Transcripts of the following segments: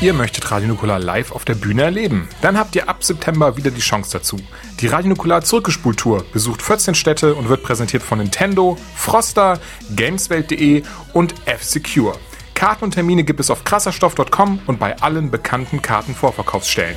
Ihr möchtet Radio Nukular live auf der Bühne erleben? Dann habt ihr ab September wieder die Chance dazu. Die Radio Nukular Zurückgespult-Tour besucht 14 Städte und wird präsentiert von Nintendo, Froster, Gameswelt.de und F-Secure. Karten und Termine gibt es auf krasserstoff.com und bei allen bekannten Kartenvorverkaufsstellen.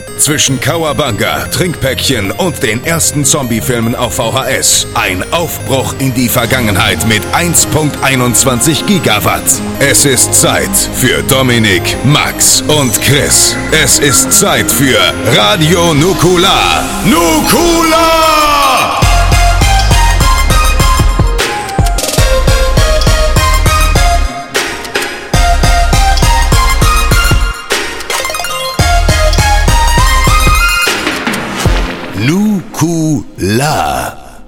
Zwischen Kawabanga, Trinkpäckchen und den ersten Zombie-Filmen auf VHS. Ein Aufbruch in die Vergangenheit mit 1.21 Gigawatt. Es ist Zeit für Dominik, Max und Chris. Es ist Zeit für Radio Nukular. Nukular! Nukular.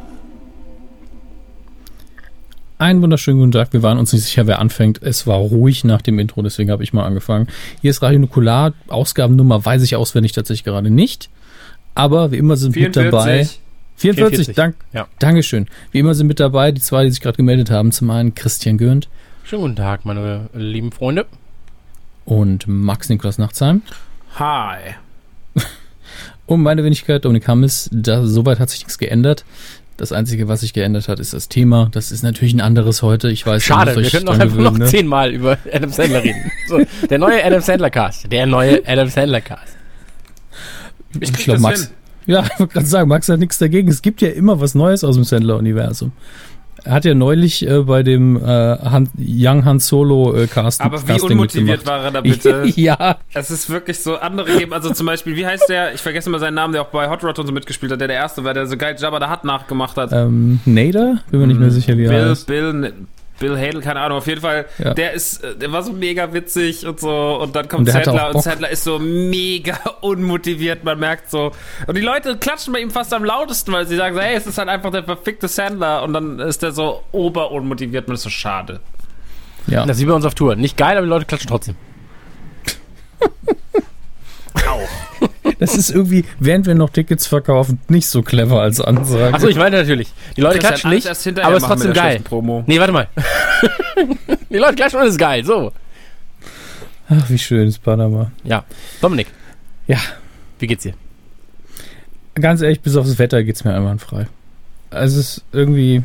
Einen wunderschönen guten Tag. Wir waren uns nicht sicher, wer anfängt. Es war ruhig nach dem Intro, deswegen habe ich mal angefangen. Hier ist Radio Nukular. Ausgabennummer weiß ich auswendig tatsächlich gerade nicht. Aber wie immer sind 44. mit dabei. 44, 44. Dank, ja. Dankeschön. Wie immer sind mit dabei die zwei, die sich gerade gemeldet haben. Zum einen Christian Gürnt. Schönen guten Tag, meine lieben Freunde. Und Max Niklas Nachtsheim. Hi. Und meine Wenigkeit, Dominik Hammes, da, soweit hat sich nichts geändert. Das Einzige, was sich geändert hat, ist das Thema. Das ist natürlich ein anderes heute. Ich weiß, Schade, wir könnten noch einfach gewöhnen, noch ne? zehnmal über Adam Sandler reden. So, der neue Adam Sandler Cast. Der neue Adam Sandler Cast. Ich, ich glaube, Max. Hin. Ja, ich wollte gerade sagen, Max hat nichts dagegen. Es gibt ja immer was Neues aus dem Sandler-Universum. Er hat ja neulich äh, bei dem äh, Han, Young Han Solo äh, Casting. Aber wie unmotiviert war er da bitte? ja. Es ist wirklich so, andere geben, also zum Beispiel, wie heißt der, ich vergesse mal seinen Namen, der auch bei Hot Rod und so mitgespielt hat, der der erste war, der so geil Jabba da hat nachgemacht hat. Ähm, Nader? Bin mir nicht mehr sicher, wie er Bill, heißt. Bill, Bill Hadel, keine Ahnung, auf jeden Fall, ja. der ist, äh, der war so mega witzig und so, und dann kommt Sadler und Sadler ist so mega unmotiviert, man merkt so, und die Leute klatschen bei ihm fast am lautesten, weil sie sagen so, hey, es ist halt einfach der verfickte Sandler, und dann ist der so oberunmotiviert, man ist so schade. Ja. Das wie bei uns auf Tour. Nicht geil, aber die Leute klatschen trotzdem. Auch. Das ist irgendwie, während wir noch Tickets verkaufen, nicht so clever als Ansage. Achso, ich meine natürlich. Die Leute klatschen nicht, aber es ist trotzdem geil. Promo. Nee, warte mal. die Leute klatschen und es ist geil. So. Ach, wie schön ist Panama. Ja. Dominik. Ja. Wie geht's dir? Ganz ehrlich, bis aufs Wetter geht's mir einwandfrei. Also es ist irgendwie,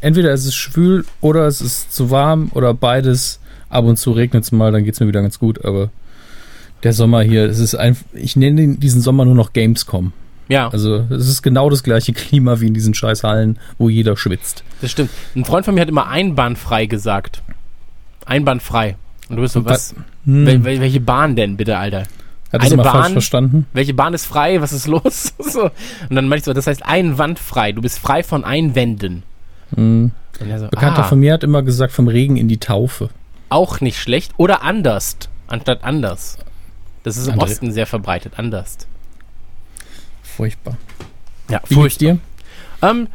entweder es ist schwül oder es ist zu warm oder beides. Ab und zu regnet es mal, dann geht's mir wieder ganz gut, aber der Sommer hier, es ist ein, ich nenne diesen Sommer nur noch Gamescom. Ja. Also es ist genau das gleiche Klima wie in diesen Scheißhallen, wo jeder schwitzt. Das stimmt. Ein Freund von mir hat immer einbahnfrei gesagt. Einbahnfrei. Und du bist so, was? Hm. Wel welche Bahn denn bitte, Alter? Hat eine Bahn, falsch verstanden? Welche Bahn ist frei? Was ist los? so. Und dann meinte ich so, das heißt einwandfrei. Du bist frei von Einwänden. Hm. So, Bekannter ah. von mir hat immer gesagt, vom Regen in die Taufe. Auch nicht schlecht. Oder anders, anstatt anders. Das ist im Andere. Osten sehr verbreitet, anders. Furchtbar. Ja, Wie furchtbar. dir? Ähm,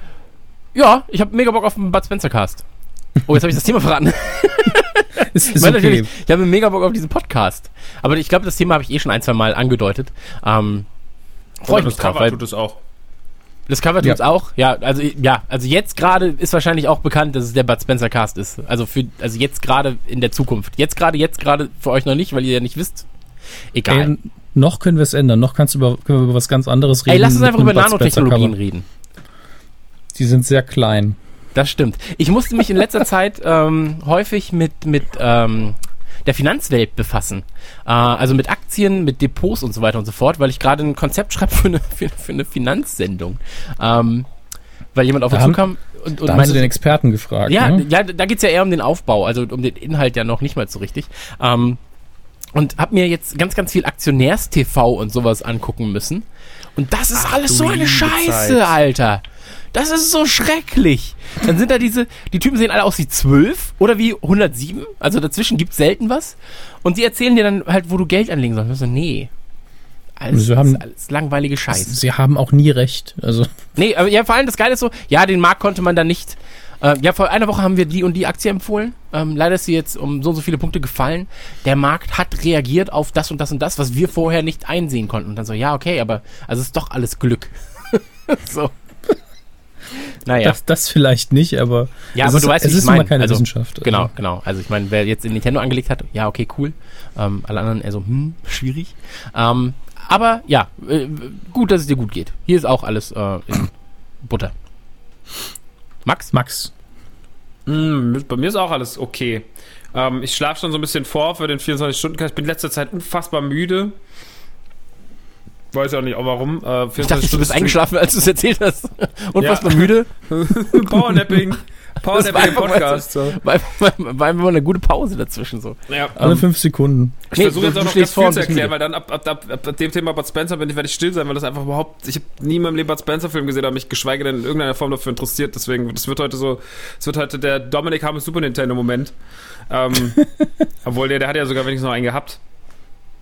ja, ich habe mega Bock auf den Bud Spencer Cast. Oh, jetzt habe ich das Thema verraten. ist, ist okay. Ich habe mega Bock auf diesen Podcast. Aber ich glaube, das Thema habe ich eh schon ein, zwei Mal angedeutet. Ähm, Freue ich mich drauf. Cover tut es auch. Das Cover tut es ja. auch. Ja, also ja, also jetzt gerade ist wahrscheinlich auch bekannt, dass es der Bud Spencer Cast ist. Also für also jetzt gerade in der Zukunft. Jetzt gerade jetzt gerade für euch noch nicht, weil ihr ja nicht wisst, Egal. Ey, noch können wir es ändern. Noch kannst du über, können wir über was ganz anderes reden. Ey, lass uns einfach über Nanotechnologien reden. Die sind sehr klein. Das stimmt. Ich musste mich in letzter Zeit ähm, häufig mit, mit ähm, der Finanzwelt befassen. Äh, also mit Aktien, mit Depots und so weiter und so fort, weil ich gerade ein Konzept schreibe für eine, für, für eine Finanzsendung. Ähm, weil jemand auf uns zukam und, und da haben sie den Experten gefragt. Ja, ne? ja da geht's ja eher um den Aufbau, also um den Inhalt ja noch nicht mal so richtig. Ähm, und habe mir jetzt ganz, ganz viel Aktionärstv und sowas angucken müssen. Und das ist Ach, alles so eine Scheiße, Zeit. Alter. Das ist so schrecklich. Dann sind da diese, die Typen sehen alle aus wie 12 oder wie 107. Also dazwischen gibt's selten was. Und sie erzählen dir dann halt, wo du Geld anlegen sollst. Und so, nee. Alles, sie haben, alles langweilige Scheiße. Sie haben auch nie recht. Also. Nee, aber ja, vor allem das Geile ist so, ja, den Markt konnte man dann nicht. Äh, ja, vor einer Woche haben wir die und die Aktie empfohlen. Ähm, leider ist sie jetzt um so und so viele Punkte gefallen. Der Markt hat reagiert auf das und das und das, was wir vorher nicht einsehen konnten. Und dann so, ja, okay, aber also ist doch alles Glück. so. Naja. Das, das vielleicht nicht, aber ja, aber ist, du weißt, es ist mein, immer keine also, Wissenschaft. Genau, also. genau. Also ich meine, wer jetzt in Nintendo angelegt hat, ja, okay, cool. Ähm, alle anderen eher so, hm, schwierig. Ähm, aber ja, äh, gut, dass es dir gut geht. Hier ist auch alles äh, in Butter. Max? Max. Mm, bei mir ist auch alles okay. Ähm, ich schlafe schon so ein bisschen vor für den 24 Stunden. Ich bin in letzter Zeit unfassbar müde. Weiß ja nicht auch warum. Äh, ich dachte, du bist eingeschlafen, als du es erzählt hast. Unfassbar ja. müde. Powernapping. Powernapping Podcast. So. War, war, war einfach mal eine gute Pause dazwischen. so. Ja. Alle fünf Sekunden. Ich nee, versuche jetzt auch noch ganz viel zu erklären, weil dann ab, ab, ab, ab, dem Thema Bud Spencer bin ich, werde ich still sein, weil das einfach überhaupt, ich habe nie in meinem Leben Bud Spencer Film gesehen, aber mich geschweige denn in irgendeiner Form dafür interessiert. Deswegen, das wird heute so, es wird heute der Dominic Hammes Super Nintendo Moment. Ähm, obwohl der, der hat ja sogar wenigstens noch einen gehabt.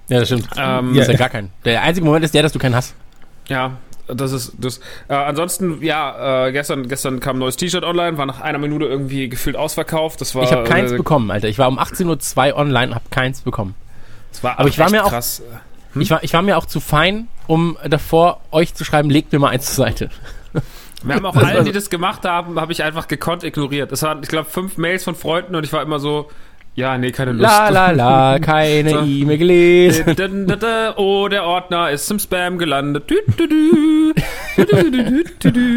Ja, das stimmt. Ähm, das ist ja gar kein. Der einzige Moment ist der, dass du keinen hast. Ja, das ist das. Äh, ansonsten, ja, äh, gestern, gestern kam ein neues T-Shirt online, war nach einer Minute irgendwie gefühlt ausverkauft. Das war, ich habe keins äh, bekommen, Alter. Ich war um 18.02 Uhr online und habe keins bekommen. Das war Aber ich war mir auch, krass. Hm? Ich, war, ich war mir auch zu fein, um davor euch zu schreiben, legt mir mal eins zur Seite. Wir haben auch allen, die das gemacht haben, habe ich einfach gekonnt ignoriert. Es waren, ich glaube, fünf Mails von Freunden und ich war immer so, ja, nee, keine Lust. La la la, keine so. E-Mail gelesen. Oh, der Ordner ist zum Spam gelandet.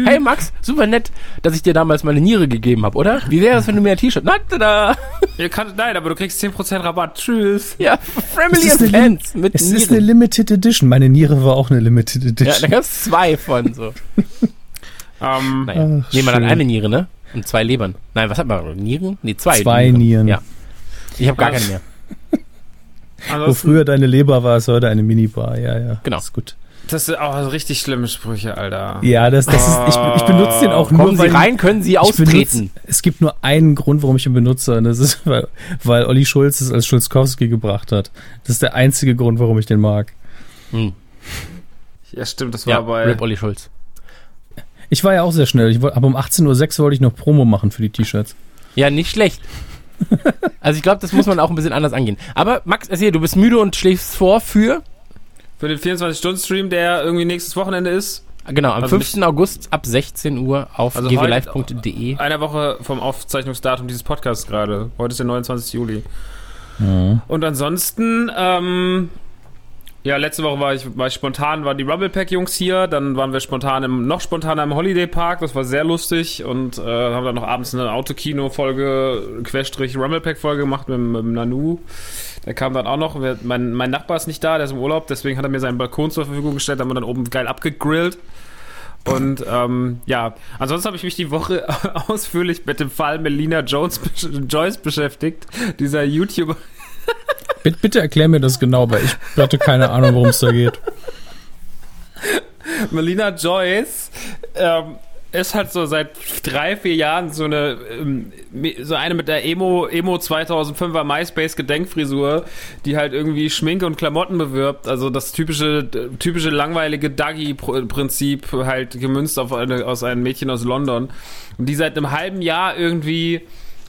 hey Max, super nett, dass ich dir damals meine Niere gegeben habe, oder? Wie wäre es, wenn du mir ein T-Shirt... Na, nein, aber du kriegst 10% Rabatt. Tschüss. Ja, Family and Fans mit Es Nieren. ist eine Limited Edition. Meine Niere war auch eine Limited Edition. Ja, da gab es zwei von so. um, naja. Ach, nee, man hat eine Niere, ne? Und zwei Lebern. Nein, was hat man? Nieren? Nee, zwei. Zwei Nieren. Nieren. Ja. Ich habe gar keine mehr. Wo früher deine Leber war, ist heute eine Minibar. Ja, ja. Genau. Ist gut. Das sind auch richtig schlimme Sprüche, Alter. Ja, das, das ist, ich, ich benutze den auch Kommen nur, Sie rein, können Sie austreten. Benutze, es gibt nur einen Grund, warum ich ihn benutze, und das ist, weil, weil Olli Schulz es als Schulzkowski gebracht hat. Das ist der einzige Grund, warum ich den mag. Hm. Ja, stimmt, das war ja, bei... Rip Olli Schulz. Ich war ja auch sehr schnell. Ich wollte, aber um 18.06 Uhr wollte ich noch Promo machen für die T-Shirts. Ja, nicht schlecht. Also ich glaube, das muss man auch ein bisschen anders angehen. Aber Max, erzähl, du bist müde und schläfst vor für? Für den 24-Stunden-Stream, der irgendwie nächstes Wochenende ist. Genau, am also 5. August ab 16 Uhr auf also gwlive.de. Eine Woche vom Aufzeichnungsdatum dieses Podcasts gerade. Heute ist der 29. Juli. Mhm. Und ansonsten, ähm, ja, letzte Woche war ich, war ich spontan, waren die Rumblepack-Jungs hier, dann waren wir spontan im, noch spontaner im Holiday Park, das war sehr lustig. Und äh, haben dann noch abends eine Autokino-Folge, Querstrich Rumblepack-Folge gemacht mit, mit Nanu. Der kam dann auch noch, mein, mein Nachbar ist nicht da, der ist im Urlaub, deswegen hat er mir seinen Balkon zur Verfügung gestellt, haben wir dann oben geil abgegrillt. Und ähm, ja, ansonsten habe ich mich die Woche ausführlich mit dem Fall Melina Jones Joyce beschäftigt, dieser YouTuber. Bitte, bitte erklär mir das genau, weil ich hatte keine Ahnung, worum es da geht. Melina Joyce ähm, ist halt so seit drei, vier Jahren so eine, ähm, so eine mit der Emo, Emo 2005er MySpace Gedenkfrisur, die halt irgendwie Schminke und Klamotten bewirbt. Also das typische, typische langweilige Dougie-Prinzip halt gemünzt auf eine, aus einem Mädchen aus London. Und die seit einem halben Jahr irgendwie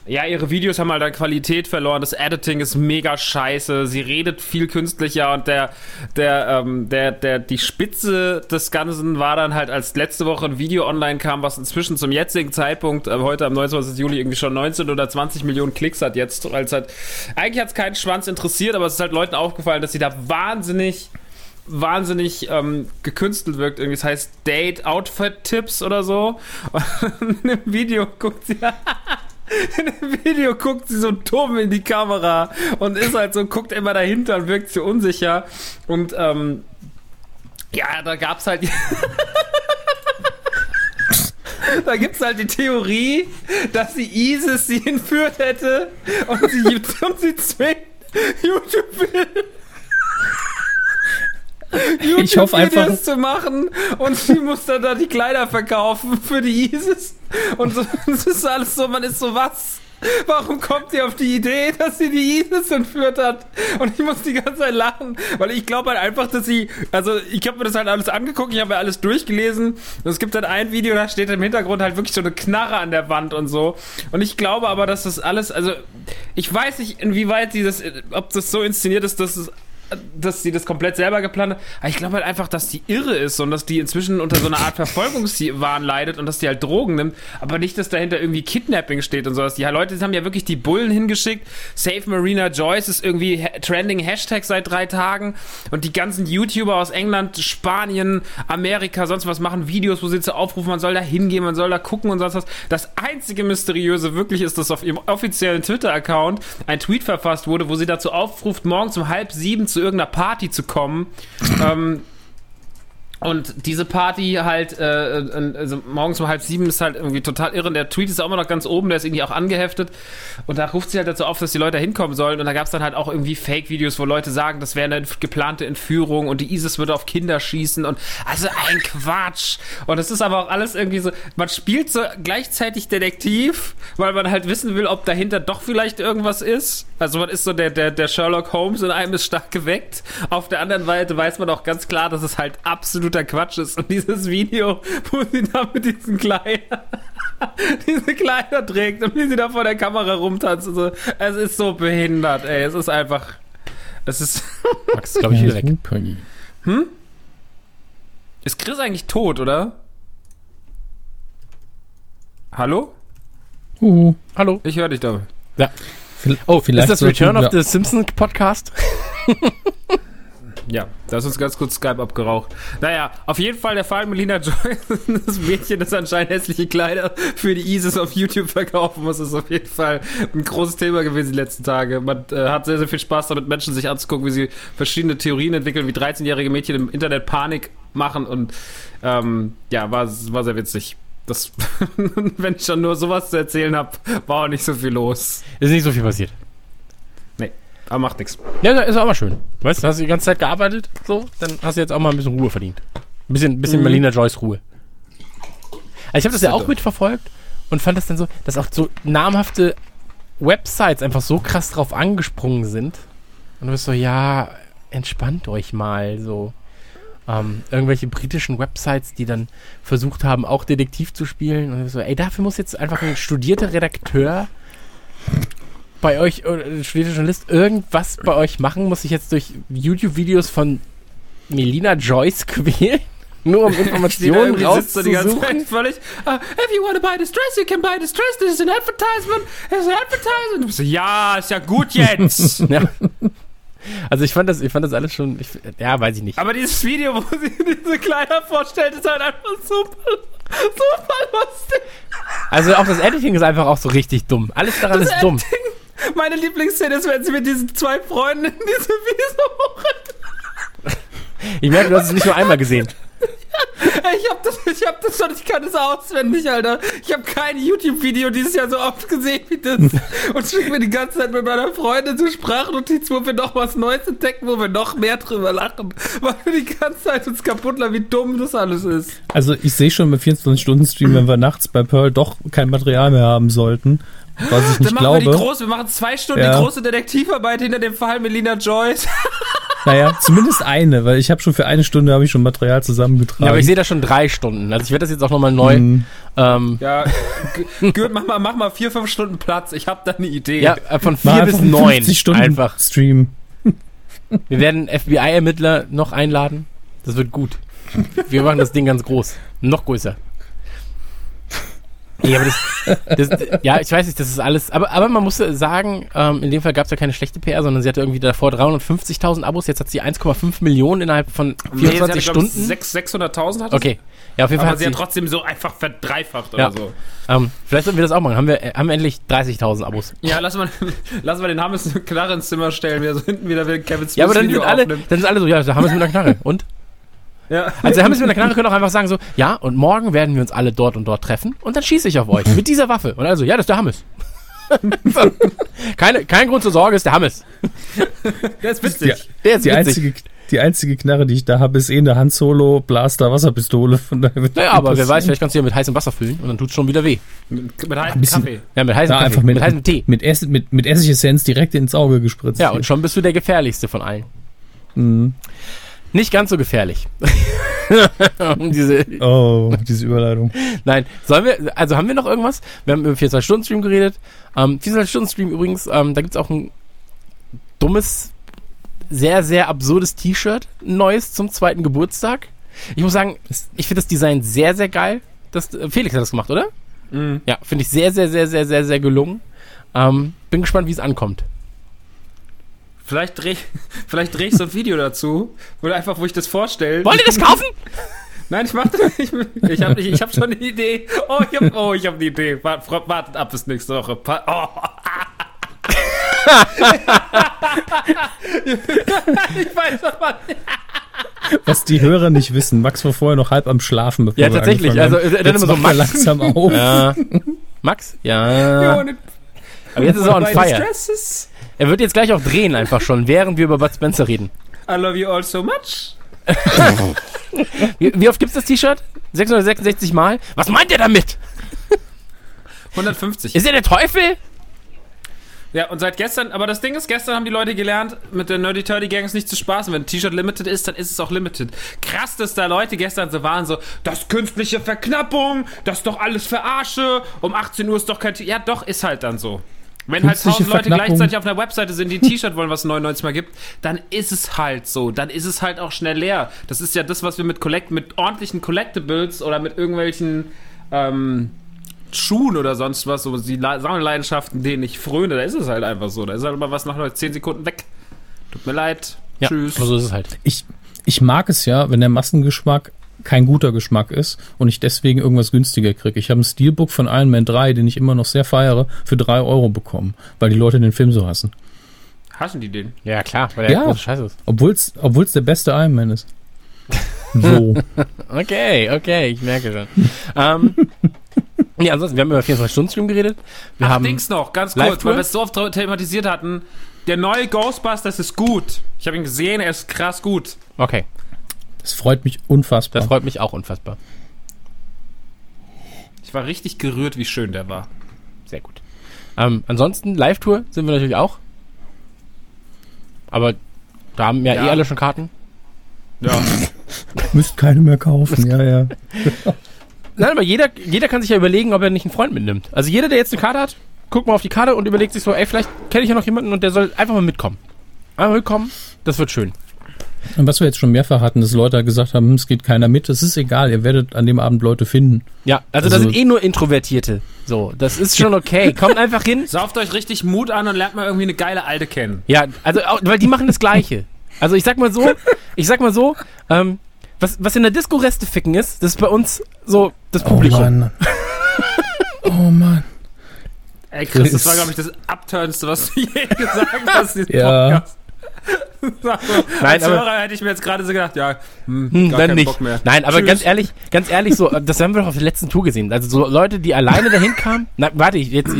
ja, ihre Videos haben halt an Qualität verloren. Das Editing ist mega scheiße. Sie redet viel künstlicher und der, der, ähm, der, der, die Spitze des Ganzen war dann halt, als letzte Woche ein Video online kam, was inzwischen zum jetzigen Zeitpunkt, äh, heute am 29. Juli, irgendwie schon 19 oder 20 Millionen Klicks hat jetzt. Als halt, eigentlich hat es keinen Schwanz interessiert, aber es ist halt Leuten aufgefallen, dass sie da wahnsinnig wahnsinnig ähm, gekünstelt wirkt. Irgendwie, es heißt Date Outfit Tipps oder so. Und im Video guckt sie. In dem Video guckt sie so dumm in die Kamera und ist halt so, guckt immer dahinter und wirkt so unsicher. Und ähm, ja, da gab's halt. da gibt's halt die Theorie, dass sie ISIS sie entführt hätte und sie, und sie zwingt YouTube will ich hoffe einfach zu machen und sie muss dann da die Kleider verkaufen für die ISIS und so, das ist alles so, man ist so was. Warum kommt sie auf die Idee, dass sie die ISIS entführt hat? Und ich muss die ganze Zeit lachen, weil ich glaube halt einfach, dass sie, also ich habe mir das halt alles angeguckt, ich habe mir alles durchgelesen und es gibt halt ein Video, da steht im Hintergrund halt wirklich so eine Knarre an der Wand und so. Und ich glaube aber, dass das alles, also ich weiß nicht, inwieweit sie das, ob das so inszeniert ist, dass es dass sie das komplett selber geplant hat. Aber ich glaube halt einfach, dass die irre ist und dass die inzwischen unter so einer Art Verfolgungswahn leidet und dass die halt Drogen nimmt, aber nicht, dass dahinter irgendwie Kidnapping steht und sowas. Die Leute haben ja wirklich die Bullen hingeschickt. Save Marina Joyce ist irgendwie trending Hashtag seit drei Tagen und die ganzen YouTuber aus England, Spanien, Amerika, sonst was machen Videos, wo sie zu aufrufen, man soll da hingehen, man soll da gucken und sonst was. Das einzige Mysteriöse wirklich ist, dass auf ihrem offiziellen Twitter-Account ein Tweet verfasst wurde, wo sie dazu aufruft, morgens um halb sieben zu irgendeiner Party zu kommen. ähm, und diese Party halt, äh, also morgens um halb sieben ist halt irgendwie total irre. Der Tweet ist auch immer noch ganz oben, der ist irgendwie auch angeheftet. Und da ruft sie halt dazu auf, dass die Leute hinkommen sollen. Und da gab es dann halt auch irgendwie Fake-Videos, wo Leute sagen, das wäre eine geplante Entführung und die ISIS würde auf Kinder schießen. Und also ein Quatsch. Und es ist aber auch alles irgendwie so, man spielt so gleichzeitig Detektiv, weil man halt wissen will, ob dahinter doch vielleicht irgendwas ist. Also man ist so der, der, der Sherlock Holmes in einem ist stark geweckt. Auf der anderen Seite weiß man auch ganz klar, dass es halt absoluter Quatsch ist. Und dieses Video, wo sie da mit diesen Kleider, diese Kleider trägt und wie sie da vor der Kamera rumtanzt. So, es ist so behindert, ey. Es ist einfach. Es ist. Max, glaube ich, wieder weg. Hm? Ist Chris eigentlich tot, oder? Hallo? Uh. Hallo? Ich höre dich da. Ja. Oh, vielleicht ist das Return of the Simpsons Podcast? ja, da ist uns ganz kurz Skype abgeraucht. Naja, auf jeden Fall der Fall Melina Joy, das Mädchen, das anscheinend hässliche Kleider für die ISIS auf YouTube verkaufen muss, ist auf jeden Fall ein großes Thema gewesen die letzten Tage. Man äh, hat sehr, sehr viel Spaß damit, Menschen sich anzugucken, wie sie verschiedene Theorien entwickeln, wie 13-jährige Mädchen im Internet Panik machen und ähm, ja, war, war sehr witzig das, wenn ich schon nur sowas zu erzählen habe, war auch nicht so viel los. Ist nicht so viel passiert. Aber macht nichts. Ja, ist auch mal schön. Weißt du, hast du die ganze Zeit gearbeitet, so, dann hast du jetzt auch mal ein bisschen Ruhe verdient. Ein bisschen, bisschen mhm. Melina Joyce Ruhe. Also ich habe das ja auch mitverfolgt und fand das dann so, dass auch so namhafte Websites einfach so krass drauf angesprungen sind. Und du bist so, ja, entspannt euch mal, so ähm, irgendwelche britischen Websites, die dann versucht haben, auch Detektiv zu spielen. Und so, ey, dafür muss jetzt einfach ein studierter Redakteur bei euch, ein studierter Journalist, irgendwas bei euch machen, muss ich jetzt durch YouTube-Videos von Melina Joyce quälen? Nur um Informationen rauszusuchen. Völlig, uh, if you want to buy this dress, you can buy this dress. This is an advertisement. It's an advertisement. So, ja, ist ja gut jetzt. ja. Also ich fand das, ich fand das alles schon, ich, ja, weiß ich nicht. Aber dieses Video, wo sie diese Kleider vorstellt, ist halt einfach super, super lustig. Also auch das Editing ist einfach auch so richtig dumm. Alles daran das ist Editing, dumm. Meine Lieblingsszene ist, wenn sie mit diesen zwei Freunden in diese Wiese Ich merke, du hast es nicht nur einmal gesehen. Ich hab das, ich hab das schon, ich kann das auswendig, Alter. Ich habe kein YouTube-Video dieses Jahr so oft gesehen wie das. Und schicke mir die ganze Zeit mit meiner Freundin so Sprachnotiz, wo wir noch was Neues entdecken, wo wir noch mehr drüber lachen. Weil wir die ganze Zeit uns kaputt lachen, wie dumm das alles ist. Also ich sehe schon mit 24-Stunden-Stream, wenn wir nachts bei Pearl doch kein Material mehr haben sollten. Was ich nicht Dann machen glaube. Wir, die große, wir machen zwei Stunden ja. die große Detektivarbeit hinter dem Fall Melina Joyce. Naja, zumindest eine, weil ich habe schon für eine Stunde habe ich schon Material zusammengetragen. Ja, aber ich sehe da schon drei Stunden. Also ich werde das jetzt auch nochmal neu. Mhm. Ähm, ja, Gürt, mach mal, mach mal vier, fünf Stunden Platz. Ich habe da eine Idee. Ja, äh, von vier bis neun. Stunden einfach. Stream. Wir werden FBI-Ermittler noch einladen. Das wird gut. Wir machen das Ding ganz groß. Noch größer. Ja, aber das, das, ja, ich weiß nicht, das ist alles. Aber, aber man muss sagen, ähm, in dem Fall gab es ja keine schlechte PR, sondern sie hatte irgendwie davor 350.000 Abos, jetzt hat sie 1,5 Millionen innerhalb von 24 nee, Stunden. 600.000 hat Okay. Ja, auf jeden Fall. Aber hat sie, hat trotzdem so einfach verdreifacht ja. oder so. Ähm, vielleicht sollten wir das auch machen. Haben wir, äh, haben wir endlich 30.000 Abos. Ja, lass mal, lass mal den Hammes eine Knarre ins Zimmer stellen, wie er so hinten wieder Kevin Smith Ja, aber dann sind, alle, dann sind alle so, ja, da haben wir es mit einer Knarre. Und? Ja. Also haben es mit der Knarre können auch einfach sagen so, ja, und morgen werden wir uns alle dort und dort treffen und dann schieße ich auf euch mit dieser Waffe. Und also, ja, das ist der Hammes. Keine, kein Grund zur Sorge, ist der Hammes. Der ist witzig. Der ist die witzig. einzige die einzige Knarre, die ich da habe, ist eh eine Han Solo Blaster Wasserpistole. Von daher naja, aber wer weiß, vielleicht kannst du ja mit heißem Wasser füllen und dann tut es schon wieder weh. Mit, mit heißem Kaffee. Ja, mit heißem Kaffee. Einfach mit, mit heißem Tee. Mit, Ess, mit, mit Essigessenz direkt ins Auge gespritzt. Ja, und schon bist du der gefährlichste von allen. Mhm. Nicht ganz so gefährlich. diese oh, diese Überleitung. Nein, sollen wir, also haben wir noch irgendwas? Wir haben über 24-Stunden-Stream geredet. Ähm, 24-Stunden-Stream übrigens, ähm, da gibt es auch ein dummes, sehr, sehr absurdes T-Shirt, neues zum zweiten Geburtstag. Ich muss sagen, ich finde das Design sehr, sehr geil. Das, äh, Felix hat das gemacht, oder? Mhm. Ja, finde ich sehr, sehr, sehr, sehr, sehr, sehr gelungen. Ähm, bin gespannt, wie es ankommt. Vielleicht drehe vielleicht dreh ich so ein Video dazu, wo einfach, wo ich das vorstelle. Wollt ihr das kaufen? Nein, ich mach das nicht. Ich habe ich hab schon eine Idee. Oh, ich habe oh, hab eine Idee. Wartet ab bis nächste Woche. Oh. ich weiß aber nicht. Was die Hörer nicht wissen, Max war vorher noch halb am Schlafen. Bevor ja, tatsächlich. Also, dann immer so Max. langsam auf. Ja. Max? Ja. Aber jetzt ist er on fire. Er wird jetzt gleich auch drehen, einfach schon, während wir über Bud Spencer reden. I love you all so much. wie, wie, oft gibt's das T-Shirt? 666 Mal? Was meint er damit? 150. Ist er der Teufel? Ja, und seit gestern, aber das Ding ist, gestern haben die Leute gelernt, mit der Nerdy Turdy Gang ist nicht zu spaßen. Wenn ein T-Shirt limited ist, dann ist es auch limited. Krass, dass da Leute gestern so waren, so, das künstliche Verknappung, das ist doch alles Verarsche, um 18 Uhr ist doch kein T Ja, doch, ist halt dann so. Wenn halt tausend Leute gleichzeitig auf einer Webseite sind, die ein T-Shirt wollen, was 99 mal gibt, dann ist es halt so. Dann ist es halt auch schnell leer. Das ist ja das, was wir mit Collect mit ordentlichen Collectibles oder mit irgendwelchen ähm, Schuhen oder sonst was, so die Sammelleidenschaften, denen ich fröne, da ist es halt einfach so. Da ist halt immer was nach 10 Sekunden weg. Tut mir leid. Ja, Tschüss. So ist es halt. Ich, ich mag es ja, wenn der Massengeschmack kein guter Geschmack ist und ich deswegen irgendwas günstiger kriege. Ich habe ein Steelbook von Iron Man 3, den ich immer noch sehr feiere, für drei Euro bekommen, weil die Leute den Film so hassen. Hassen die den? Ja, klar, weil der ja, scheiße ist. Obwohl es der beste Iron Man ist. So. okay, okay, ich merke schon. ähm, ja, ansonsten, wir haben über 24-Stunden-Stream geredet. Wir Ach, haben Dings noch, ganz kurz, weil wir es so oft thematisiert hatten. Der neue Ghostbusters ist gut. Ich habe ihn gesehen, er ist krass gut. Okay. Das freut mich unfassbar. Das freut mich auch unfassbar. Ich war richtig gerührt, wie schön der war. Sehr gut. Ähm, ansonsten, Live-Tour sind wir natürlich auch. Aber da haben ja, ja. eh alle schon Karten. Ja. Müsst keine mehr kaufen, ja, ja. Nein, aber jeder, jeder kann sich ja überlegen, ob er nicht einen Freund mitnimmt. Also jeder, der jetzt eine Karte hat, guckt mal auf die Karte und überlegt sich so, ey, vielleicht kenne ich ja noch jemanden und der soll einfach mal mitkommen. Einfach mitkommen, das wird schön. Und was wir jetzt schon mehrfach hatten, dass Leute gesagt haben, hm, es geht keiner mit, das ist egal, ihr werdet an dem Abend Leute finden. Ja, also, also das sind eh nur Introvertierte. So, das ist schon okay. Kommt einfach hin. Sauft euch richtig Mut an und lernt mal irgendwie eine geile Alte kennen. Ja, also, weil die machen das Gleiche. Also ich sag mal so, ich sag mal so, ähm, was, was in der Disco Reste ficken ist, das ist bei uns so das oh Publikum. Oh Mann. oh Mann. Ey Chris, das war glaube ich das Abturnste, was du je gesagt hast in diesem ja. Podcast. Nein, als aber, Hörer hätte ich mir jetzt gerade so gedacht, ja, hm, hm, gar keinen nicht. Bock mehr. Nein, aber Tschüss. ganz ehrlich, ganz ehrlich, so, das haben wir doch auf der letzten Tour gesehen. Also so Leute, die alleine dahin kamen, na, warte, ich, jetzt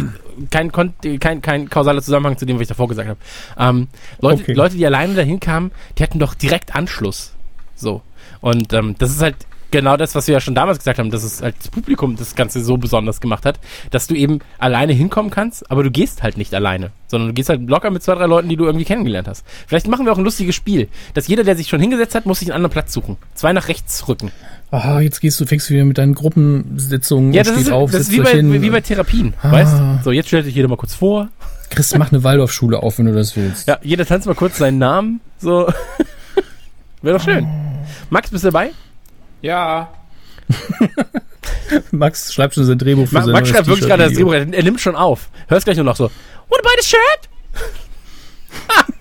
kein, kein, kein kausaler Zusammenhang zu dem, was ich davor gesagt habe. Ähm, Leute, okay. Leute, die alleine dahin kamen, die hatten doch direkt Anschluss. So. Und ähm, das ist halt genau das, was wir ja schon damals gesagt haben, dass es halt das Publikum das Ganze so besonders gemacht hat, dass du eben alleine hinkommen kannst, aber du gehst halt nicht alleine, sondern du gehst halt locker mit zwei, drei Leuten, die du irgendwie kennengelernt hast. Vielleicht machen wir auch ein lustiges Spiel, dass jeder, der sich schon hingesetzt hat, muss sich einen anderen Platz suchen. Zwei nach rechts rücken. Ah, jetzt gehst du, fängst du wieder mit deinen Gruppensitzungen ja, das ist, auf. Das ist wie bei, wie bei Therapien, ah. weißt So, jetzt stellt sich jeder mal kurz vor. Chris, mach eine Waldorfschule auf, wenn du das willst. Ja, jeder tanzt mal kurz seinen Namen, so. Wäre doch schön. Max, bist du dabei? Ja. Max schreibt schon sein Drehbuch für Ma Max schreibt wirklich gerade das Drehbuch. Er, er nimmt schon auf. Hörst gleich nur noch so. What about the shirt?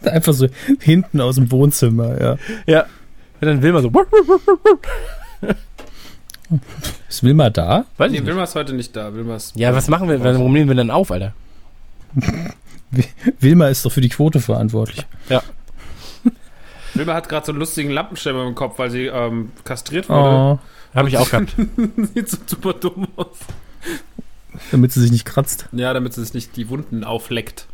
Einfach so hinten aus dem Wohnzimmer, ja. Ja. Und dann Wilma so. Ist Wilma da? Weiß nee, Wilma ist heute nicht da. Wilma's ja, was machen wir? Warum nehmen wir denn auf, Alter? Wilma ist doch für die Quote verantwortlich. Ja. Wilma hat gerade so einen lustigen Lampenschirm im Kopf, weil sie ähm, kastriert wurde. Oh, Habe ich auch gehabt. Sieht so super dumm aus. Damit sie sich nicht kratzt. Ja, damit sie sich nicht die Wunden aufleckt.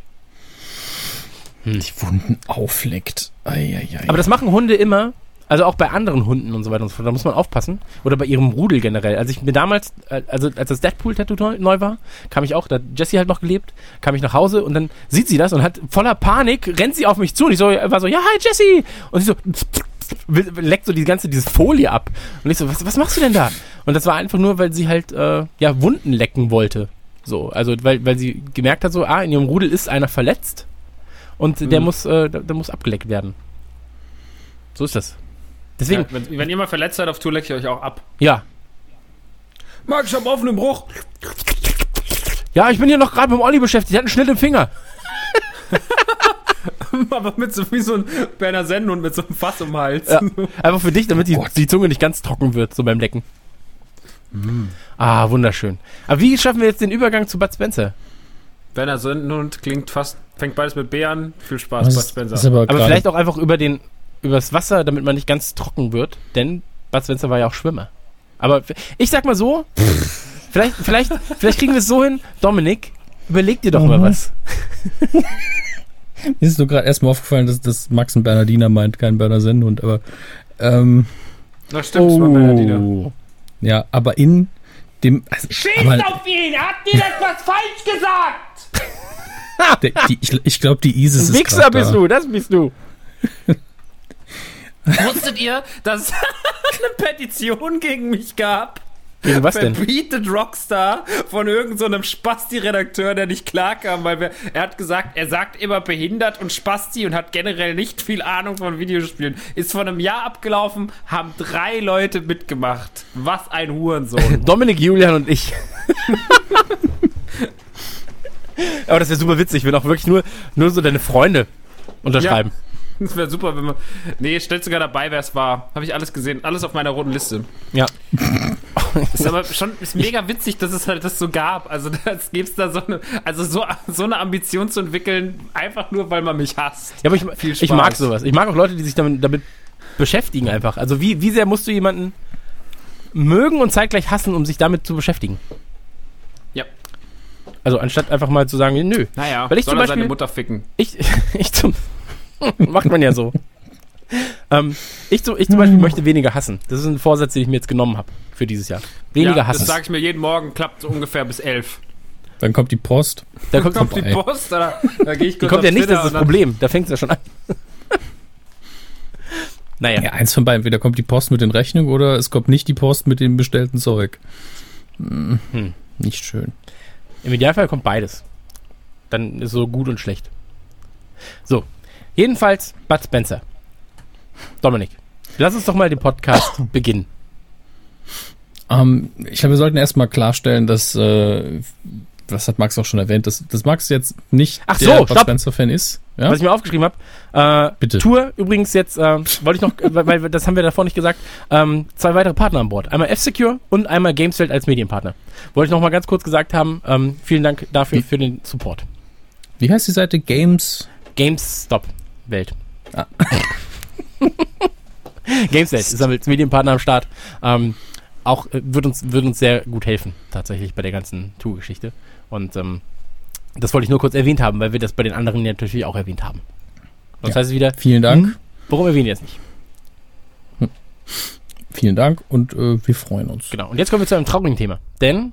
Hm. Die Wunden aufleckt. Ei, ei, ei, Aber das machen Hunde immer, also auch bei anderen Hunden und so weiter und so fort. Da muss man aufpassen. Oder bei ihrem Rudel generell. Also ich mir damals, äh, also als das Deadpool-Tattoo neu war, kam ich auch, da hat Jessie halt noch gelebt, kam ich nach Hause und dann sieht sie das und hat voller Panik, rennt sie auf mich zu und ich so, war so, ja, hi Jessie! Und sie so, leckt so die ganze, diese Folie ab. Und ich so, was, was machst du denn da? Und das war einfach nur, weil sie halt, äh, ja, Wunden lecken wollte. So, also weil, weil sie gemerkt hat, so, ah, in ihrem Rudel ist einer verletzt und mhm. der muss, äh, der, der muss abgeleckt werden. So ist das. Deswegen. Ja, wenn, wenn, ihr mal verletzt seid auf Tour, lecke ich euch auch ab. Ja. Marc, ich hab offenen Bruch. Ja, ich bin hier noch gerade mit dem Olli beschäftigt. Der hat einen Schnitt im Finger. Aber mit so wie so ein Berner Sennhund mit so einem Fass um den Hals. Ja, einfach für dich, damit die, die Zunge nicht ganz trocken wird, so beim Lecken. Mm. Ah, wunderschön. Aber wie schaffen wir jetzt den Übergang zu Bud Spencer? Berner Sennhund klingt fast, fängt beides mit B an. Viel Spaß, Bud Spencer. Aber, aber vielleicht auch einfach über den übers Wasser, damit man nicht ganz trocken wird, denn Bud Spencer war ja auch Schwimmer. Aber ich sag mal so, vielleicht, vielleicht, vielleicht kriegen wir es so hin, Dominik, überleg dir doch mhm. mal was. Mir ist nur gerade erstmal aufgefallen, dass das Max und Bernardiner meint, kein Berner Sennhund, aber ähm, Na stimmt, oh, es war Bernardiner. Ja, aber in dem. Also, Schießt auf ihn! Habt ihr etwas falsch gesagt? Der, die, ich ich glaube, die Isis ist. Wichser bist da. du, das bist du. Wusstet ihr, dass es eine Petition gegen mich gab? Gegen was denn? Verbietet Rockstar von irgendeinem so Spasti-Redakteur, der nicht klarkam, weil wir, er hat gesagt, er sagt immer behindert und Spasti und hat generell nicht viel Ahnung von Videospielen. Ist vor einem Jahr abgelaufen, haben drei Leute mitgemacht. Was ein Hurensohn. Dominik, Julian und ich. Aber das wäre super witzig, wenn auch wirklich nur, nur so deine Freunde unterschreiben. Ja. Das wäre super, wenn man. Nee, stellt sogar dabei, wer es war. Habe ich alles gesehen. Alles auf meiner roten Liste. Ja. ist aber schon ist mega witzig, dass es halt das so gab. Also, das gibt's da so eine, also so, so eine Ambition zu entwickeln, einfach nur, weil man mich hasst. Ja, aber ich, ich mag sowas. Ich mag auch Leute, die sich damit, damit beschäftigen einfach. Also, wie, wie sehr musst du jemanden mögen und zeitgleich hassen, um sich damit zu beschäftigen? Ja. Also, anstatt einfach mal zu sagen, nö. Naja, weil ich soll zum Beispiel, seine Mutter ficken. Ich, ich zum, Macht man ja so. ähm, ich, zum, ich zum Beispiel möchte weniger hassen. Das ist ein Vorsatz, den ich mir jetzt genommen habe für dieses Jahr. Weniger ja, hassen. Das sage ich mir jeden Morgen, klappt so ungefähr bis elf. Dann kommt die Post. Dann kommt, kommt die Post, da, da gehe ich kurz Die kommt ja nicht, das ist das Problem. Da fängt es ja schon an. naja. Ja, eins von beiden. Entweder kommt die Post mit den Rechnungen oder es kommt nicht die Post mit dem bestellten Zeug. Hm, hm. Nicht schön. Im Idealfall kommt beides. Dann ist so gut und schlecht. So, Jedenfalls Bud Spencer. Dominik, lass uns doch mal den Podcast beginnen. Um, ähm, ich glaube, wir sollten erstmal klarstellen, dass, äh, was hat Max auch schon erwähnt, dass, dass Max jetzt nicht Ach der Bud Spencer-Fan ist. Ja? Was ich mir aufgeschrieben habe. Äh, Bitte. Tour übrigens jetzt, äh, wollte ich noch, weil, weil das haben wir davor nicht gesagt, ähm, zwei weitere Partner an Bord. Einmal F-Secure und einmal Gameswelt als Medienpartner. Wollte ich noch mal ganz kurz gesagt haben. Ähm, vielen Dank dafür, Wie? für den Support. Wie heißt die Seite? Games? GameStop. Welt. Ah. Gamesnet ist als Medienpartner am Start. Ähm, auch äh, wird uns, wird uns sehr gut helfen, tatsächlich bei der ganzen Tour-Geschichte. Und ähm, das wollte ich nur kurz erwähnt haben, weil wir das bei den anderen natürlich auch erwähnt haben. Das ja. heißt wieder. Vielen Dank. Hm, warum erwähnen wir es nicht? Hm. Vielen Dank und äh, wir freuen uns. Genau. Und jetzt kommen wir zu einem traurigen Thema. Denn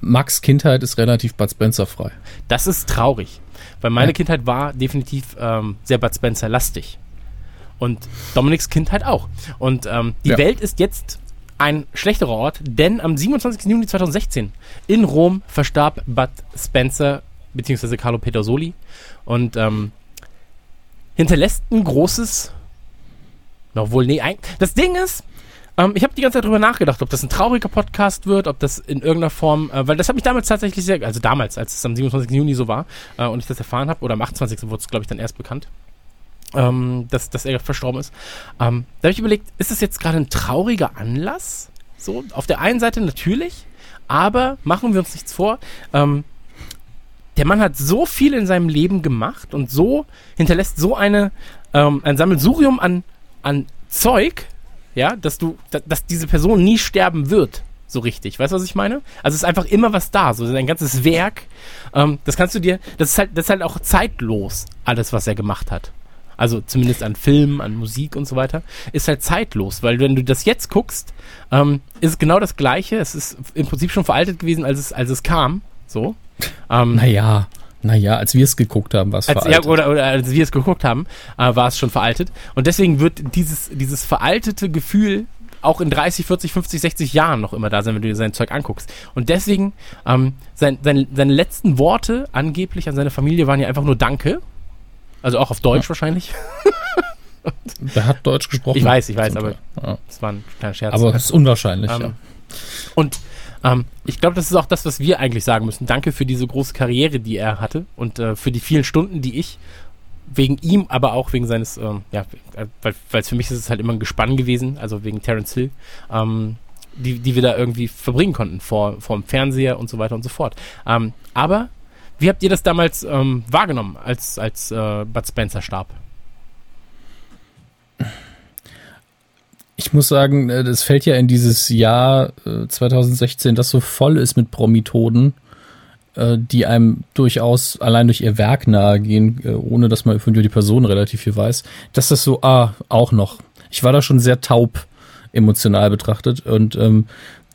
Max Kindheit ist relativ Bud Spencer frei. Das ist traurig. Weil meine ja. Kindheit war definitiv ähm, sehr Bud Spencer-lastig. Und Dominiks Kindheit auch. Und ähm, die ja. Welt ist jetzt ein schlechterer Ort, denn am 27. Juni 2016 in Rom verstarb Bud Spencer beziehungsweise Carlo Pedersoli und ähm, hinterlässt ein großes, noch wohl nee, ein, das Ding ist, ähm, ich habe die ganze Zeit drüber nachgedacht, ob das ein trauriger Podcast wird, ob das in irgendeiner Form, äh, weil das hat mich damals tatsächlich sehr, also damals, als es am 27. Juni so war äh, und ich das erfahren habe, oder am 28. wurde es, glaube ich, dann erst bekannt, ähm, dass, dass er verstorben ist. Ähm, da habe ich überlegt, ist das jetzt gerade ein trauriger Anlass? So, auf der einen Seite natürlich, aber machen wir uns nichts vor. Ähm, der Mann hat so viel in seinem Leben gemacht und so hinterlässt so eine ähm, ein Sammelsurium an, an Zeug, ja, dass du, dass diese Person nie sterben wird, so richtig. Weißt du, was ich meine? Also es ist einfach immer was da, so ein ganzes Werk. Ähm, das kannst du dir, das ist halt, das ist halt auch zeitlos, alles, was er gemacht hat. also zumindest an Filmen, an Musik und so weiter, ist halt zeitlos, weil wenn du das jetzt guckst, ähm, ist es genau das Gleiche. Es ist im Prinzip schon veraltet gewesen, als es, als es kam. So. Ähm, naja. Naja, als wir es geguckt haben, war es veraltet. Ja, oder, oder als wir es geguckt haben, äh, war es schon veraltet. Und deswegen wird dieses, dieses veraltete Gefühl auch in 30, 40, 50, 60 Jahren noch immer da sein, wenn du dir sein Zeug anguckst. Und deswegen, ähm, sein, sein, seine letzten Worte angeblich an seine Familie waren ja einfach nur Danke. Also auch auf Deutsch ja. wahrscheinlich. Wer hat Deutsch gesprochen? Ich weiß, ich weiß, aber ja. das war ein kleiner Scherz. Aber es ist unwahrscheinlich, ähm, ja. Und ähm, ich glaube, das ist auch das, was wir eigentlich sagen müssen. Danke für diese große Karriere, die er hatte und äh, für die vielen Stunden, die ich wegen ihm, aber auch wegen seines, ähm, ja, weil weil für mich ist es halt immer ein Gespann gewesen, also wegen Terence Hill, ähm, die, die wir da irgendwie verbringen konnten vor, vor dem Fernseher und so weiter und so fort. Ähm, aber wie habt ihr das damals ähm, wahrgenommen, als, als äh, Bud Spencer starb? Ich muss sagen, äh, das fällt ja in dieses Jahr äh, 2016, das so voll ist mit Promitoden äh, die einem durchaus allein durch ihr Werk nahegehen, äh, ohne dass man über die Person relativ viel weiß, dass das so, ah, auch noch. Ich war da schon sehr taub emotional betrachtet und ähm,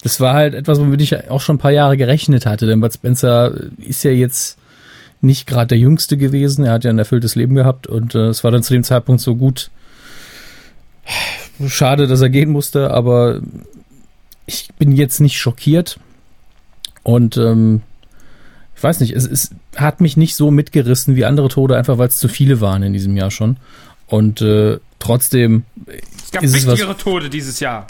das war halt etwas, womit ich auch schon ein paar Jahre gerechnet hatte, denn Bud Spencer ist ja jetzt nicht gerade der Jüngste gewesen, er hat ja ein erfülltes Leben gehabt und äh, es war dann zu dem Zeitpunkt so gut. Schade, dass er gehen musste, aber ich bin jetzt nicht schockiert und ähm, ich weiß nicht, es, es hat mich nicht so mitgerissen wie andere Tode, einfach weil es zu viele waren in diesem Jahr schon. Und äh, trotzdem. Es gab wichtigere was, Tode dieses Jahr.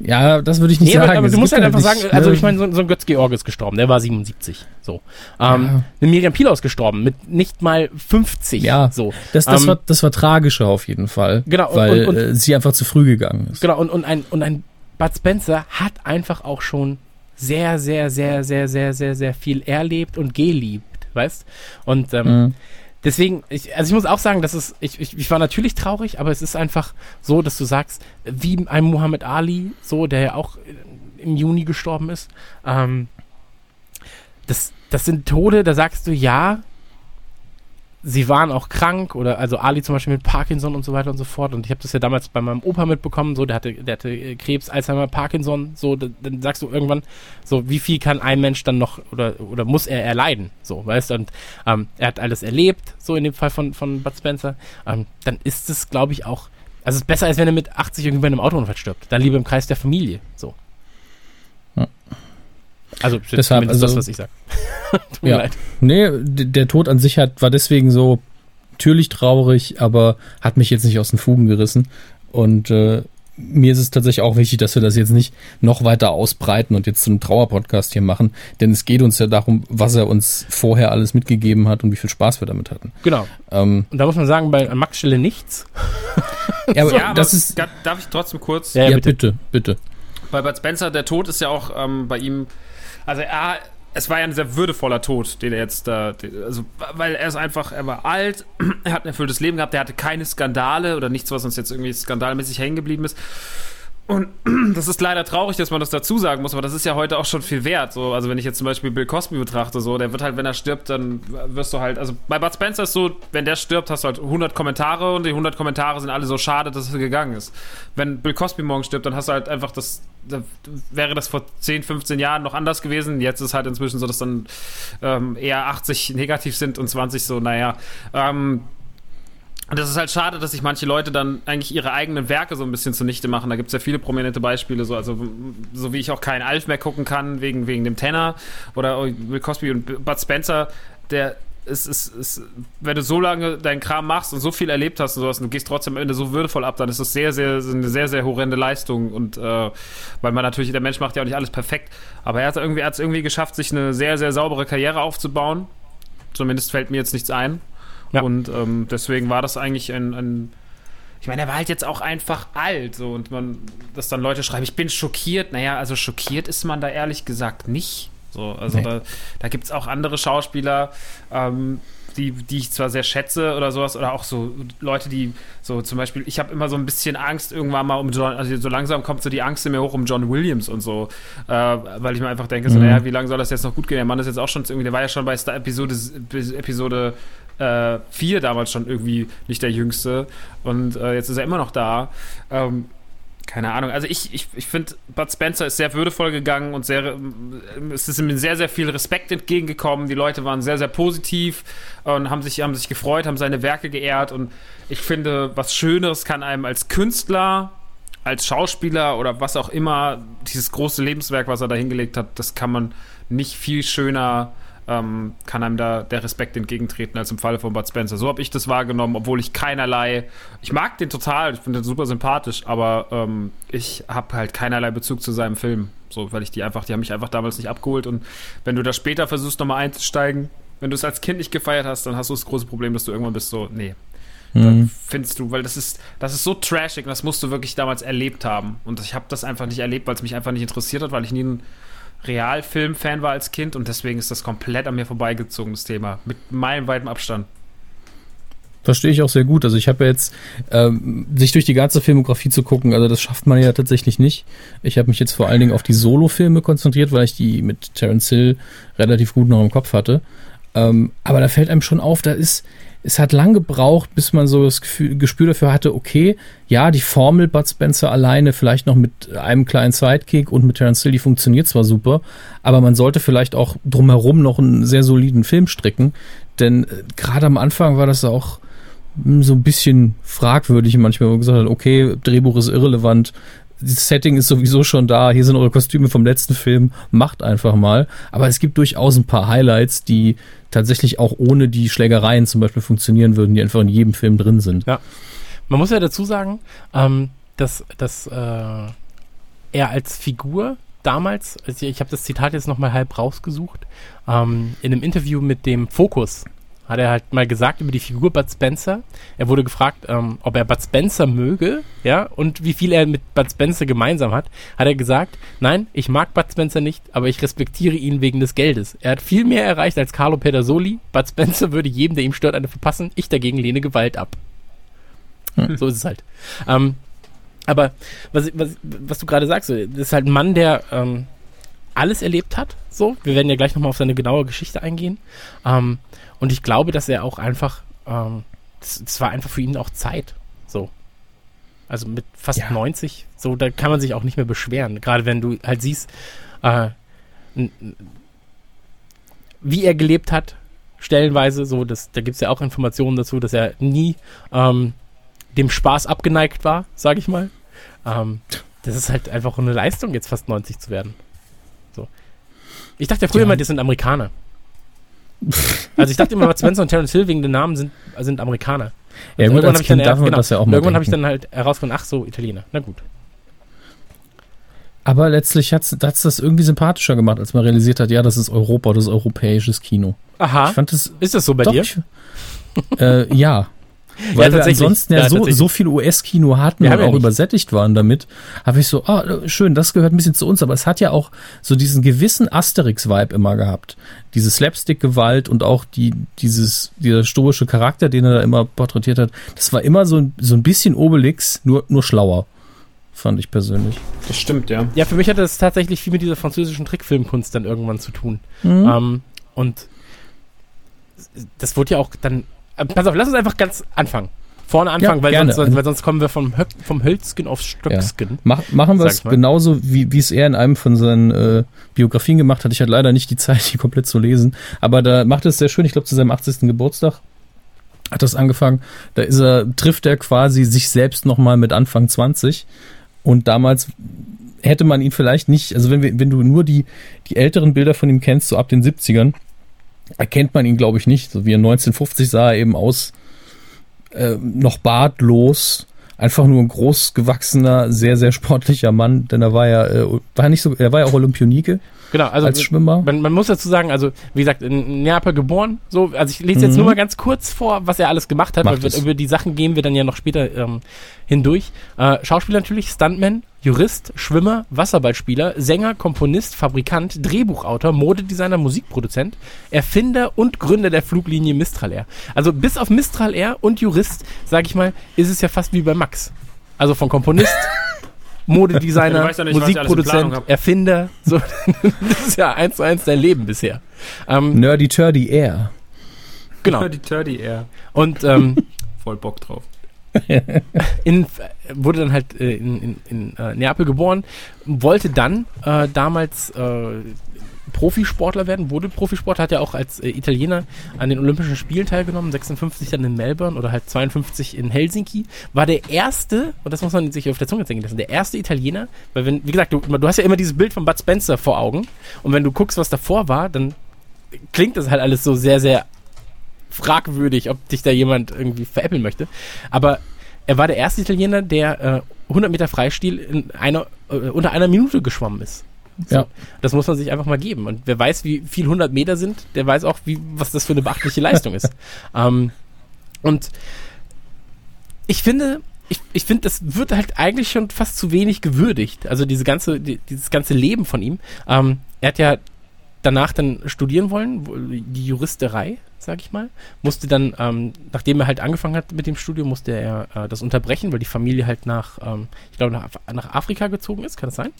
Ja, das würde ich nicht nee, sagen. Aber, aber du musst halt einfach nicht, sagen, also ich meine, so, so, ein Götz Georg ist gestorben, der war 77. So. Ähm, ja. Eine Miriam Pilaus gestorben mit nicht mal 50. Ja, so. Das, das, ähm, war, das war tragischer auf jeden Fall. Genau. Weil und, und, äh, sie einfach zu früh gegangen ist. Genau, und, und, ein, und ein Bud Spencer hat einfach auch schon sehr, sehr, sehr, sehr, sehr, sehr, sehr viel erlebt und geliebt, weißt? Und ähm, mhm. Deswegen, ich, also ich muss auch sagen, dass es, ich, ich, ich war natürlich traurig, aber es ist einfach so, dass du sagst, wie ein Muhammad Ali, so, der ja auch im Juni gestorben ist, ähm, das, das sind Tode, da sagst du, ja, sie waren auch krank oder also Ali zum Beispiel mit Parkinson und so weiter und so fort. Und ich habe das ja damals bei meinem Opa mitbekommen, so der hatte, der hatte äh, Krebs, Alzheimer, Parkinson, so dann sagst du irgendwann, so wie viel kann ein Mensch dann noch oder oder muss er erleiden, so weißt du? Und ähm, er hat alles erlebt, so in dem Fall von von Bud Spencer. Ähm, dann ist es, glaube ich, auch, also es ist besser als wenn er mit 80 irgendwie bei einem Autounfall stirbt. Dann lieber im Kreis der Familie, so. Also Deshalb, also, das, was ich sage. Tut mir ja. leid. Nee, der Tod an sich hat, war deswegen so natürlich traurig, aber hat mich jetzt nicht aus den Fugen gerissen. Und äh, mir ist es tatsächlich auch wichtig, dass wir das jetzt nicht noch weiter ausbreiten und jetzt zu einem Trauerpodcast hier machen, denn es geht uns ja darum, was er uns vorher alles mitgegeben hat und wie viel Spaß wir damit hatten. Genau. Ähm, und da muss man sagen, bei Max Stelle nichts. ja, aber, ja, aber das ist. Darf ich trotzdem kurz? Ja, ja bitte. bitte, bitte. Bei Bud Spencer, der Tod ist ja auch ähm, bei ihm also er, es war ja ein sehr würdevoller Tod, den er jetzt da, also weil er ist einfach, er war alt, er hat ein erfülltes Leben gehabt, er hatte keine Skandale oder nichts, was uns jetzt irgendwie skandalmäßig hängen geblieben ist. Und das ist leider traurig, dass man das dazu sagen muss, aber das ist ja heute auch schon viel wert. So, also wenn ich jetzt zum Beispiel Bill Cosby betrachte, so, der wird halt, wenn er stirbt, dann wirst du halt, also bei Bud Spencer ist so, wenn der stirbt, hast du halt 100 Kommentare und die 100 Kommentare sind alle so schade, dass er gegangen ist. Wenn Bill Cosby morgen stirbt, dann hast du halt einfach das, da wäre das vor 10, 15 Jahren noch anders gewesen. Jetzt ist halt inzwischen so, dass dann ähm, eher 80 negativ sind und 20 so, naja. Ähm, das ist halt schade, dass sich manche Leute dann eigentlich ihre eigenen Werke so ein bisschen zunichte machen. Da gibt es ja viele prominente Beispiele, so, also so wie ich auch keinen Alf mehr gucken kann, wegen, wegen dem Tenor oder Will Cosby und Bud Spencer, der ist, ist, ist, wenn du so lange deinen Kram machst und so viel erlebt hast und sowas und du gehst trotzdem am Ende so würdevoll ab, dann ist das sehr, sehr, eine sehr, sehr horrende Leistung. Und äh, weil man natürlich, der Mensch macht ja auch nicht alles perfekt, aber er hat irgendwie, hat es irgendwie geschafft, sich eine sehr, sehr saubere Karriere aufzubauen. Zumindest fällt mir jetzt nichts ein. Ja. Und ähm, deswegen war das eigentlich ein, ein ich meine, er war halt jetzt auch einfach alt, so und man, dass dann Leute schreiben, ich bin schockiert. Naja, also schockiert ist man da ehrlich gesagt nicht. So, also nee. da, da gibt es auch andere Schauspieler, ähm, die, die ich zwar sehr schätze oder sowas, oder auch so Leute, die so zum Beispiel, ich habe immer so ein bisschen Angst irgendwann mal um John, also so langsam kommt so die Angst in mir hoch um John Williams und so, äh, weil ich mir einfach denke, so, mhm. naja, wie lange soll das jetzt noch gut gehen? Der Mann ist jetzt auch schon irgendwie, der war ja schon bei Star Episode, Episode äh, 4 damals schon irgendwie nicht der Jüngste und äh, jetzt ist er immer noch da. Ähm, keine Ahnung. Also ich, ich, ich finde, Bud Spencer ist sehr würdevoll gegangen und sehr, es ist ihm sehr, sehr viel Respekt entgegengekommen. Die Leute waren sehr, sehr positiv und haben sich, haben sich gefreut, haben seine Werke geehrt. Und ich finde, was Schöneres kann einem als Künstler, als Schauspieler oder was auch immer, dieses große Lebenswerk, was er da hingelegt hat, das kann man nicht viel schöner ähm, kann einem da der Respekt entgegentreten als im Falle von Bud Spencer. So habe ich das wahrgenommen, obwohl ich keinerlei, ich mag den total, ich finde den super sympathisch, aber ähm, ich habe halt keinerlei Bezug zu seinem Film, so weil ich die einfach, die haben mich einfach damals nicht abgeholt und wenn du da später versuchst nochmal einzusteigen, wenn du es als Kind nicht gefeiert hast, dann hast du das große Problem, dass du irgendwann bist so, nee, dann mhm. findest du, weil das ist, das ist so trashig und das musst du wirklich damals erlebt haben. Und ich habe das einfach nicht erlebt, weil es mich einfach nicht interessiert hat, weil ich nie ein Realfilm-Fan war als Kind und deswegen ist das komplett an mir vorbeigezogen, das Thema. Mit meilenweitem Abstand. Verstehe ich auch sehr gut. Also ich habe ja jetzt, ähm, sich durch die ganze Filmografie zu gucken, also das schafft man ja tatsächlich nicht. Ich habe mich jetzt vor allen Dingen auf die Solo-Filme konzentriert, weil ich die mit Terence Hill relativ gut noch im Kopf hatte. Ähm, aber da fällt einem schon auf, da ist, es hat lang gebraucht, bis man so das Gefühl, Gespür dafür hatte, okay, ja, die Formel Bud Spencer alleine, vielleicht noch mit einem kleinen Sidekick und mit Terence Hill, die funktioniert zwar super, aber man sollte vielleicht auch drumherum noch einen sehr soliden Film stricken, denn äh, gerade am Anfang war das auch hm, so ein bisschen fragwürdig manchmal, wo man gesagt hat, okay, Drehbuch ist irrelevant, das Setting ist sowieso schon da, hier sind eure Kostüme vom letzten Film, macht einfach mal. Aber es gibt durchaus ein paar Highlights, die tatsächlich auch ohne die Schlägereien zum Beispiel funktionieren würden, die einfach in jedem Film drin sind. Ja. Man muss ja dazu sagen, ähm, dass, dass äh, er als Figur damals, also ich habe das Zitat jetzt nochmal halb rausgesucht, ähm, in einem Interview mit dem Fokus hat er halt mal gesagt über die Figur Bud Spencer. Er wurde gefragt, ähm, ob er Bud Spencer möge, ja, und wie viel er mit Bud Spencer gemeinsam hat. Hat er gesagt, nein, ich mag Bud Spencer nicht, aber ich respektiere ihn wegen des Geldes. Er hat viel mehr erreicht als Carlo Pedersoli. Bud Spencer würde jedem, der ihm stört, eine verpassen. Ich dagegen lehne Gewalt ab. Hm. So ist es halt. Ähm, aber was, was, was du gerade sagst, das ist halt ein Mann, der ähm, alles erlebt hat. So, wir werden ja gleich nochmal auf seine genaue Geschichte eingehen. Ähm, und ich glaube, dass er auch einfach, ähm, das, war einfach für ihn auch Zeit. So. Also mit fast ja. 90, so, da kann man sich auch nicht mehr beschweren. Gerade wenn du halt siehst, äh, wie er gelebt hat, stellenweise, so, das, da gibt es ja auch Informationen dazu, dass er nie ähm, dem Spaß abgeneigt war, sage ich mal. Ähm, das ist halt einfach eine Leistung, jetzt fast 90 zu werden. So. Ich dachte ja früher ja. mal, das sind Amerikaner. Also ich dachte immer, Spencer und Terence Hill wegen den Namen sind, sind Amerikaner. Ja, gut, als Kind darf man genau, das ja auch mal Irgendwann habe ich dann halt herausgefunden, ach so, Italiener. Na gut. Aber letztlich hat es das irgendwie sympathischer gemacht, als man realisiert hat, ja, das ist Europa, das ist europäisches Kino. Aha. Ich fand das, ist das so bei doch, dir? Ich, äh, ja. Weil ja, wir ansonsten ja, ja so, so viel US-Kino hatten und auch nicht. übersättigt waren damit, habe ich so, ah, schön, das gehört ein bisschen zu uns, aber es hat ja auch so diesen gewissen Asterix-Vibe immer gehabt. Diese Slapstick-Gewalt und auch die, dieses, dieser stoische Charakter, den er da immer porträtiert hat, das war immer so, so ein bisschen Obelix, nur, nur schlauer. Fand ich persönlich. Das stimmt, ja. Ja, für mich hat das tatsächlich viel mit dieser französischen Trickfilmkunst dann irgendwann zu tun. Mhm. Ähm, und das wurde ja auch dann pass auf, lass uns einfach ganz anfangen. Vorne anfangen, ja, weil, sonst, weil, sonst, kommen wir vom, vom Hölzgen aufs Stöckskin. Ja. Mach, machen wir es genauso, wie, wie es er in einem von seinen äh, Biografien gemacht hat. Ich hatte leider nicht die Zeit, die komplett zu lesen. Aber da macht es sehr schön, ich glaube, zu seinem 80. Geburtstag hat das angefangen. Da ist er, trifft er quasi sich selbst nochmal mit Anfang 20. Und damals hätte man ihn vielleicht nicht, also wenn, wir, wenn du nur die, die älteren Bilder von ihm kennst, so ab den 70ern, erkennt man ihn, glaube ich, nicht. So wie er 1950 sah er eben aus, äh, noch bartlos, einfach nur ein großgewachsener, sehr, sehr sportlicher Mann, denn er war ja, äh, war nicht so, er war ja auch Olympionike. Genau, also als Schwimmer. Man, man, muss dazu sagen, also wie gesagt, in Neapel geboren. So, also ich lese jetzt mhm. nur mal ganz kurz vor, was er alles gemacht hat, Macht weil wir, über die Sachen gehen wir dann ja noch später ähm, hindurch. Äh, Schauspieler natürlich, Stuntman, Jurist, Schwimmer, Wasserballspieler, Sänger, Komponist, Fabrikant, Drehbuchautor, Modedesigner, Musikproduzent, Erfinder und Gründer der Fluglinie Mistral Air. Also bis auf Mistral Air und Jurist, sag ich mal, ist es ja fast wie bei Max. Also von Komponist Modedesigner, ja nicht, Musikproduzent, Erfinder. So, das ist ja eins zu eins dein Leben bisher. Ähm, Nerdy Turdy Air. Genau. Die Turdy Air. Und ähm, voll Bock drauf. in, wurde dann halt äh, in, in, in äh, Neapel geboren, wollte dann äh, damals äh, Profisportler werden, wurde Profisportler, hat ja auch als äh, Italiener an den Olympischen Spielen teilgenommen, 56 dann in Melbourne oder halt 52 in Helsinki, war der erste, und das muss man sich auf der Zunge zeigen lassen, der erste Italiener, weil wenn, wie gesagt, du, du hast ja immer dieses Bild von Bud Spencer vor Augen. Und wenn du guckst, was davor war, dann klingt das halt alles so sehr, sehr fragwürdig, ob dich da jemand irgendwie veräppeln möchte. Aber er war der erste Italiener, der äh, 100 Meter Freistil in einer, äh, unter einer Minute geschwommen ist. So, ja. Das muss man sich einfach mal geben. Und wer weiß, wie viel 100 Meter sind, der weiß auch, wie, was das für eine beachtliche Leistung ist. Ähm, und ich finde, ich, ich finde, das wird halt eigentlich schon fast zu wenig gewürdigt. Also diese ganze, die, dieses ganze Leben von ihm. Ähm, er hat ja danach dann studieren wollen, die Juristerei, sag ich mal. Musste dann, ähm, nachdem er halt angefangen hat mit dem Studium, musste er äh, das unterbrechen, weil die Familie halt nach, ähm, ich glaube, nach, nach Afrika gezogen ist. Kann das sein?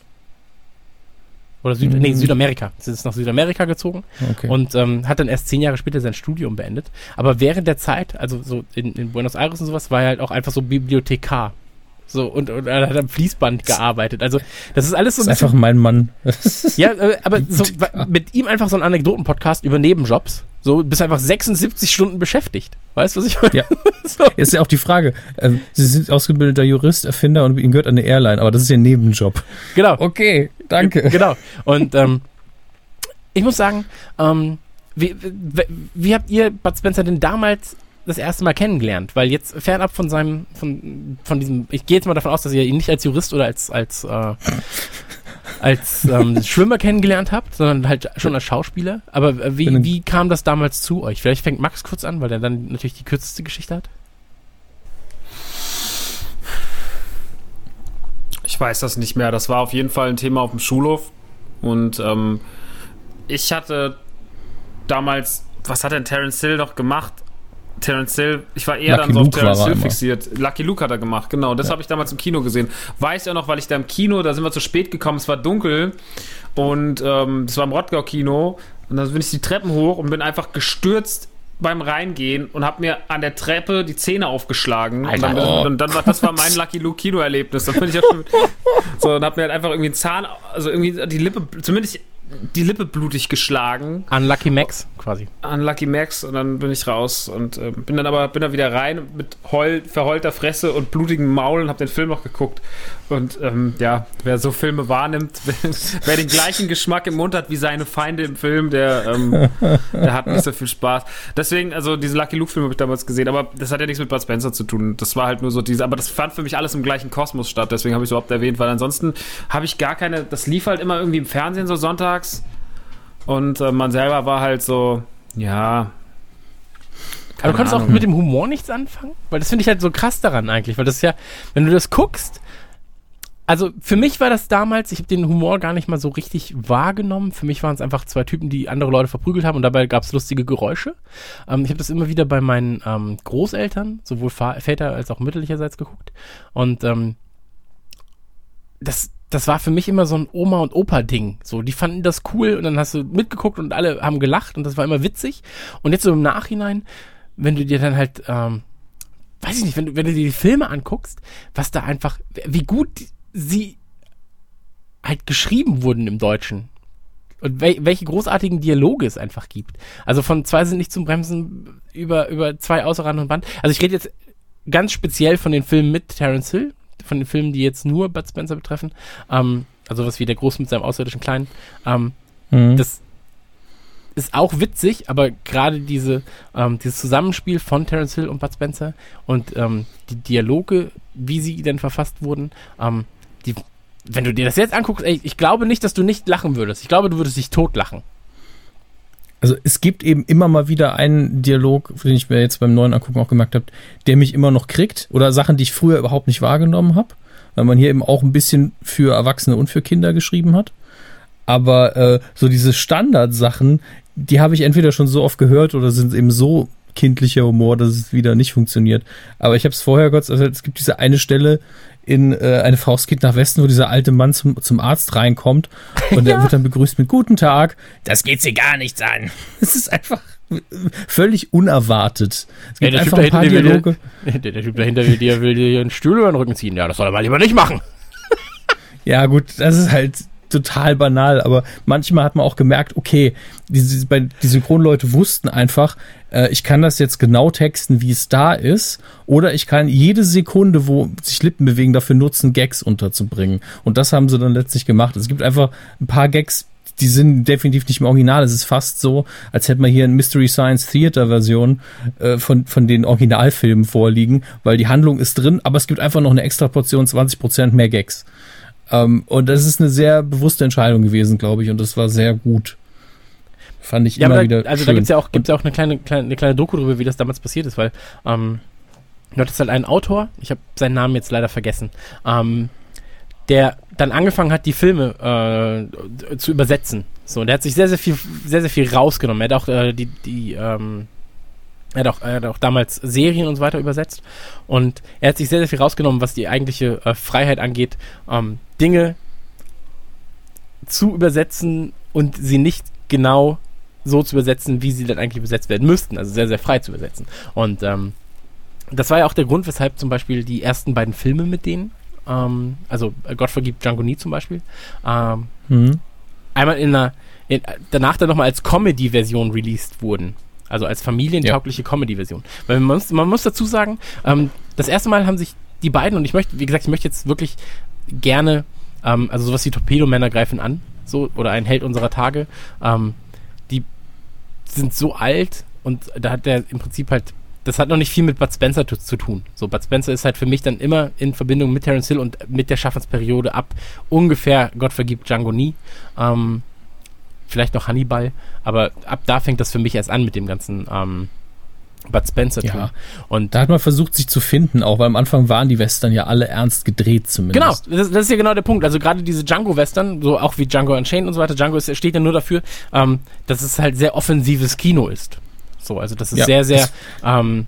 Oder Süd, mhm. nee, Südamerika. Sie ist nach Südamerika gezogen okay. und ähm, hat dann erst zehn Jahre später sein Studium beendet. Aber während der Zeit, also so in, in Buenos Aires und sowas, war er halt auch einfach so Bibliothekar so, und, und er hat am Fließband gearbeitet. Also, das ist alles so ein das ist einfach mein Mann. ja, äh, aber so, mit ihm einfach so ein Anekdoten-Podcast über Nebenjobs. So, bist einfach 76 Stunden beschäftigt. Weißt du, was ich meine? Ja. so. Ist ja auch die Frage. Ähm, Sie sind ausgebildeter Jurist, Erfinder und Ihnen gehört eine Airline, aber das ist Ihr Nebenjob. Genau. Okay, danke. Genau. Und ähm, ich muss sagen, ähm, wie, wie, wie habt ihr Bud Spencer denn damals das erste Mal kennengelernt? Weil jetzt fernab von seinem, von, von diesem, ich gehe jetzt mal davon aus, dass ihr ihn nicht als Jurist oder als, als, äh, als ähm, Schwimmer kennengelernt habt, sondern halt schon als Schauspieler. Aber äh, wie, wie kam das damals zu euch? Vielleicht fängt Max kurz an, weil er dann natürlich die kürzeste Geschichte hat. Ich weiß das nicht mehr. Das war auf jeden Fall ein Thema auf dem Schulhof. Und ähm, ich hatte damals, was hat denn Terence Hill noch gemacht? Terence Hill, ich war eher Lucky dann so auf Terence Hill fixiert. Lucky Luke hat er gemacht, genau. Das ja. habe ich damals im Kino gesehen. Weiß ja noch, weil ich da im Kino, da sind wir zu spät gekommen, es war dunkel und ähm, das war im Rottgau-Kino. Und dann bin ich die Treppen hoch und bin einfach gestürzt beim Reingehen und habe mir an der Treppe die Zähne aufgeschlagen. Alter, und, dann, oh. und dann war das war mein Lucky Luke Kino-Erlebnis. Dann bin ich auch schon, so und habe mir halt einfach irgendwie einen Zahn, also irgendwie die Lippe, zumindest die Lippe blutig geschlagen. Unlucky Max quasi. Unlucky Max und dann bin ich raus und äh, bin dann aber bin dann wieder rein mit heul, verheulter Fresse und blutigen Maul und habe den Film noch geguckt. Und ähm, ja, wer so Filme wahrnimmt, wer den gleichen Geschmack im Mund hat wie seine Feinde im Film, der, ähm, der hat nicht so viel Spaß. Deswegen, also diese Lucky Luke Film habe ich damals gesehen, aber das hat ja nichts mit Bud Spencer zu tun. Das war halt nur so diese, aber das fand für mich alles im gleichen Kosmos statt. Deswegen habe ich es überhaupt erwähnt, weil ansonsten habe ich gar keine, das lief halt immer irgendwie im Fernsehen so Sonntag sonntags. Und äh, man selber war halt so, ja. Aber du kannst Ahnung. auch mit dem Humor nichts anfangen? Weil das finde ich halt so krass daran eigentlich. Weil das ja, wenn du das guckst, also für mich war das damals, ich habe den Humor gar nicht mal so richtig wahrgenommen. Für mich waren es einfach zwei Typen, die andere Leute verprügelt haben und dabei gab es lustige Geräusche. Ähm, ich habe das immer wieder bei meinen ähm, Großeltern, sowohl Väter als auch mütterlicherseits geguckt. Und ähm, das, das war für mich immer so ein Oma- und Opa-Ding. So, die fanden das cool und dann hast du mitgeguckt und alle haben gelacht und das war immer witzig. Und jetzt so im Nachhinein, wenn du dir dann halt, ähm, weiß ich nicht, wenn du, wenn du dir die Filme anguckst, was da einfach, wie gut sie halt geschrieben wurden im Deutschen. Und wel welche großartigen Dialoge es einfach gibt. Also von zwei sind nicht zum Bremsen über, über zwei außer Rand und Band. Also ich rede jetzt ganz speziell von den Filmen mit Terence Hill, von den Filmen, die jetzt nur Bud Spencer betreffen, ähm, also was wie der Groß mit seinem außerirdischen Kleinen, ähm, mhm. das ist auch witzig, aber gerade diese, ähm, dieses Zusammenspiel von Terence Hill und Bud Spencer und ähm, die Dialoge, wie sie denn verfasst wurden, ähm, die, wenn du dir das jetzt anguckst, ey, ich glaube nicht, dass du nicht lachen würdest. Ich glaube, du würdest dich totlachen. Also es gibt eben immer mal wieder einen Dialog, den ich mir jetzt beim neuen Angucken auch gemerkt habe, der mich immer noch kriegt oder Sachen, die ich früher überhaupt nicht wahrgenommen habe, weil man hier eben auch ein bisschen für Erwachsene und für Kinder geschrieben hat. Aber äh, so diese Standardsachen, die habe ich entweder schon so oft gehört oder sind eben so kindlicher Humor, dass es wieder nicht funktioniert. Aber ich habe es vorher Gott, also es gibt diese eine Stelle, in äh, eine Faust geht nach Westen, wo dieser alte Mann zum, zum Arzt reinkommt und ja. er wird dann begrüßt mit Guten Tag. Das geht sie gar nichts an. Es ist einfach völlig unerwartet. Es gibt ja, einfach ein paar Dialoge. Der, der, Typ dahinter will dir, will dir einen Stuhl über den Rücken ziehen. Ja, das soll er mal lieber nicht machen. ja, gut, das ist halt total banal, aber manchmal hat man auch gemerkt, okay, bei, die Synchronleute wussten einfach, äh, ich kann das jetzt genau texten, wie es da ist, oder ich kann jede Sekunde, wo sich Lippen bewegen, dafür nutzen, Gags unterzubringen. Und das haben sie dann letztlich gemacht. Es gibt einfach ein paar Gags, die sind definitiv nicht im Original. Es ist fast so, als hätte man hier eine Mystery Science Theater Version äh, von, von den Originalfilmen vorliegen, weil die Handlung ist drin, aber es gibt einfach noch eine extra Portion, 20% mehr Gags. Ähm, und das ist eine sehr bewusste Entscheidung gewesen, glaube ich, und das war sehr gut. Fand ich ja, immer da, wieder. Also schön. da gibt's ja auch, gibt's ja auch eine kleine, kleine, eine kleine Doku darüber, wie das damals passiert ist, weil ähm, du hattest halt einen Autor, ich habe seinen Namen jetzt leider vergessen, ähm, der dann angefangen hat, die Filme äh, zu übersetzen. So, und der hat sich sehr, sehr viel, sehr, sehr viel rausgenommen. Er hat auch äh, die, die, ähm, er hat, auch, er hat auch damals Serien und so weiter übersetzt. Und er hat sich sehr, sehr viel rausgenommen, was die eigentliche äh, Freiheit angeht, ähm, Dinge zu übersetzen und sie nicht genau so zu übersetzen, wie sie dann eigentlich übersetzt werden müssten. Also sehr, sehr frei zu übersetzen. Und ähm, das war ja auch der Grund, weshalb zum Beispiel die ersten beiden Filme mit denen, ähm, also Gott vergibt Django Nie zum Beispiel, ähm, mhm. einmal in einer, in, danach dann nochmal als Comedy-Version released wurden. Also als familientaugliche ja. Comedy-Version. Weil man muss, man muss dazu sagen, ähm, das erste Mal haben sich die beiden, und ich möchte, wie gesagt, ich möchte jetzt wirklich gerne, ähm, also sowas wie Torpedomänner greifen an, so, oder ein Held unserer Tage, ähm, die sind so alt und da hat der im Prinzip halt, das hat noch nicht viel mit Bud Spencer zu, zu tun. So, Bud Spencer ist halt für mich dann immer in Verbindung mit Terence Hill und mit der Schaffensperiode ab ungefähr Gott vergibt Django nie. Ähm, vielleicht noch Hannibal, aber ab da fängt das für mich erst an mit dem ganzen ähm, Bud Spencer tun. Ja. Und da hat man versucht, sich zu finden, auch weil am Anfang waren die Western ja alle ernst gedreht zumindest. Genau, das, das ist ja genau der Punkt. Also gerade diese Django-Western, so auch wie Django Unchained und so weiter, Django ist, steht ja nur dafür, ähm, dass es halt sehr offensives Kino ist. So, also das ist ja, sehr, sehr ähm,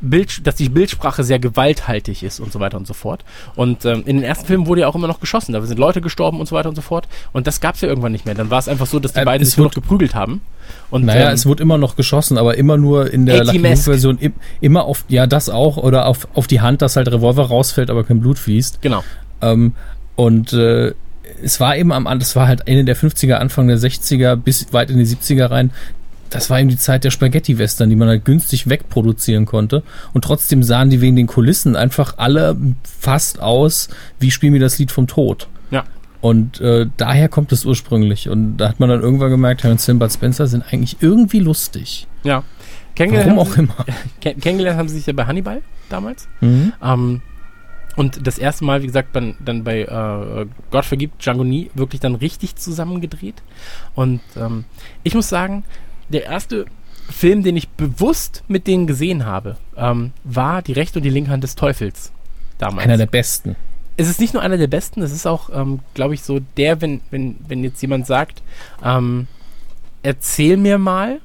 Bild, dass die Bildsprache sehr gewalthaltig ist und so weiter und so fort. Und ähm, in den ersten Filmen wurde ja auch immer noch geschossen. Da sind Leute gestorben und so weiter und so fort. Und das gab es ja irgendwann nicht mehr. Dann war es einfach so, dass die äh, beiden sich nur noch geprügelt haben. Und, naja, ähm, es wurde immer noch geschossen, aber immer nur in der Lucky-Version immer auf, ja, das auch, oder auf, auf die Hand, dass halt Revolver rausfällt, aber kein Blut fließt. Genau. Ähm, und äh, es war eben am das war halt Ende der 50er, Anfang der 60er bis weit in die 70er rein das war eben die Zeit der Spaghetti-Western, die man halt günstig wegproduzieren konnte. Und trotzdem sahen die wegen den Kulissen einfach alle fast aus wie Spiel mir das Lied vom Tod. Ja. Und äh, daher kommt es ursprünglich. Und da hat man dann irgendwann gemerkt, Hill und Bud Spencer sind eigentlich irgendwie lustig. Ja. Warum auch immer. Kennengelernt haben sie sich ja bei Hannibal damals. Mhm. Ähm, und das erste Mal, wie gesagt, dann, dann bei äh, Gott vergibt Django Nie wirklich dann richtig zusammengedreht. Und ähm, ich muss sagen, der erste Film, den ich bewusst mit denen gesehen habe, ähm, war Die rechte und die linke Hand des Teufels. Damals. Einer der besten. Es ist nicht nur einer der besten, es ist auch, ähm, glaube ich, so der, wenn, wenn, wenn jetzt jemand sagt, ähm, erzähl mir mal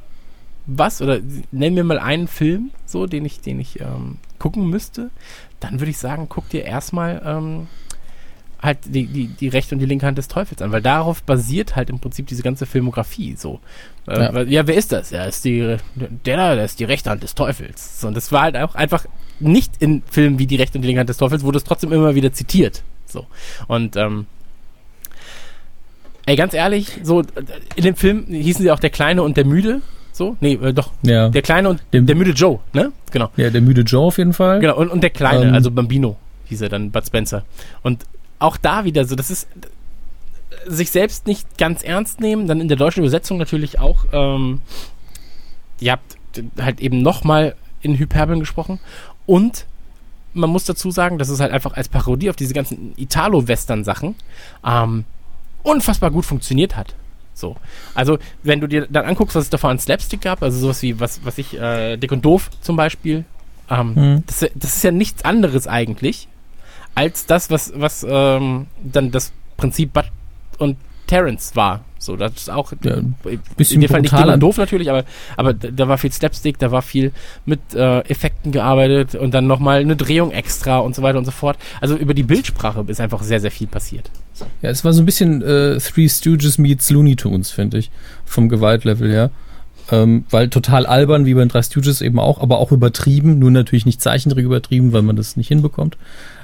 was oder nenn mir mal einen Film, so, den ich, den ich ähm, gucken müsste, dann würde ich sagen, guck dir erstmal ähm, halt die, die, die rechte und die linke Hand des Teufels an, weil darauf basiert halt im Prinzip diese ganze Filmografie so. Äh, ja. Weil, ja. wer ist das? Ja, ist die, der da, der ist die rechte Hand des Teufels. So, und das war halt auch einfach nicht in Filmen wie die rechte und die linke Hand des Teufels, wurde es trotzdem immer wieder zitiert. So. Und, ähm, ey, ganz ehrlich, so, in dem Film hießen sie auch der Kleine und der Müde. So? Nee, äh, doch. Ja. Der Kleine und dem, der müde Joe, ne? Genau. Ja, der müde Joe auf jeden Fall. Genau, und, und der Kleine, ähm, also Bambino hieß er dann, Bud Spencer. Und auch da wieder so, das ist sich selbst nicht ganz ernst nehmen, dann in der deutschen Übersetzung natürlich auch, ähm, ihr habt halt eben nochmal in Hyperbeln gesprochen und man muss dazu sagen, dass es halt einfach als Parodie auf diese ganzen Italo-Western-Sachen ähm, unfassbar gut funktioniert hat. So. Also, wenn du dir dann anguckst, was es davor an Slapstick gab, also sowas wie, was, was ich, äh, Dick und Doof zum Beispiel, ähm, mhm. das, das, ist ja nichts anderes eigentlich, als das, was, was ähm, dann das Prinzip Bud und Terrence war. So, das ist auch ja, bisschen in dem Fall nicht dick und doof natürlich, aber, aber da war viel Slapstick, da war viel mit äh, Effekten gearbeitet und dann nochmal eine Drehung extra und so weiter und so fort. Also über die Bildsprache ist einfach sehr, sehr viel passiert. Ja, es war so ein bisschen äh, Three Stooges meets Looney Tunes, finde ich, vom Gewaltlevel her. Ähm, weil total albern, wie bei den drei Stooges eben auch, aber auch übertrieben, nur natürlich nicht Zeichentrick übertrieben, weil man das nicht hinbekommt.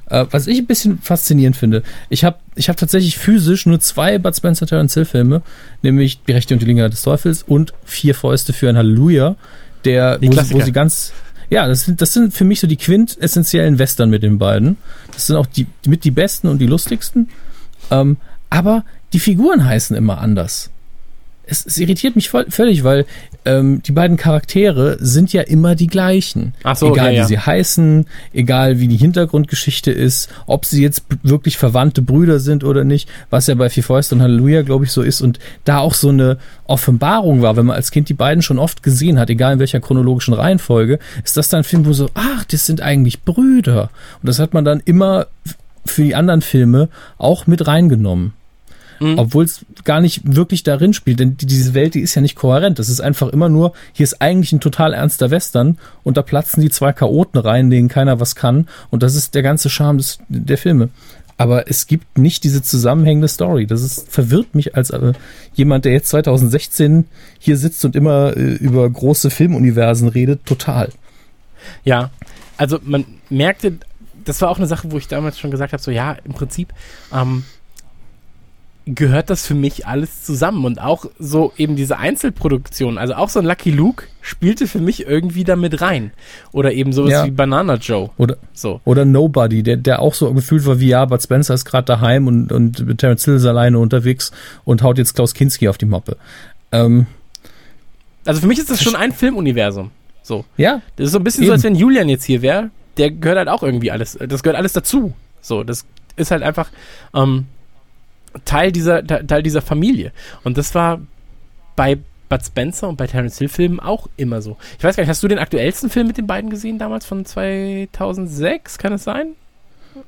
Äh, was ich ein bisschen faszinierend finde, ich habe ich hab tatsächlich physisch nur zwei Bud Spencer Terence Hill Filme, nämlich Die Rechte und die Linke des Teufels und Vier Fäuste für ein Halleluja, der, wo sie, wo sie ganz, ja, das sind, das sind für mich so die quintessentiellen Western mit den beiden. Das sind auch die, mit die besten und die lustigsten. Ähm, aber die Figuren heißen immer anders es, es irritiert mich voll, völlig, weil ähm, die beiden Charaktere sind ja immer die gleichen. Ach so, egal okay, wie ja. sie heißen, egal wie die Hintergrundgeschichte ist, ob sie jetzt wirklich verwandte Brüder sind oder nicht, was ja bei Vier Fäuste und Halleluja, glaube ich, so ist. Und da auch so eine Offenbarung war, wenn man als Kind die beiden schon oft gesehen hat, egal in welcher chronologischen Reihenfolge, ist das dann ein Film, wo so, ach, das sind eigentlich Brüder. Und das hat man dann immer für die anderen Filme auch mit reingenommen. Mhm. Obwohl es gar nicht wirklich darin spielt, denn diese Welt, die ist ja nicht kohärent. Das ist einfach immer nur, hier ist eigentlich ein total ernster Western und da platzen die zwei Chaoten rein, denen keiner was kann. Und das ist der ganze Charme des, der Filme. Aber es gibt nicht diese zusammenhängende Story. Das ist, verwirrt mich als äh, jemand, der jetzt 2016 hier sitzt und immer äh, über große Filmuniversen redet, total. Ja, also man merkte, das war auch eine Sache, wo ich damals schon gesagt habe, so ja, im Prinzip, ähm, gehört das für mich alles zusammen und auch so eben diese Einzelproduktion, also auch so ein Lucky Luke spielte für mich irgendwie damit rein oder eben sowas ja. wie Banana Joe. Oder so. Oder Nobody, der der auch so gefühlt war wie ja, Bud Spencer ist gerade daheim und und Terence Hill ist alleine unterwegs und haut jetzt Klaus Kinski auf die Mappe. Ähm, also für mich ist das schon ein Filmuniversum. So. Ja. Das ist so ein bisschen eben. so, als wenn Julian jetzt hier wäre. Der gehört halt auch irgendwie alles. Das gehört alles dazu. So, das ist halt einfach. Ähm, Teil dieser, Teil dieser Familie. Und das war bei Bud Spencer und bei Terence Hill Filmen auch immer so. Ich weiß gar nicht, hast du den aktuellsten Film mit den beiden gesehen damals von 2006? Kann es sein?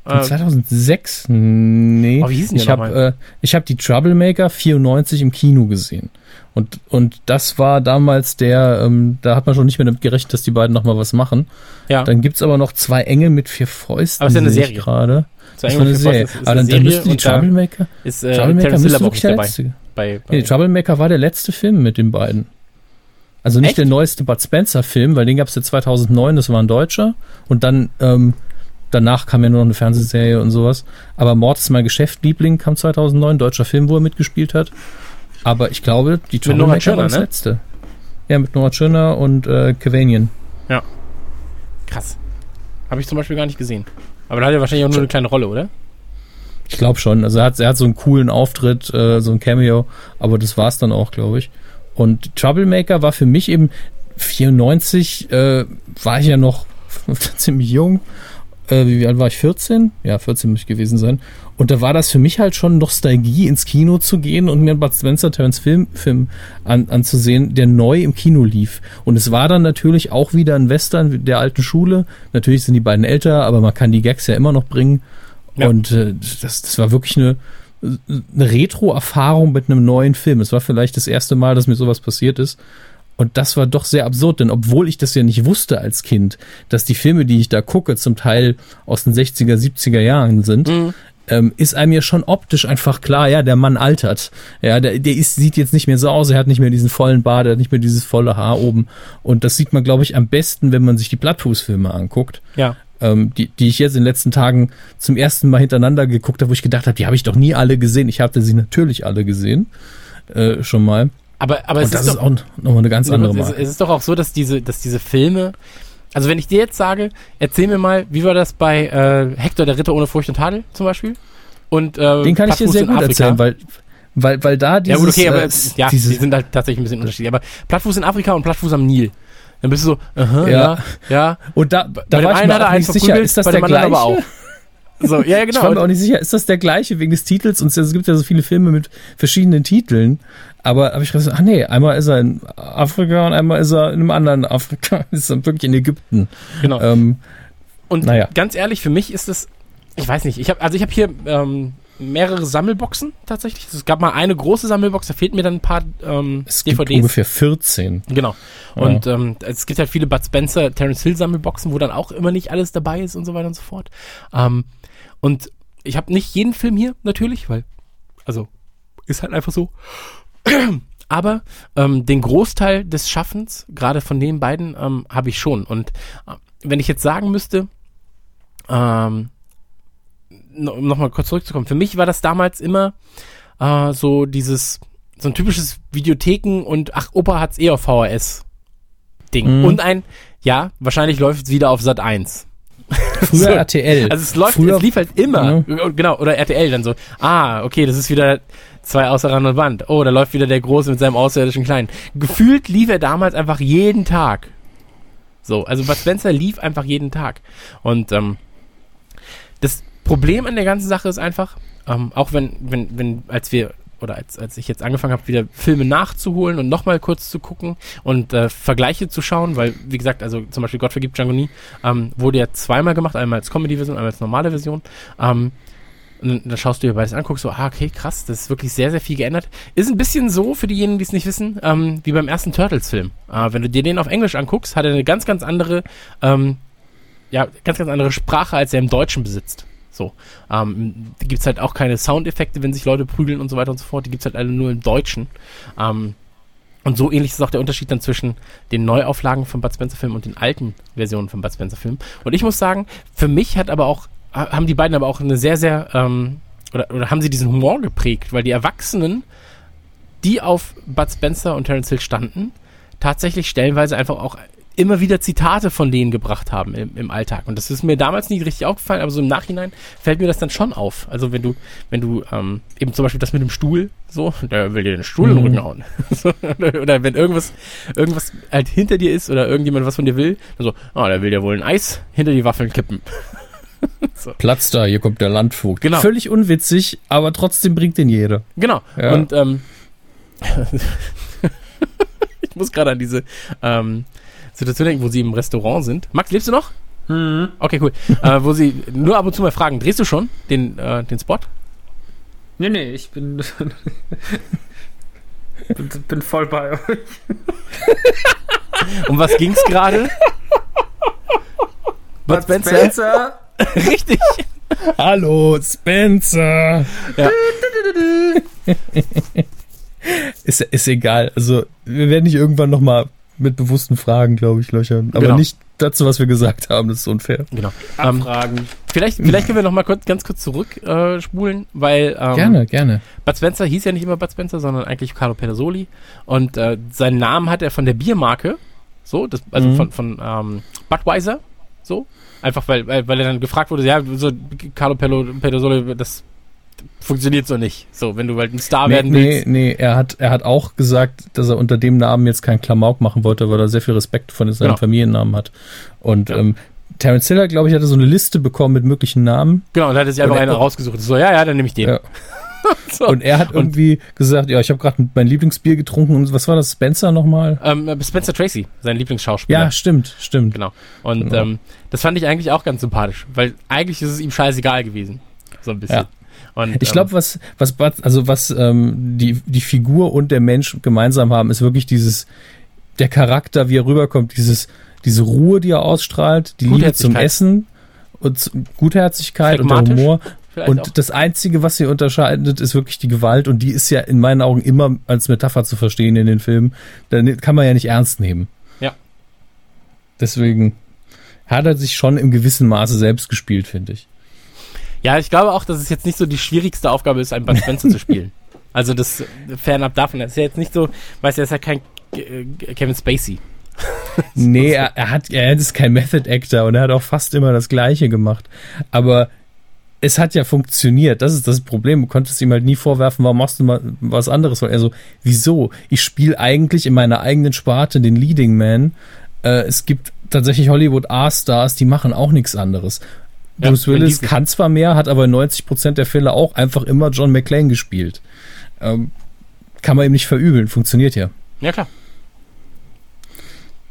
Von 2006? Nee. Oh, wie hieß ich habe äh, ich hab die Troublemaker 94 im Kino gesehen. Und, und das war damals der, ähm, da hat man schon nicht mehr damit gerechnet, dass die beiden nochmal was machen. Ja. Dann gibt's aber noch zwei Engel mit vier Fäusten. Aber es ist ja eine Serie. gerade. Das war eine Serie. Ist, ist aber dann, dann müsste die Troublemaker. Ist, äh, Troublemaker müsste wirklich der dabei. letzte. Bei, bei nee, Troublemaker war der letzte Film mit den beiden. Also nicht Echt? der neueste Bud Spencer-Film, weil den gab's ja 2009, das war ein deutscher. Und dann, ähm, danach kam ja nur noch eine Fernsehserie und sowas. Aber Mord ist mein Geschäft, Liebling kam 2009, deutscher Film, wo er mitgespielt hat. Aber ich glaube, die Troublemaker war das ne? letzte. Ja, mit Nora Tschirner und äh, Kevanian. Ja. Krass. Habe ich zum Beispiel gar nicht gesehen. Aber da hat er wahrscheinlich auch nur eine kleine Rolle, oder? Ich glaube schon. Also er hat, er hat so einen coolen Auftritt, äh, so ein Cameo, aber das war's dann auch, glaube ich. Und Troublemaker war für mich eben 94, äh, war ich ja noch ziemlich jung. Äh, wie alt war ich? 14? Ja, 14 muss ich gewesen sein. Und da war das für mich halt schon Nostalgie, ins Kino zu gehen und mir einen Bud Spencer Terence Film, Film an, anzusehen, der neu im Kino lief. Und es war dann natürlich auch wieder ein Western der alten Schule. Natürlich sind die beiden älter, aber man kann die Gags ja immer noch bringen. Ja. Und äh, das, das war wirklich eine, eine Retro-Erfahrung mit einem neuen Film. Es war vielleicht das erste Mal, dass mir sowas passiert ist. Und das war doch sehr absurd, denn obwohl ich das ja nicht wusste als Kind, dass die Filme, die ich da gucke, zum Teil aus den 60er, 70er Jahren sind, mhm. Ähm, ist einem ja schon optisch einfach klar, ja, der Mann altert. Ja, der, der ist, sieht jetzt nicht mehr so aus, er hat nicht mehr diesen vollen Bart, er hat nicht mehr dieses volle Haar oben. Und das sieht man, glaube ich, am besten, wenn man sich die Plattfußfilme anguckt. Ja. Ähm, die, die ich jetzt in den letzten Tagen zum ersten Mal hintereinander geguckt habe, wo ich gedacht habe, die habe ich doch nie alle gesehen. Ich hatte sie natürlich alle gesehen. Äh, schon mal. Aber, aber und es das ist, ist auch nochmal eine ganz andere Marke. Es ist doch auch so, dass diese, dass diese Filme, also wenn ich dir jetzt sage, erzähl mir mal, wie war das bei äh, Hector der Ritter ohne Furcht und Tadel zum Beispiel? Und, äh, Den kann ich dir sehr gut erzählen, weil, weil, weil da dieses, Ja gut, okay, aber äh, ja, die sind halt tatsächlich ein bisschen unterschiedlich. Aber Plattfuß in Afrika und Plattfuß am Nil. Dann bist du so, aha, Ja. ja, ja. und da, Bei da dem war ich einen mir hat er einen sicher, ist das bei der dem anderen gleiche? aber auch. So, ja, Ich war mir genau. auch nicht sicher, ist das der gleiche wegen des Titels? Und es gibt ja so viele Filme mit verschiedenen Titeln. Aber habe ich gesagt, ach nee, einmal ist er in Afrika und einmal ist er in einem anderen Afrika. ist er wirklich in Ägypten. genau. Ähm, Und naja. ganz ehrlich, für mich ist es, ich weiß nicht, ich habe, also ich habe hier ähm, mehrere Sammelboxen tatsächlich. Es gab mal eine große Sammelbox, da fehlten mir dann ein paar ähm, es gibt DVDs. ungefähr 14. Genau. Und ähm, es gibt halt viele Bud Spencer, Terence Hill Sammelboxen, wo dann auch immer nicht alles dabei ist und so weiter und so fort. Ähm, und ich habe nicht jeden Film hier natürlich, weil, also ist halt einfach so. aber ähm, den Großteil des Schaffens, gerade von den beiden, ähm, habe ich schon. Und äh, wenn ich jetzt sagen müsste, ähm, um nochmal kurz zurückzukommen, für mich war das damals immer äh, so dieses, so ein typisches Videotheken und ach, Opa hat's eh auf VHS Ding. Mhm. Und ein, ja, wahrscheinlich läuft es wieder auf Sat 1. Früher so. RTL. Also es läuft, Früher, es lief halt immer. Ja. Genau, oder RTL dann so. Ah, okay, das ist wieder zwei außer Rand und Wand. Oh, da läuft wieder der Große mit seinem außerirdischen Kleinen. Gefühlt lief er damals einfach jeden Tag. So, also Bud Spencer lief einfach jeden Tag. Und ähm, das Problem an der ganzen Sache ist einfach, ähm, auch wenn, wenn, wenn, als wir oder als, als ich jetzt angefangen habe, wieder Filme nachzuholen und nochmal kurz zu gucken und äh, Vergleiche zu schauen, weil, wie gesagt, also zum Beispiel Gott vergibt Django nie, ähm, wurde ja zweimal gemacht, einmal als Comedy-Version, einmal als normale Version. Ähm, und dann schaust du dir beides an, guckst so, ah, okay, krass, das ist wirklich sehr, sehr viel geändert. Ist ein bisschen so, für diejenigen, die es nicht wissen, ähm, wie beim ersten Turtles-Film. Äh, wenn du dir den auf Englisch anguckst, hat er eine ganz, ganz andere, ähm, ja, ganz, ganz andere Sprache, als er im Deutschen besitzt. So. Ähm, da gibt es halt auch keine Soundeffekte, wenn sich Leute prügeln und so weiter und so fort. Die gibt es halt alle nur im Deutschen. Ähm, und so ähnlich ist auch der Unterschied dann zwischen den Neuauflagen von Bud Spencer Film und den alten Versionen von Bud Spencer Film. Und ich muss sagen, für mich hat aber auch, haben die beiden aber auch eine sehr, sehr, ähm, oder, oder haben sie diesen Humor geprägt, weil die Erwachsenen, die auf Bud Spencer und Terence Hill standen, tatsächlich stellenweise einfach auch immer wieder Zitate von denen gebracht haben im, im Alltag. Und das ist mir damals nicht richtig aufgefallen, aber so im Nachhinein fällt mir das dann schon auf. Also wenn du, wenn du ähm, eben zum Beispiel das mit dem Stuhl, so, der will dir den Stuhl mhm. in den Rücken hauen. so, oder, oder, wenn irgendwas, irgendwas halt hinter dir ist oder irgendjemand was von dir will, dann so, ah, oh, der will dir wohl ein Eis hinter die Waffeln kippen. so. Platz da, hier kommt der Landvogt. Genau. Völlig unwitzig, aber trotzdem bringt den jeder. Genau. Ja. Und ähm, ich muss gerade an diese ähm, Situation denken, wo sie im Restaurant sind. Max, lebst du noch? Mhm. Okay, cool. äh, wo sie nur ab und zu mal fragen, drehst du schon den, äh, den Spot? Nee, nee, ich bin, bin, bin voll bei euch. um was ging's gerade? Bud Spencer? Spencer? Richtig. Hallo, Spencer. Ja. ist, ist egal. Also, wir werden nicht irgendwann nochmal mit bewussten Fragen, glaube ich, löchern. Aber genau. nicht dazu, was wir gesagt haben, das ist unfair. Genau. Abfragen. Ähm, vielleicht, vielleicht können wir noch mal kurz, ganz kurz zurückspulen, äh, weil ähm, gerne, gerne. Bud Spencer hieß ja nicht immer Bud Spencer, sondern eigentlich Carlo Pedersoli und äh, seinen Namen hat er von der Biermarke, so, das, also mhm. von, von ähm, Budweiser, so, einfach weil, weil, weil er dann gefragt wurde, ja, so Carlo Pedersoli, das funktioniert so nicht. So, wenn du halt ein Star nee, werden willst. Nee, nee, er hat, er hat auch gesagt, dass er unter dem Namen jetzt keinen Klamauk machen wollte, weil er sehr viel Respekt von seinem genau. Familiennamen hat. Und ja. ähm, Terence Hill, glaube ich, hatte so eine Liste bekommen mit möglichen Namen. Genau, und da hat er sich einfach einen rausgesucht. So, ja, ja, dann nehme ich den. Ja. so. Und er hat irgendwie und, gesagt, ja, ich habe gerade mein Lieblingsbier getrunken und was war das, Spencer nochmal? Ähm, Spencer Tracy, sein Lieblingsschauspieler. Ja, stimmt, stimmt. Genau. Und genau. Ähm, das fand ich eigentlich auch ganz sympathisch, weil eigentlich ist es ihm scheißegal gewesen. So ein bisschen. Ja. Und, ich glaube, ähm, was, was, also was ähm, die, die Figur und der Mensch gemeinsam haben, ist wirklich dieses, der Charakter, wie er rüberkommt, dieses, diese Ruhe, die er ausstrahlt, die Liebe zum Essen und Gutherzigkeit und der Humor. Und auch. das Einzige, was sie unterscheidet, ist wirklich die Gewalt. Und die ist ja in meinen Augen immer als Metapher zu verstehen in den Filmen. Da kann man ja nicht ernst nehmen. Ja. Deswegen hat er sich schon im gewissen Maße selbst gespielt, finde ich. Ja, ich glaube auch, dass es jetzt nicht so die schwierigste Aufgabe ist, einen Bud Spencer zu spielen. Also das fernab davon. Das ist ja jetzt nicht so, weißt du, er ist ja kein äh, Kevin Spacey. nee, er, er, hat, er ist kein Method Actor und er hat auch fast immer das Gleiche gemacht. Aber es hat ja funktioniert. Das ist das Problem. Du konntest ihm halt nie vorwerfen, warum machst du mal was anderes? Weil er so, wieso? Ich spiele eigentlich in meiner eigenen Sparte den Leading Man. Äh, es gibt tatsächlich Hollywood A-Stars, die machen auch nichts anderes. Bruce ja, Willis kann zwar mehr, hat aber 90% der Fälle auch einfach immer John McClane gespielt. Ähm, kann man ihm nicht verübeln, funktioniert ja. Ja, klar.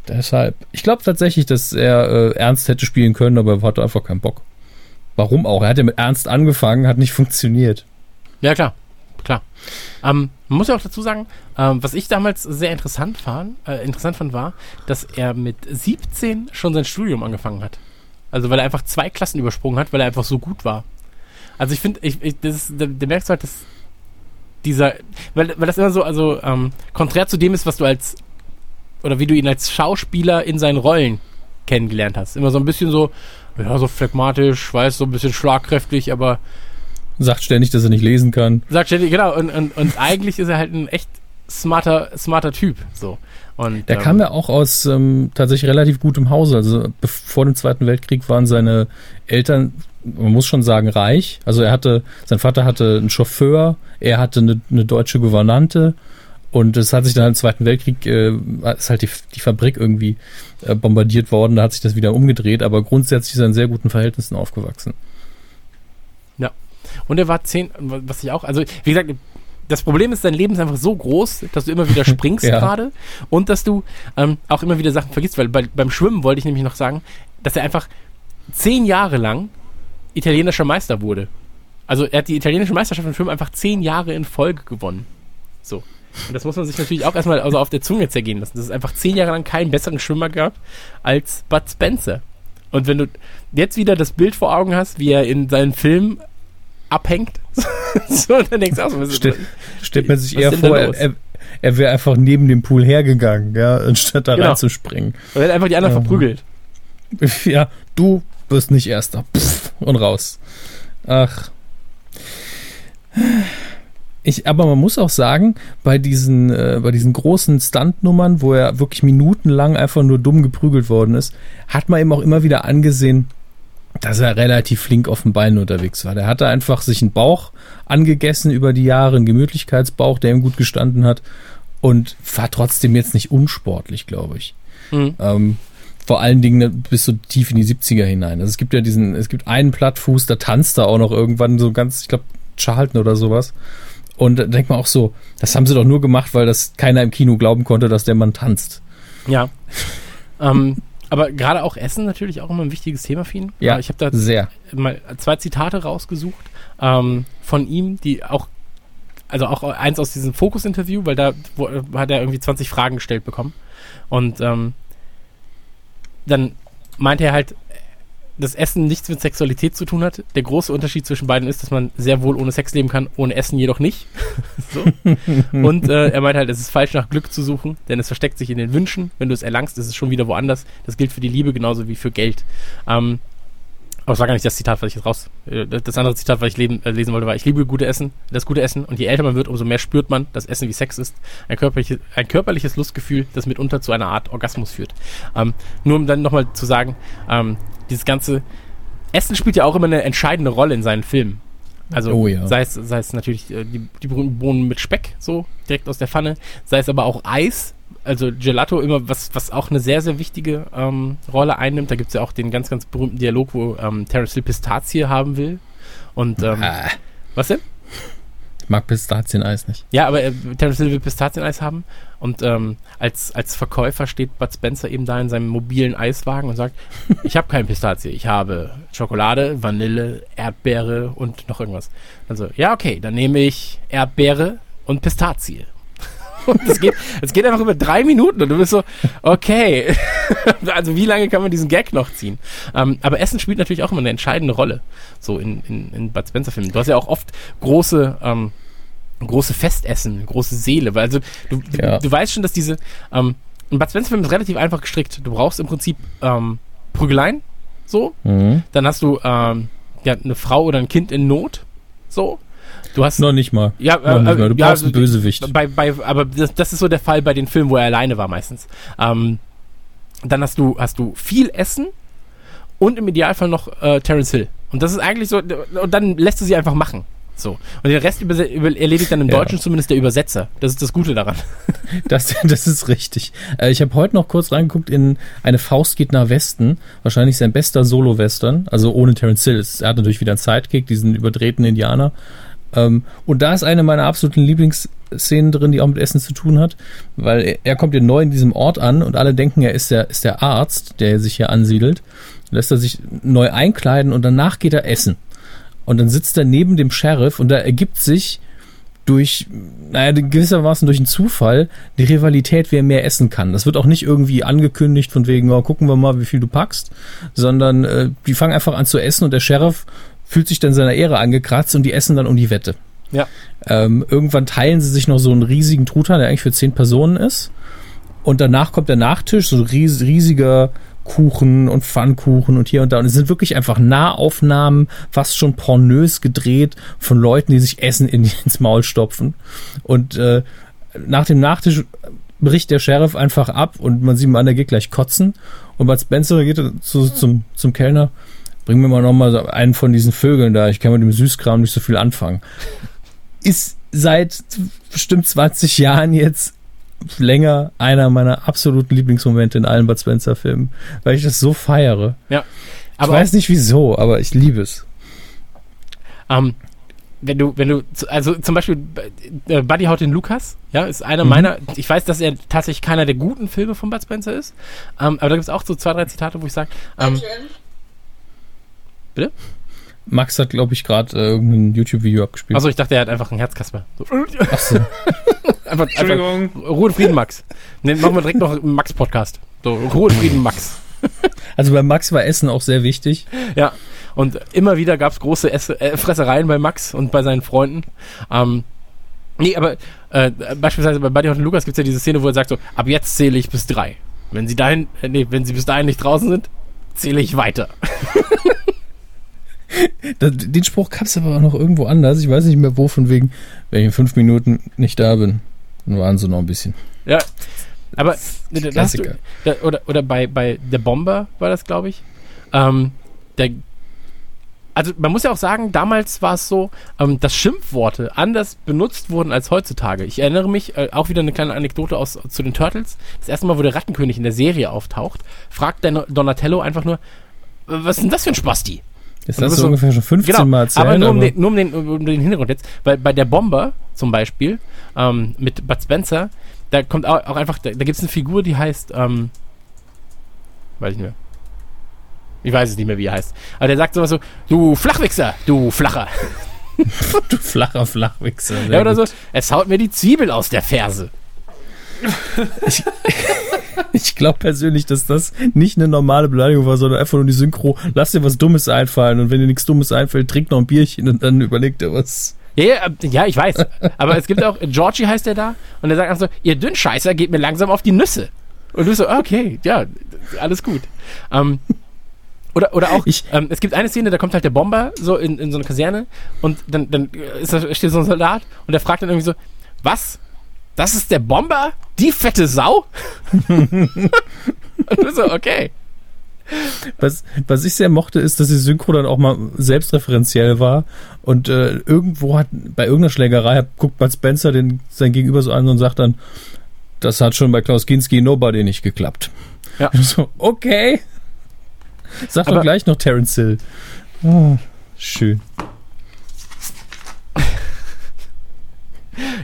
Deshalb, ich glaube tatsächlich, dass er äh, ernst hätte spielen können, aber er hatte einfach keinen Bock. Warum auch? Er hat ja mit Ernst angefangen, hat nicht funktioniert. Ja, klar. Klar. Ähm, man muss ja auch dazu sagen, ähm, was ich damals sehr interessant fand, äh, interessant fand, war, dass er mit 17 schon sein Studium angefangen hat. Also weil er einfach zwei Klassen übersprungen hat, weil er einfach so gut war. Also ich finde, ich, ich, das, da, da merkst du halt, dass dieser, weil, weil das immer so, also ähm, konträr zu dem ist, was du als, oder wie du ihn als Schauspieler in seinen Rollen kennengelernt hast. Immer so ein bisschen so, ja, so phlegmatisch, weiß, so ein bisschen schlagkräftig, aber Sagt ständig, dass er nicht lesen kann. Sagt ständig, genau. Und, und, und eigentlich ist er halt ein echt smarter, smarter Typ. So. Und, der ähm, kam ja auch aus ähm, tatsächlich relativ gutem Hause. Also vor dem Zweiten Weltkrieg waren seine Eltern, man muss schon sagen, reich. Also er hatte, sein Vater hatte einen Chauffeur, er hatte eine, eine deutsche Gouvernante und es hat sich dann im Zweiten Weltkrieg, äh, ist halt die, die Fabrik irgendwie äh, bombardiert worden, da hat sich das wieder umgedreht, aber grundsätzlich ist er in sehr guten Verhältnissen aufgewachsen. Ja. Und er war zehn, was ich auch, also wie gesagt, das Problem ist, dein Leben ist einfach so groß, dass du immer wieder springst ja. gerade und dass du ähm, auch immer wieder Sachen vergisst, weil bei, beim Schwimmen wollte ich nämlich noch sagen, dass er einfach zehn Jahre lang italienischer Meister wurde. Also er hat die italienische Meisterschaft im Schwimmen einfach zehn Jahre in Folge gewonnen. So. Und das muss man sich natürlich auch erstmal also auf der Zunge zergehen lassen, dass es einfach zehn Jahre lang keinen besseren Schwimmer gab als Bud Spencer. Und wenn du jetzt wieder das Bild vor Augen hast, wie er in seinen Filmen abhängt. so, dann denkst du auch so, was Ste stellt man sich eher vor, er, er wäre einfach neben dem Pool hergegangen, ja, anstatt da genau. reinzuspringen. Er hätte einfach die anderen ähm, verprügelt. Ja, du wirst nicht Erster. Pff, und raus. Ach. Ich, aber man muss auch sagen, bei diesen, äh, bei diesen großen Stuntnummern, wo er wirklich minutenlang einfach nur dumm geprügelt worden ist, hat man ihm auch immer wieder angesehen, dass er relativ flink auf den Beinen unterwegs war. Der hatte einfach sich einen Bauch angegessen über die Jahre, einen Gemütlichkeitsbauch, der ihm gut gestanden hat und war trotzdem jetzt nicht unsportlich, glaube ich. Mhm. Ähm, vor allen Dingen bis so tief in die 70er hinein. Also es gibt ja diesen, es gibt einen Plattfuß, da tanzt er auch noch irgendwann so ganz, ich glaube, Charlton oder sowas. Und da denkt man auch so, das haben sie doch nur gemacht, weil das keiner im Kino glauben konnte, dass der Mann tanzt. Ja. ähm, aber gerade auch Essen natürlich auch immer ein wichtiges Thema für ihn. Ja, ich habe da sehr. mal zwei Zitate rausgesucht ähm, von ihm, die auch, also auch eins aus diesem Fokus-Interview, weil da wo, hat er irgendwie 20 Fragen gestellt bekommen. Und ähm, dann meinte er halt, dass Essen nichts mit Sexualität zu tun hat. Der große Unterschied zwischen beiden ist, dass man sehr wohl ohne Sex leben kann, ohne Essen jedoch nicht. so. Und äh, er meint halt, es ist falsch nach Glück zu suchen, denn es versteckt sich in den Wünschen. Wenn du es erlangst, ist es schon wieder woanders. Das gilt für die Liebe genauso wie für Geld. Ähm, aber es war gar nicht das Zitat, was ich jetzt raus. Äh, das andere Zitat, was ich leben, äh, lesen wollte, war: Ich liebe gute Essen, das gute Essen. Und je älter man wird, umso mehr spürt man, dass Essen wie Sex ist. Ein, körperliche, ein körperliches Lustgefühl, das mitunter zu einer Art Orgasmus führt. Ähm, nur um dann nochmal zu sagen, ähm, dieses ganze Essen spielt ja auch immer eine entscheidende Rolle in seinen Filmen. Also oh, ja. sei, es, sei es natürlich äh, die, die berühmten Bohnen mit Speck, so direkt aus der Pfanne, sei es aber auch Eis, also Gelato immer, was, was auch eine sehr, sehr wichtige ähm, Rolle einnimmt. Da gibt es ja auch den ganz, ganz berühmten Dialog, wo ähm, Terence Hill Pistazie haben will. Und ähm, ah. was denn? Ich mag Pistazieneis nicht. Ja, aber äh, Terence Hill will Pistazieneis haben und ähm, als, als Verkäufer steht Bud Spencer eben da in seinem mobilen Eiswagen und sagt, ich habe kein Pistazie, ich habe Schokolade, Vanille, Erdbeere und noch irgendwas. Also, ja, okay, dann nehme ich Erdbeere und Pistazie. Und es geht, es geht einfach über drei Minuten und du bist so, okay. also wie lange kann man diesen Gag noch ziehen? Ähm, aber Essen spielt natürlich auch immer eine entscheidende Rolle. So in, in, in Bud Spencer Filmen. Du hast ja auch oft große, ähm, große Festessen, große Seele. Weil also du, ja. du, du, weißt schon, dass diese, ähm, ein Bud Spencer Film ist relativ einfach gestrickt. Du brauchst im Prinzip ähm, Prügeleien, so. Mhm. Dann hast du ähm, ja, eine Frau oder ein Kind in Not, so. Du hast noch nicht mal. Ja, äh, nicht mal. du ja, brauchst einen Bösewicht. Bei, bei, aber das, das, ist so der Fall bei den Filmen, wo er alleine war meistens. Ähm, dann hast du hast du viel Essen und im Idealfall noch äh, Terence Hill. Und das ist eigentlich so und dann lässt du sie einfach machen. So. Und den Rest erledigt dann im ja. Deutschen zumindest der Übersetzer. Das ist das Gute daran. Das, das ist richtig. Äh, ich habe heute noch kurz reingeguckt in Eine Faust geht nach Westen. Wahrscheinlich sein bester Solo-Western. Also ohne Terence Hill. Er hat natürlich wieder einen Sidekick, diesen überdrehten Indianer. Ähm, und da ist eine meiner absoluten Lieblingsszenen drin, die auch mit Essen zu tun hat, weil er, er kommt ja neu in diesem Ort an und alle denken, er ist der, ist der Arzt, der sich hier ansiedelt. Lässt er sich neu einkleiden und danach geht er essen. Und dann sitzt er neben dem Sheriff und da ergibt sich durch, naja, gewissermaßen durch einen Zufall die Rivalität, wer mehr essen kann. Das wird auch nicht irgendwie angekündigt von wegen, oh, gucken wir mal, wie viel du packst, sondern äh, die fangen einfach an zu essen und der Sheriff fühlt sich dann seiner Ehre angekratzt und die essen dann um die Wette. Ja. Ähm, irgendwann teilen sie sich noch so einen riesigen Truthahn, der eigentlich für zehn Personen ist. Und danach kommt der Nachtisch, so ein ries riesiger Kuchen und Pfannkuchen und hier und da. Und es sind wirklich einfach Nahaufnahmen, fast schon pornös gedreht von Leuten, die sich Essen in, ins Maul stopfen. Und äh, nach dem Nachtisch bricht der Sheriff einfach ab und man sieht, man, der geht gleich kotzen. Und Bud Spencer geht zu, zum, zum Kellner, bring mir mal nochmal einen von diesen Vögeln da, ich kann mit dem Süßkram nicht so viel anfangen. Ist seit bestimmt 20 Jahren jetzt länger einer meiner absoluten Lieblingsmomente in allen Bud Spencer Filmen, weil ich das so feiere. Ja. Aber ich weiß nicht wieso, aber ich liebe es. Ähm, wenn du, wenn du, also zum Beispiel äh, Buddy Haut in Lukas, ja, ist einer mhm. meiner, ich weiß, dass er tatsächlich keiner der guten Filme von Bud Spencer ist, ähm, aber da gibt es auch so zwei, drei Zitate, wo ich sage, ähm, bitte? Max hat, glaube ich, gerade äh, irgendein YouTube-Video abgespielt. Achso, ich dachte, er hat einfach einen Herzkasper. So. Achso. einfach, Entschuldigung. Einfach, Ruhe und Frieden, Max. Ne, machen wir direkt noch einen Max-Podcast. So, Ruhe und Frieden, Max. Also bei Max war Essen auch sehr wichtig. Ja, und immer wieder gab es große Esse, äh, Fressereien bei Max und bei seinen Freunden. Ähm, nee, aber äh, beispielsweise bei Buddy und Lukas gibt es ja diese Szene, wo er sagt so, ab jetzt zähle ich bis drei. Wenn sie dahin, äh, nee, wenn sie bis dahin nicht draußen sind, zähle ich weiter. Den Spruch gab es aber auch noch irgendwo anders. Ich weiß nicht mehr wo, von wegen, wenn ich in fünf Minuten nicht da bin, dann waren sie noch ein bisschen. Ja, aber Klassiker. Du, da, oder, oder bei, bei der Bomber war das, glaube ich. Ähm, der, also man muss ja auch sagen, damals war es so, ähm, dass Schimpfworte anders benutzt wurden als heutzutage. Ich erinnere mich, äh, auch wieder eine kleine Anekdote aus zu den Turtles. Das erste Mal, wo der Rattenkönig in der Serie auftaucht, fragt der Donatello einfach nur, was ist denn das für ein Spasti? Ist das so ungefähr schon 15 genau, Mal erzählt? Aber nur, um, Den, nur um, den, um den Hintergrund jetzt, weil bei der Bomber zum Beispiel, ähm, mit Bud Spencer, da kommt auch, auch einfach, da, da gibt es eine Figur, die heißt, ähm, weiß ich nicht mehr. Ich weiß es nicht mehr, wie er heißt. Aber der sagt sowas so, du Flachwichser, du Flacher. du flacher Flachwichser. Ja, oder gut. so, es haut mir die Zwiebel aus der Ferse. Ich, ich glaube persönlich, dass das nicht eine normale Beleidigung war, sondern einfach nur die Synchro, lass dir was Dummes einfallen und wenn dir nichts Dummes einfällt, trink noch ein Bierchen und dann überleg dir was. Ja, ja, ich weiß. Aber es gibt auch, Georgie heißt der da und der sagt einfach so, ihr Dünnscheißer geht mir langsam auf die Nüsse. Und du so, okay, ja, alles gut. Ähm, oder, oder auch, ich, ähm, es gibt eine Szene, da kommt halt der Bomber so in, in so eine Kaserne und dann, dann ist da, steht so ein Soldat und der fragt dann irgendwie so, was? Das ist der Bomber? Die fette Sau? und so, okay. Was, was ich sehr mochte, ist, dass die Synchro dann auch mal selbstreferenziell war und äh, irgendwo hat, bei irgendeiner Schlägerei guckt Bud Spencer den, sein Gegenüber so an und sagt dann, das hat schon bei Klaus Kinski Nobody nicht geklappt. Ja. So, okay. Sag Aber doch gleich noch Terence Hill. Oh, schön.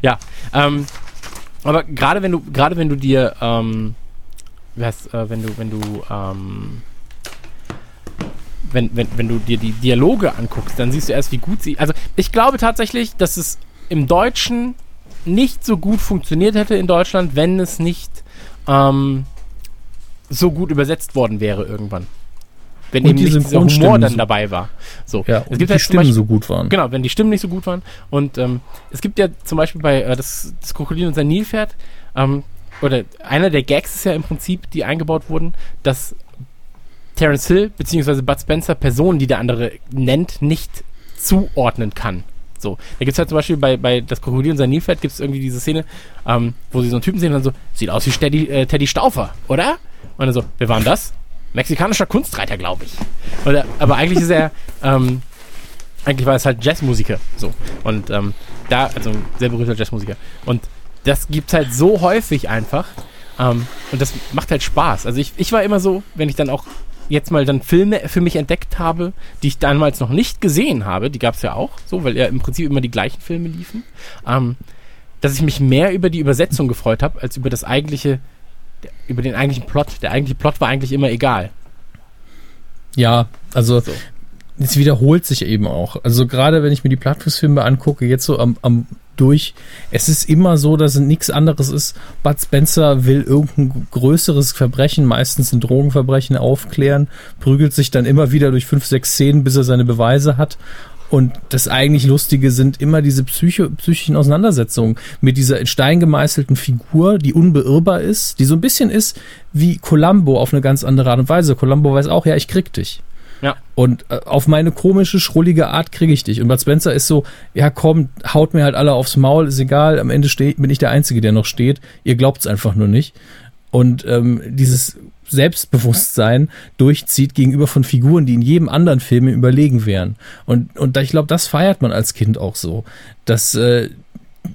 ja, ähm, aber gerade wenn du, gerade wenn du dir, ähm, was, äh, wenn du, wenn du, ähm, wenn, wenn, wenn du dir die Dialoge anguckst, dann siehst du erst, wie gut sie. Also ich glaube tatsächlich, dass es im Deutschen nicht so gut funktioniert hätte in Deutschland, wenn es nicht ähm, so gut übersetzt worden wäre irgendwann wenn und eben nicht dieser Humor dann dabei war. So. Ja, es gibt die halt Stimmen Beispiel, so gut waren. Genau, wenn die Stimmen nicht so gut waren. Und ähm, es gibt ja zum Beispiel bei äh, das, das Krokodil und sein Nilpferd, ähm, oder einer der Gags ist ja im Prinzip, die eingebaut wurden, dass Terence Hill bzw. Bud Spencer Personen, die der andere nennt, nicht zuordnen kann. So. Da gibt es halt zum Beispiel bei, bei Das Krokodil und sein Nilpferd gibt es irgendwie diese Szene, ähm, wo sie so einen Typen sehen und dann so, sieht aus wie Teddy, äh, Teddy Stauffer, oder? Und dann so, wer war denn das? Mexikanischer Kunstreiter, glaube ich. Oder, aber eigentlich ist er, ähm, eigentlich war es halt Jazzmusiker. So. Und ähm, da, also sehr berühmter Jazzmusiker. Und das gibt es halt so häufig einfach. Ähm, und das macht halt Spaß. Also ich, ich war immer so, wenn ich dann auch jetzt mal dann Filme für mich entdeckt habe, die ich damals noch nicht gesehen habe, die gab es ja auch so, weil ja im Prinzip immer die gleichen Filme liefen, ähm, dass ich mich mehr über die Übersetzung gefreut habe, als über das eigentliche über den eigentlichen Plot. Der eigentliche Plot war eigentlich immer egal. Ja, also so. es wiederholt sich eben auch. Also gerade wenn ich mir die Plattfußfilme angucke, jetzt so am, am durch, es ist immer so, dass es nichts anderes ist. Bud Spencer will irgendein größeres Verbrechen, meistens ein Drogenverbrechen, aufklären, prügelt sich dann immer wieder durch fünf, sechs Szenen, bis er seine Beweise hat. Und das eigentlich Lustige sind immer diese Psycho psychischen Auseinandersetzungen mit dieser in Stein gemeißelten Figur, die unbeirrbar ist, die so ein bisschen ist wie Columbo auf eine ganz andere Art und Weise. Columbo weiß auch, ja, ich krieg dich. Ja. Und äh, auf meine komische, schrullige Art kriege ich dich. Und Bud Spencer ist so, ja komm, haut mir halt alle aufs Maul, ist egal, am Ende steh, bin ich der Einzige, der noch steht. Ihr glaubt's einfach nur nicht. Und ähm, dieses Selbstbewusstsein durchzieht gegenüber von Figuren, die in jedem anderen Film überlegen wären. Und, und ich glaube, das feiert man als Kind auch so. Dass äh,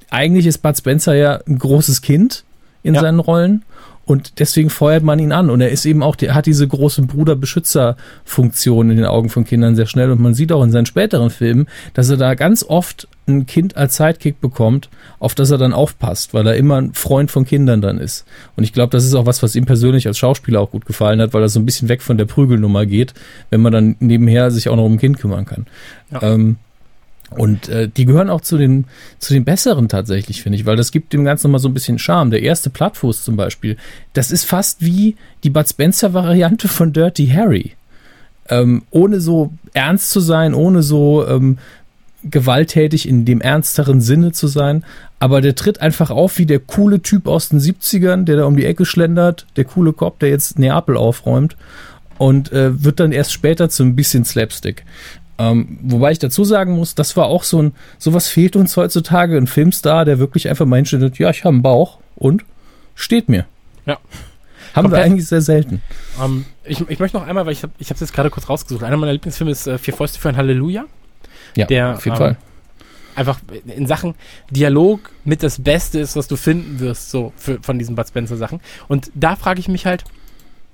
eigentlich ist Bud Spencer ja ein großes Kind in ja. seinen Rollen und deswegen feuert man ihn an. Und er ist eben auch, er hat diese große Bruder-Beschützer-Funktion in den Augen von Kindern sehr schnell. Und man sieht auch in seinen späteren Filmen, dass er da ganz oft ein Kind als Sidekick bekommt, auf das er dann aufpasst, weil er immer ein Freund von Kindern dann ist. Und ich glaube, das ist auch was, was ihm persönlich als Schauspieler auch gut gefallen hat, weil er so ein bisschen weg von der Prügelnummer geht, wenn man dann nebenher sich auch noch um ein Kind kümmern kann. Ja. Ähm, und äh, die gehören auch zu den, zu den besseren tatsächlich, finde ich, weil das gibt dem Ganzen nochmal so ein bisschen Charme. Der erste Plattfuß zum Beispiel, das ist fast wie die Bud Spencer-Variante von Dirty Harry. Ähm, ohne so ernst zu sein, ohne so ähm, gewalttätig in dem ernsteren Sinne zu sein. Aber der tritt einfach auf wie der coole Typ aus den 70ern, der da um die Ecke schlendert, der coole Cop, der jetzt Neapel aufräumt und äh, wird dann erst später zu ein bisschen Slapstick. Ähm, wobei ich dazu sagen muss, das war auch so ein, sowas fehlt uns heutzutage, ein Filmstar, der wirklich einfach meint, ja, ich habe einen Bauch und steht mir. Ja. Haben Komplett. wir eigentlich sehr selten. Ähm, ich, ich möchte noch einmal, weil ich habe ich es jetzt gerade kurz rausgesucht. Einer meiner Lieblingsfilme ist äh, Vier Fäuste für ein Halleluja. Ja, der, auf jeden ähm, Fall. Einfach in Sachen Dialog mit das Beste ist, was du finden wirst, so für, von diesen Bud Spencer Sachen. Und da frage ich mich halt,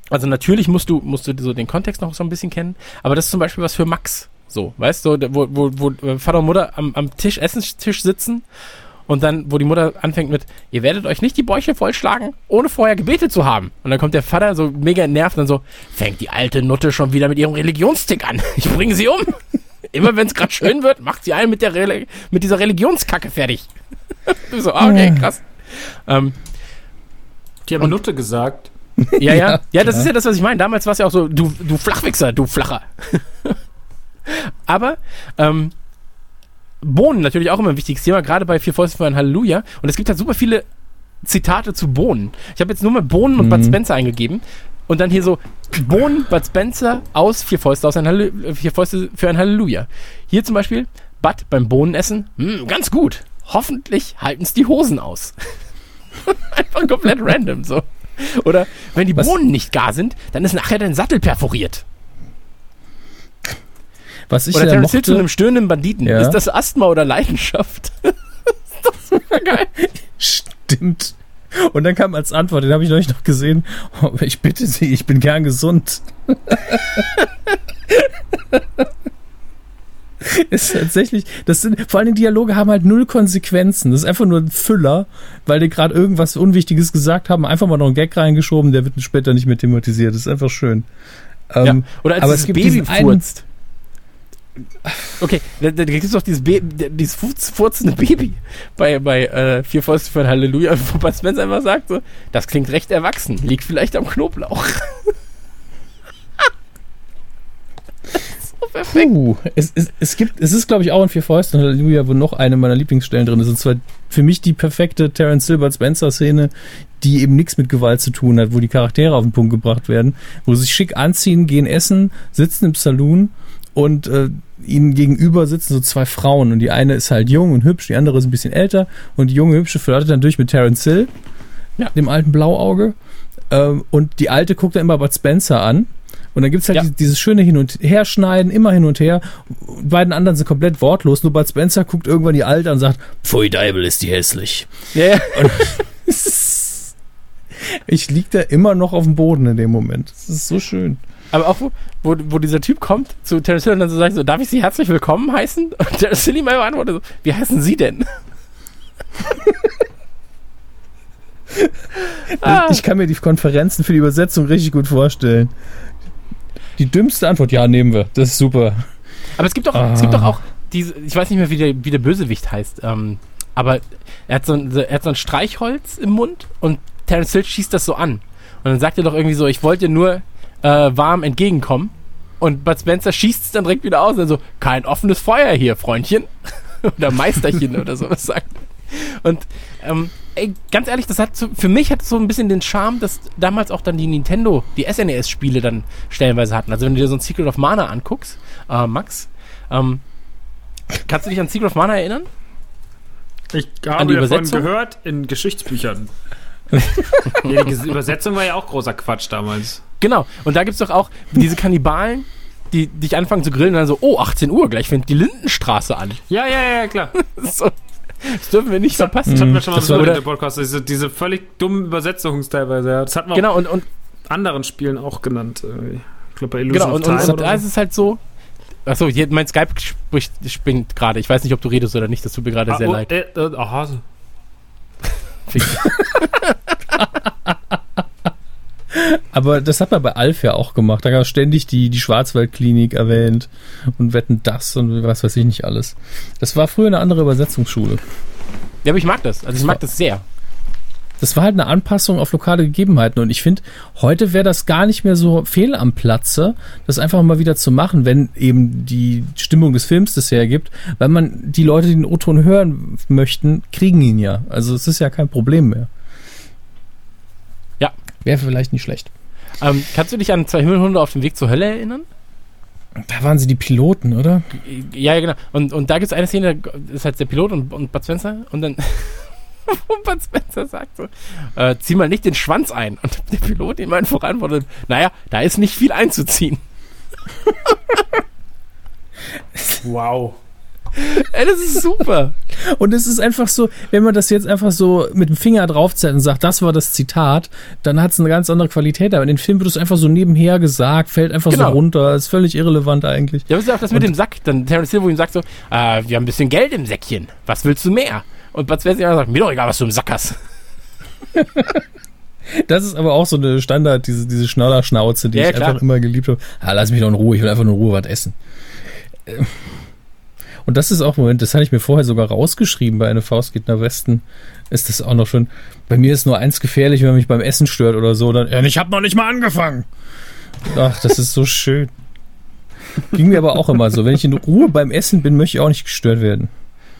also natürlich musst du, musst du so den Kontext noch so ein bisschen kennen, aber das ist zum Beispiel was für Max. So, weißt du, wo, wo, wo Vater und Mutter am, am Tisch, Essenstisch sitzen und dann, wo die Mutter anfängt mit, ihr werdet euch nicht die Bäuche vollschlagen, ohne vorher gebetet zu haben. Und dann kommt der Vater so mega entnervt und dann so, fängt die alte Nutte schon wieder mit ihrem Religionstick an. Ich bringe sie um. Immer wenn es gerade schön wird, macht sie einen mit, der Reli mit dieser Religionskacke fertig. so, ah, okay, krass. Ähm, die haben und, Nutte gesagt. Ja, ja, ja, das ist ja das, was ich meine. Damals war es ja auch so, du, du Flachwichser, du Flacher. Aber ähm, Bohnen natürlich auch immer ein wichtiges Thema, gerade bei Vier Fäuste für ein Halleluja. Und es gibt halt super viele Zitate zu Bohnen. Ich habe jetzt nur mal Bohnen und mhm. Bud Spencer eingegeben. Und dann hier so Bohnen, Bud Spencer aus Vier Fäuste, aus ein Halle Vier Fäuste für ein Halleluja. Hier zum Beispiel Bud beim Bohnenessen. Hm, ganz gut. Hoffentlich halten es die Hosen aus. Einfach komplett random so. Oder wenn die Bohnen nicht gar sind, dann ist nachher dein Sattel perforiert. Was ich oder Terence Hill zu einem stöhnenden Banditen. Ja. Ist das Asthma oder Leidenschaft? ist das super geil. Stimmt. Und dann kam als Antwort, den habe ich neulich noch gesehen, oh, ich bitte Sie, ich bin gern gesund. ist tatsächlich, das sind, vor allem Dialoge haben halt null Konsequenzen. Das ist einfach nur ein Füller, weil die gerade irgendwas Unwichtiges gesagt haben, einfach mal noch einen Gag reingeschoben, der wird später nicht mehr thematisiert. Das ist einfach schön. Ja. Ähm, oder als aber es gibt Baby furzt. Okay, da, da gibt es doch dieses, dieses furzende Baby bei, bei äh, Vier Fäuste ein Halleluja, wo Bud Spencer einfach sagt so, das klingt recht erwachsen, liegt vielleicht am Knoblauch. Puh, es, es, es gibt, es ist glaube ich auch in Vier Fäuste und Halleluja, wo noch eine meiner Lieblingsstellen drin ist. Und zwar für mich die perfekte Terence Silbert Spencer Szene, die eben nichts mit Gewalt zu tun hat, wo die Charaktere auf den Punkt gebracht werden, wo sie sich schick anziehen, gehen essen, sitzen im Saloon und äh, ihnen gegenüber sitzen so zwei Frauen und die eine ist halt jung und hübsch, die andere ist ein bisschen älter und die junge hübsche flirtet dann durch mit Terence Hill, ja. dem alten Blauauge ähm, und die alte guckt dann immer Bud Spencer an und dann gibt's halt ja. dieses, schöne Hin- und Herschneiden, immer hin und her. Die beiden anderen sind komplett wortlos, nur Bud Spencer guckt irgendwann die Alte und sagt, Pfui Deibel ist die hässlich. Ja, ja. ich lieg da immer noch auf dem Boden in dem Moment. Das ist so schön. Aber auch, wo, wo, wo dieser Typ kommt zu Terence Hill und dann so sagt, so, darf ich Sie herzlich willkommen heißen? Und Terence Hill ihm einfach antwortet so, wie heißen Sie denn? ah. Ich kann mir die Konferenzen für die Übersetzung richtig gut vorstellen. Die dümmste Antwort, ja, nehmen wir. Das ist super. Aber es gibt doch, ah. es gibt doch auch diese, ich weiß nicht mehr, wie der, wie der Bösewicht heißt, ähm, aber er hat, so ein, er hat so ein Streichholz im Mund und Terence Hill schießt das so an. Und dann sagt er doch irgendwie so, ich wollte nur äh, warm entgegenkommen. Und Bud Spencer schießt es dann direkt wieder aus. Also, kein offenes Feuer hier, Freundchen. oder Meisterchen oder sowas sagt. Und ähm, ey, ganz ehrlich, das hat so, für mich hat es so ein bisschen den Charme, dass damals auch dann die Nintendo, die SNES-Spiele dann stellenweise hatten. Also wenn du dir so ein Secret of Mana anguckst, äh, Max, ähm, kannst du dich an Secret of Mana erinnern? Ich habe davon gehört in Geschichtsbüchern. Ja, die Übersetzung war ja auch großer Quatsch damals. Genau, und da gibt es doch auch diese Kannibalen, die dich anfangen zu grillen und dann so, oh, 18 Uhr, gleich fängt die Lindenstraße an. Ja, ja, ja, klar. so, das dürfen wir nicht verpassen. Das hatten wir schon mal so in dem Podcast. Diese, diese völlig dummen Übersetzungen teilweise. Ja. Das hatten wir genau, auch und, und anderen Spielen auch genannt. Ich glaube, bei Illusion genau, und, und, und da ist es halt so. Achso, mein Skype spricht, springt gerade. Ich weiß nicht, ob du redest oder nicht. Das tut mir gerade ah, sehr oh, leid. Äh, äh, aha. Aber das hat man bei Alf ja auch gemacht. Da gab es ständig die, die Schwarzwaldklinik erwähnt und wetten das und was weiß ich nicht alles. Das war früher eine andere Übersetzungsschule. Ja, aber ich mag das. Also ich mag das sehr. Das war halt eine Anpassung auf lokale Gegebenheiten und ich finde, heute wäre das gar nicht mehr so fehl am Platze, das einfach mal wieder zu machen, wenn eben die Stimmung des Films das hergibt, weil man die Leute, die den O-Ton hören möchten, kriegen ihn ja. Also es ist ja kein Problem mehr. Wäre vielleicht nicht schlecht. Ähm, kannst du dich an zwei Himmelhunde auf dem Weg zur Hölle erinnern? Da waren sie die Piloten, oder? Ja, ja, genau. Und, und da gibt es eine Szene, da ist halt der Pilot und, und Bud Spencer und dann Bud Spencer sagt so, äh, zieh mal nicht den Schwanz ein. Und der Pilot ihm einfach antwortet, naja, da ist nicht viel einzuziehen. wow. Ey, das ist super. Und es ist einfach so, wenn man das jetzt einfach so mit dem Finger draufzählt und sagt, das war das Zitat, dann hat es eine ganz andere Qualität. Aber in den Film wird es einfach so nebenher gesagt, fällt einfach genau. so runter, ist völlig irrelevant eigentlich. Ja, was ist auch das mit und dem Sack? Dann Terence Hill, wo ihm sagt so, äh, wir haben ein bisschen Geld im Säckchen, was willst du mehr? Und Bud Spencer sagt, mir doch egal, was du im Sack hast. Das ist aber auch so eine Standard, diese, diese Schnallerschnauze, die ja, ich klar. einfach immer geliebt habe. Ah, lass mich doch in Ruhe, ich will einfach nur in Ruhe was essen. Und das ist auch, Moment, das hatte ich mir vorher sogar rausgeschrieben bei einer Faust geht nach Westen. Ist das auch noch schon. Bei mir ist nur eins gefährlich, wenn man mich beim Essen stört oder so. Dann, ja, ich habe noch nicht mal angefangen. Ach, das ist so schön. Ging mir aber auch immer so. Wenn ich in Ruhe beim Essen bin, möchte ich auch nicht gestört werden.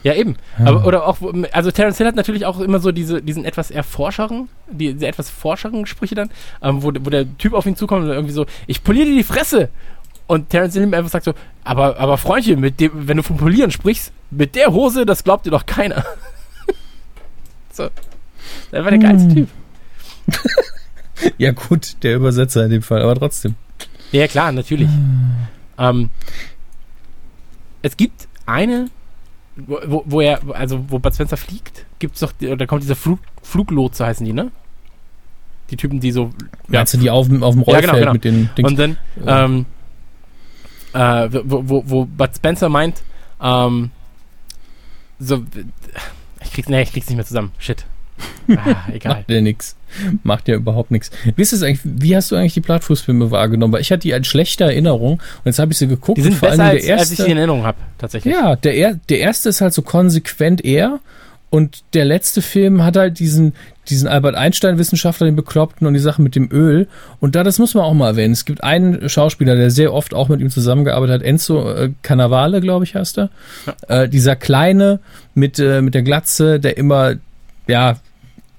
Ja, eben. Aber, oder auch, also Terence Hill hat natürlich auch immer so diese, diesen etwas erforscheren, die, diese etwas forscheren Sprüche dann, ähm, wo, wo der Typ auf ihn zukommt und irgendwie so, ich poliere dir die Fresse. Und Terence Hill einfach sagt so, aber, aber Freundchen, mit dem, wenn du vom Polieren sprichst, mit der Hose, das glaubt dir doch keiner. so. Das war der geilste hm. Typ. ja, gut, der Übersetzer in dem Fall, aber trotzdem. Ja, klar, natürlich. ähm, es gibt eine, wo, wo er, also wo Bud Spencer fliegt, gibt's doch, da kommt diese Flug, Fluglotse heißen die, ne? Die Typen, die so. Meinst ja, du die auf, auf dem Rollfeld ja, genau, genau. mit den Dings? Und dann, ähm, äh, wo, wo, wo Bud Spencer meint, ähm, so, ich krieg's, nee, ich krieg's nicht mehr zusammen. Shit. Ah, egal. Macht ja nix. Macht ja überhaupt nichts. Wie ist es eigentlich, wie hast du eigentlich die Plattfußfilme wahrgenommen? Weil ich hatte die als schlechte Erinnerung und jetzt habe ich sie geguckt. Die sind vor besser, allem der als, erste, als ich die in Erinnerung habe, tatsächlich. Ja, der, der erste ist halt so konsequent er und der letzte Film hat halt diesen, diesen Albert Einstein-Wissenschaftler, den Bekloppten und die Sache mit dem Öl. Und da, das muss man auch mal erwähnen. Es gibt einen Schauspieler, der sehr oft auch mit ihm zusammengearbeitet hat, Enzo äh, Cannavale, glaube ich, heißt er. Ja. Äh, dieser Kleine mit, äh, mit der Glatze, der immer, ja,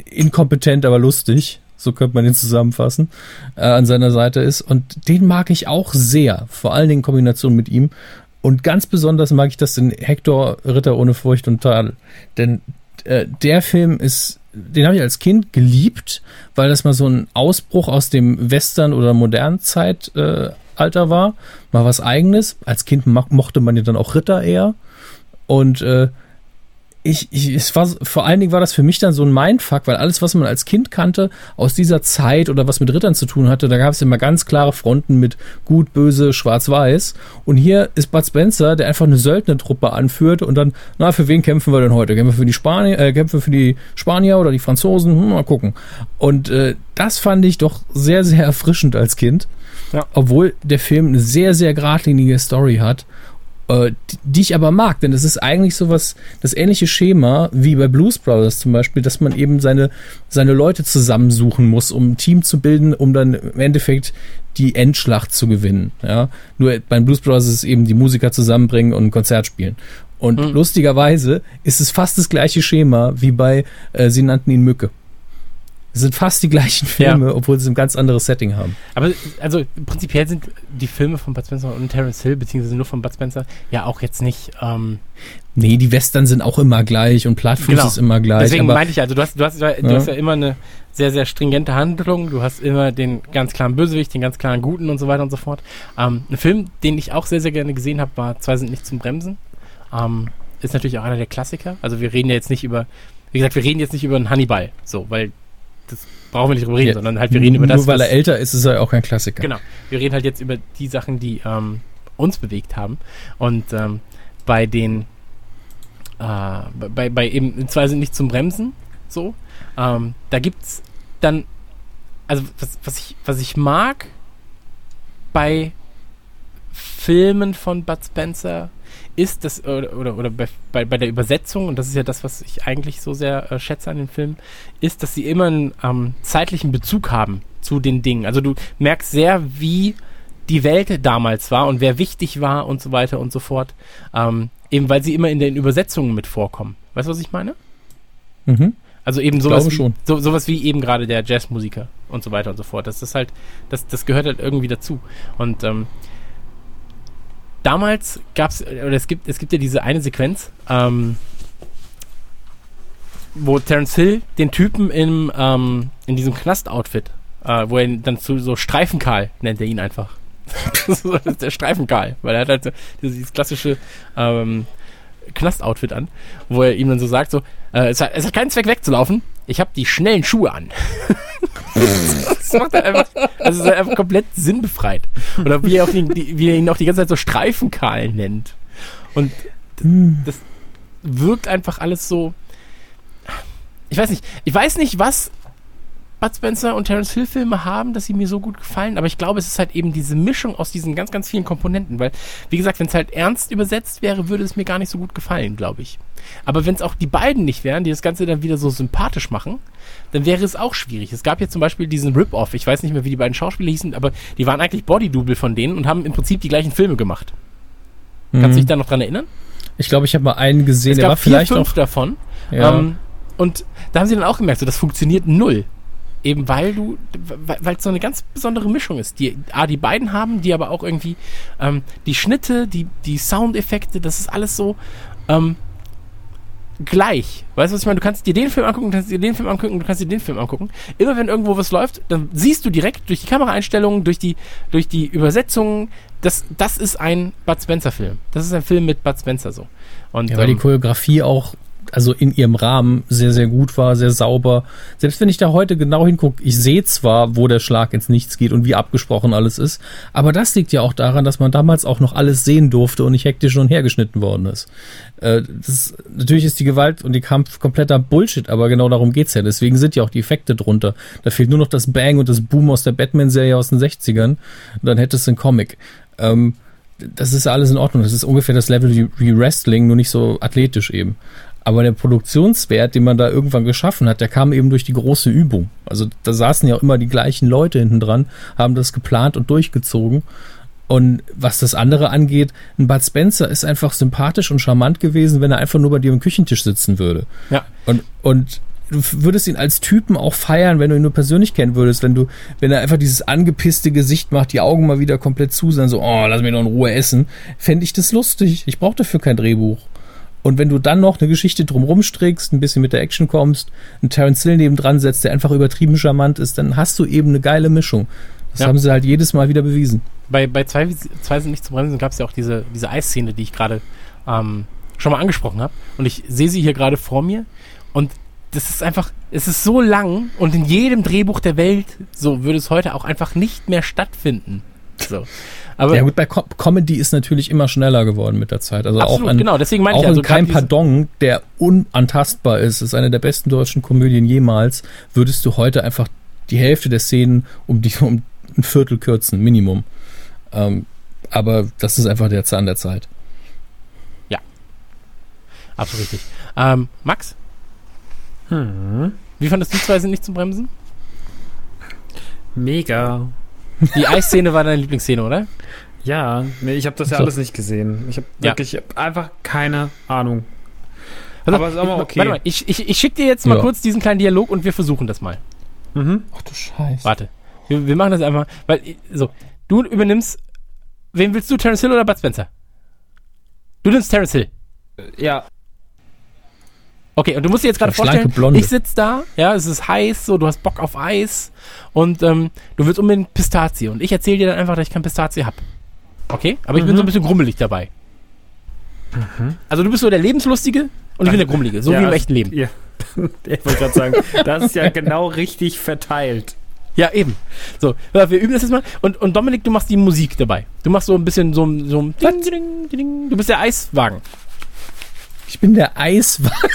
inkompetent, aber lustig, so könnte man den zusammenfassen, äh, an seiner Seite ist. Und den mag ich auch sehr, vor allen Dingen in Kombination mit ihm. Und ganz besonders mag ich das in Hector Ritter ohne Furcht und Tadel. Denn äh, der Film ist, den habe ich als Kind geliebt, weil das mal so ein Ausbruch aus dem Western- oder modernen Zeitalter äh, war. Mal was eigenes. Als Kind mochte man ja dann auch Ritter eher. Und äh, ich, ich, es war, vor allen Dingen war das für mich dann so ein Mindfuck, weil alles, was man als Kind kannte, aus dieser Zeit oder was mit Rittern zu tun hatte, da gab es immer ganz klare Fronten mit gut, böse, schwarz-weiß. Und hier ist Bud Spencer, der einfach eine Söldnertruppe anführt und dann, na, für wen kämpfen wir denn heute? Kämpfen wir für die Spanier, äh, kämpfen wir für die Spanier oder die Franzosen? Hm, mal gucken. Und äh, das fand ich doch sehr, sehr erfrischend als Kind. Ja. Obwohl der Film eine sehr, sehr geradlinige Story hat äh, die, die ich aber mag, denn es ist eigentlich sowas, das ähnliche Schema wie bei Blues Brothers zum Beispiel, dass man eben seine, seine Leute zusammensuchen muss, um ein Team zu bilden, um dann im Endeffekt die Endschlacht zu gewinnen. Ja? Nur beim Blues Brothers ist es eben die Musiker zusammenbringen und ein Konzert spielen. Und mhm. lustigerweise ist es fast das gleiche Schema wie bei, äh, sie nannten ihn Mücke. Es sind fast die gleichen Filme, ja. obwohl sie ein ganz anderes Setting haben. Aber also prinzipiell sind die Filme von Bud Spencer und Terence Hill, beziehungsweise nur von Bud Spencer, ja auch jetzt nicht. Ähm nee, die Western sind auch immer gleich und Plattfuß genau. ist immer gleich. Deswegen meinte ich also, du hast, du hast, du ja. hast ja immer eine sehr, sehr stringente Handlung. Du hast immer den ganz klaren Bösewicht, den ganz klaren Guten und so weiter und so fort. Ähm, ein Film, den ich auch sehr, sehr gerne gesehen habe, war Zwei sind nicht zum Bremsen. Ähm, ist natürlich auch einer der Klassiker. Also wir reden ja jetzt nicht über, wie gesagt, wir reden jetzt nicht über einen Hannibal, so, weil das brauchen wir nicht drüber reden, ja, sondern halt wir reden über das. Nur weil er älter ist, ist er auch kein Klassiker. Genau. Wir reden halt jetzt über die Sachen, die ähm, uns bewegt haben. Und ähm, bei den äh, bei, bei eben zwei sind nicht zum Bremsen so. Ähm, da gibt's dann also was, was ich was ich mag bei Filmen von Bud Spencer ist, das, oder, oder, oder bei, bei der Übersetzung, und das ist ja das, was ich eigentlich so sehr äh, schätze an den Filmen, ist, dass sie immer einen ähm, zeitlichen Bezug haben zu den Dingen. Also du merkst sehr, wie die Welt damals war und wer wichtig war und so weiter und so fort. Ähm, eben weil sie immer in den Übersetzungen mit vorkommen. Weißt du, was ich meine? Mhm. Also eben sowas, wie, so, sowas wie eben gerade der Jazzmusiker und so weiter und so fort. Das ist halt, das, das gehört halt irgendwie dazu. Und ähm, damals gab es, oder es gibt, es gibt ja diese eine Sequenz, ähm, wo Terence Hill den Typen im, ähm, in diesem Knast-Outfit, äh, wo er ihn dann zu so Streifenkarl nennt er ihn einfach. das ist der Streifenkarl, weil er hat halt dieses klassische ähm, Knast-Outfit an, wo er ihm dann so sagt, so, äh, es, hat, es hat keinen Zweck wegzulaufen, ich habe die schnellen Schuhe an. das macht er einfach, also ist einfach komplett sinnbefreit. Oder wie er, auch die, wie er ihn auch die ganze Zeit so Streifenkahl nennt. Und das wirkt einfach alles so, ich weiß nicht, ich weiß nicht, was Bud Spencer und Terence Hill Filme haben, dass sie mir so gut gefallen. Aber ich glaube, es ist halt eben diese Mischung aus diesen ganz, ganz vielen Komponenten. Weil, wie gesagt, wenn es halt ernst übersetzt wäre, würde es mir gar nicht so gut gefallen, glaube ich. Aber wenn es auch die beiden nicht wären, die das Ganze dann wieder so sympathisch machen, dann wäre es auch schwierig. Es gab jetzt zum Beispiel diesen Rip-Off. Ich weiß nicht mehr, wie die beiden Schauspieler hießen, aber die waren eigentlich Body-Double von denen und haben im Prinzip die gleichen Filme gemacht. Mhm. Kannst du dich da noch dran erinnern? Ich glaube, ich habe mal einen gesehen, es der war vielleicht vier, fünf auch davon. Ja. Ähm, und da haben sie dann auch gemerkt, so das funktioniert null. Eben weil du, weil es so eine ganz besondere Mischung ist. Die, A, die beiden haben, die aber auch irgendwie ähm, die Schnitte, die, die Soundeffekte, das ist alles so ähm, gleich. Weißt du, was ich meine? Du kannst dir den Film angucken, du kannst dir den Film angucken, du kannst dir den Film angucken. Immer wenn irgendwo was läuft, dann siehst du direkt durch die Kameraeinstellungen, durch die, durch die Übersetzungen, das, das ist ein Bud Spencer-Film. Das ist ein Film mit Bud Spencer so. Und, ja, weil ähm, die Choreografie auch also in ihrem Rahmen sehr, sehr gut war, sehr sauber. Selbst wenn ich da heute genau hingucke, ich sehe zwar, wo der Schlag ins Nichts geht und wie abgesprochen alles ist, aber das liegt ja auch daran, dass man damals auch noch alles sehen durfte und nicht hektisch und hergeschnitten worden ist. Äh, das, natürlich ist die Gewalt und die Kampf kompletter Bullshit, aber genau darum geht's ja. Deswegen sind ja auch die Effekte drunter. Da fehlt nur noch das Bang und das Boom aus der Batman-Serie aus den 60ern. Und dann hättest du einen Comic. Ähm, das ist alles in Ordnung. Das ist ungefähr das Level wie Wrestling, nur nicht so athletisch eben. Aber der Produktionswert, den man da irgendwann geschaffen hat, der kam eben durch die große Übung. Also da saßen ja auch immer die gleichen Leute hinten dran, haben das geplant und durchgezogen. Und was das andere angeht, ein Bud Spencer ist einfach sympathisch und charmant gewesen, wenn er einfach nur bei dir am Küchentisch sitzen würde. Ja. Und, und du würdest ihn als Typen auch feiern, wenn du ihn nur persönlich kennen würdest, wenn du, wenn er einfach dieses angepisste Gesicht macht, die Augen mal wieder komplett zu sind, so, oh, lass mich noch in Ruhe essen, fände ich das lustig. Ich brauche dafür kein Drehbuch. Und wenn du dann noch eine Geschichte drumrum strickst, ein bisschen mit der Action kommst, einen Terence Hill nebendran setzt, der einfach übertrieben charmant ist, dann hast du eben eine geile Mischung. Das ja. haben sie halt jedes Mal wieder bewiesen. Bei, bei zwei, zwei sind nicht zu bremsen gab es ja auch diese, diese Eisszene, die ich gerade ähm, schon mal angesprochen habe. Und ich sehe sie hier gerade vor mir. Und das ist einfach, es ist so lang und in jedem Drehbuch der Welt, so würde es heute auch einfach nicht mehr stattfinden. So. Aber ja gut, bei Com Comedy ist natürlich immer schneller geworden mit der Zeit. Also absolut, auch ein, genau, deswegen meine auch ich also kein Pardon, der unantastbar ist, ist eine der besten deutschen Komödien jemals, würdest du heute einfach die Hälfte der Szenen um, die, um ein Viertel kürzen, Minimum. Ähm, aber das ist einfach der Zahn der Zeit. Absolut richtig. Ähm, Max? Hm. Wie fandest du zwei sind nicht zum Bremsen? Mega. Die Eisszene war deine Lieblingsszene, oder? Ja, nee, ich habe das ja so. alles nicht gesehen. Ich habe wirklich ja. einfach keine Ahnung. Also, aber ist aber okay. Warte mal, ich, ich, ich schicke dir jetzt mal ja. kurz diesen kleinen Dialog und wir versuchen das mal. Mhm. Ach du Scheiße. Warte. Wir, wir machen das einfach, weil, so, du übernimmst, wen willst du, Terence Hill oder Bud Spencer? Du nimmst Terence Hill. Ja. Okay, und du musst dir jetzt gerade vorstellen, ich sitze da, ja, es ist heiß, so, du hast Bock auf Eis und ähm, du willst unbedingt Pistazie und ich erzähle dir dann einfach, dass ich kein Pistazie hab. Okay? Aber mhm. ich bin so ein mhm. bisschen grummelig dabei. Mhm. Also du bist so der Lebenslustige und ich bin der Grummelige, so ja, wie im echten Leben. Ja. Ich wollte gerade sagen, das ist ja genau richtig verteilt. Ja, eben. So, wir üben das jetzt mal. Und, und Dominik, du machst die Musik dabei. Du machst so ein bisschen so, so ein Ding, Ding, Ding. Du bist der Eiswagen. Ich bin der Eiswagen.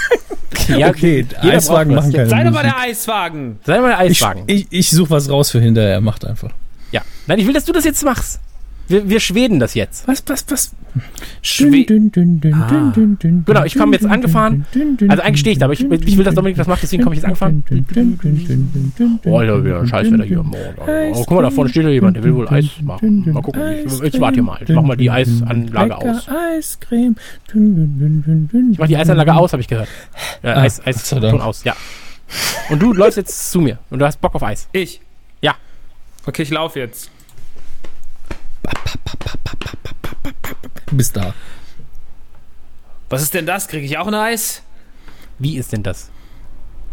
ja, okay, Eiswagen machen keine Sei doch mal der Eiswagen. Sei doch mal der Eiswagen. Ich, ich, ich suche was raus für hinterher. Macht einfach. Ja. Nein, ich will, dass du das jetzt machst. Wir, wir schweden das jetzt. Was, was, was? Schwe ah. Genau, ich komme jetzt angefahren. Also eigentlich stehe ich da, aber ich, ich will, dass Dominik das macht, deswegen komme ich jetzt angefahren. Oh, Alter, wieder Scheißwetter hier. Oh, guck mal, da vorne steht ja jemand, der will wohl Eis machen. Mal gucken. Ich, ich warte hier mal. Ich mach mal die Eisanlage aus. Eiscreme. Ich mach die Eisanlage aus, habe ich gehört. Ja, Eis, Eis, schon aus, ja. Und du läufst jetzt zu mir und du hast Bock auf Eis. Ich? Ja. Okay, ich laufe jetzt. Du bist da. Was ist denn das? Kriege ich auch ein Eis? Wie ist denn das?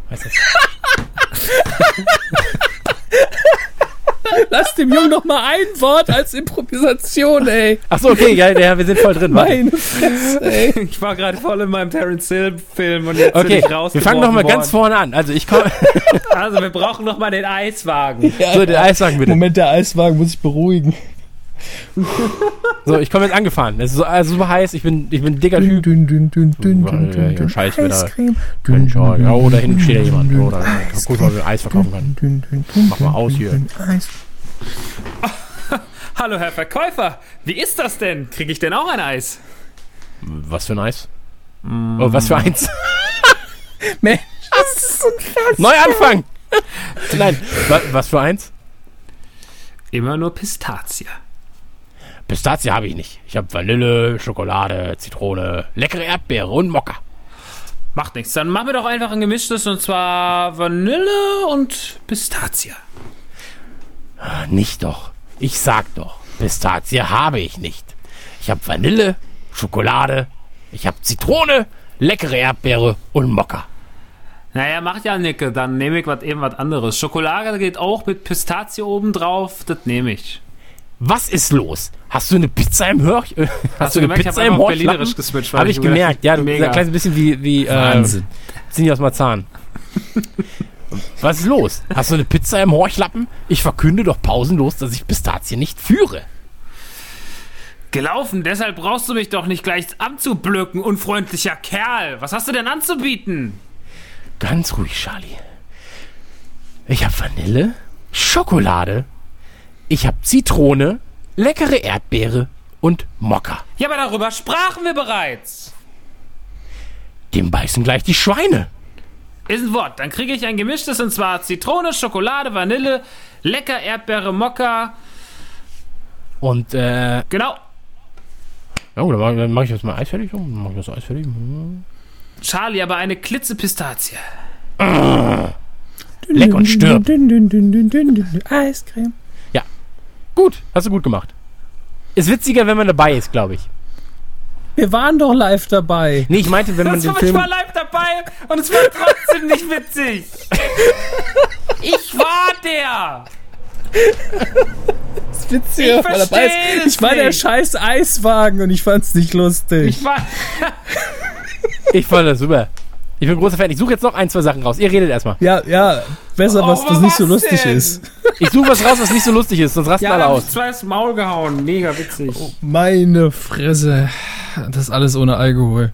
Weißt du? Lass dem Jungen noch mal ein Wort als Improvisation, ey. Achso, okay, ja, ja, wir sind voll drin. Meine Fresse, ey. Ich war gerade voll in meinem Terence Hill Film und jetzt okay, bin ich raus. Wir fangen noch mal worden. ganz vorne an. Also ich komme. also wir brauchen noch mal den Eiswagen. Ja, so, den Eiswagen bitte. Moment, der Eiswagen muss ich beruhigen. so, ich komme jetzt angefahren. Es ist so, also super heiß. Ich bin, ich bin ein dicker Typ. Dün, dün, dün, dün, dün, dün, dün, Scheiß wieder. Mensch, oh, ja, oh, da hinten steht ja jemand. Oh, da, guck mal, ob wir Eis verkaufen können. Mach mal aus hier. Hallo, Herr Verkäufer. Wie ist das denn? Kriege ich denn auch ein Eis? Was für ein Eis? Mm. Oh, was für eins? Mensch, das ist unfassbar. Neuanfang! Nein, was, was für eins? Immer nur Pistazie. Pistazie habe ich nicht. Ich habe Vanille, Schokolade, Zitrone, leckere Erdbeere und Mokka. Macht nichts. Dann machen wir doch einfach ein gemischtes und zwar Vanille und Pistazie. Nicht doch. Ich sag doch, Pistazie habe ich nicht. Ich habe Vanille, Schokolade, ich habe Zitrone, leckere Erdbeere und Mokka. Naja, macht ja nicke, dann nehme ich was eben was anderes. Schokolade geht auch mit Pistazie oben drauf, das nehme ich. Was ist los? Hast du eine Pizza im Hörch? Hast, Hast du eine gemerkt, Pizza im Berlinerisch geswitcht? Habe ich gemerkt. Ja, du bist ein kleines bisschen wie, wie äh, Wahnsinn. Äh, sind die aus Marzahn. Was ist los? Hast du eine Pizza im Horchlappen? Ich verkünde doch pausenlos, dass ich Pistazie nicht führe. Gelaufen, deshalb brauchst du mich doch nicht gleich anzublöcken, unfreundlicher Kerl. Was hast du denn anzubieten? Ganz ruhig, Charlie. Ich habe Vanille, Schokolade, ich habe Zitrone, leckere Erdbeere und Mokka. Ja, aber darüber sprachen wir bereits. Dem beißen gleich die Schweine. Ist ein Wort. Dann kriege ich ein gemischtes und zwar Zitrone, Schokolade, Vanille, lecker Erdbeere, Mokka. Und, äh. Genau. Ja, dann mache ich jetzt mal Eis fertig. Dann mache ich das Eis fertig. Charlie, aber eine Klitzepistazie. Leck und stirb. Eiscreme. Gut, hast du gut gemacht. Ist witziger, wenn man dabei ist, glaube ich. Wir waren doch live dabei. Nee, ich meinte, wenn man das den Film... Ich war live dabei und es war trotzdem nicht witzig. Ich war der. Das ist witzig, ich war dabei ist. Ich war der scheiß Eiswagen und ich fand's nicht lustig. Ich war... ich fand das super. Ich bin ein großer Fan. Ich suche jetzt noch ein, zwei Sachen raus. Ihr redet erstmal. Ja, ja. Besser, oh, was, was nicht so lustig denn? ist. Ich suche was raus, was nicht so lustig ist, sonst rasten ja, alle aus. Ich zwei ins Maul gehauen. Mega witzig. Oh, meine Fresse. Das ist alles ohne Alkohol.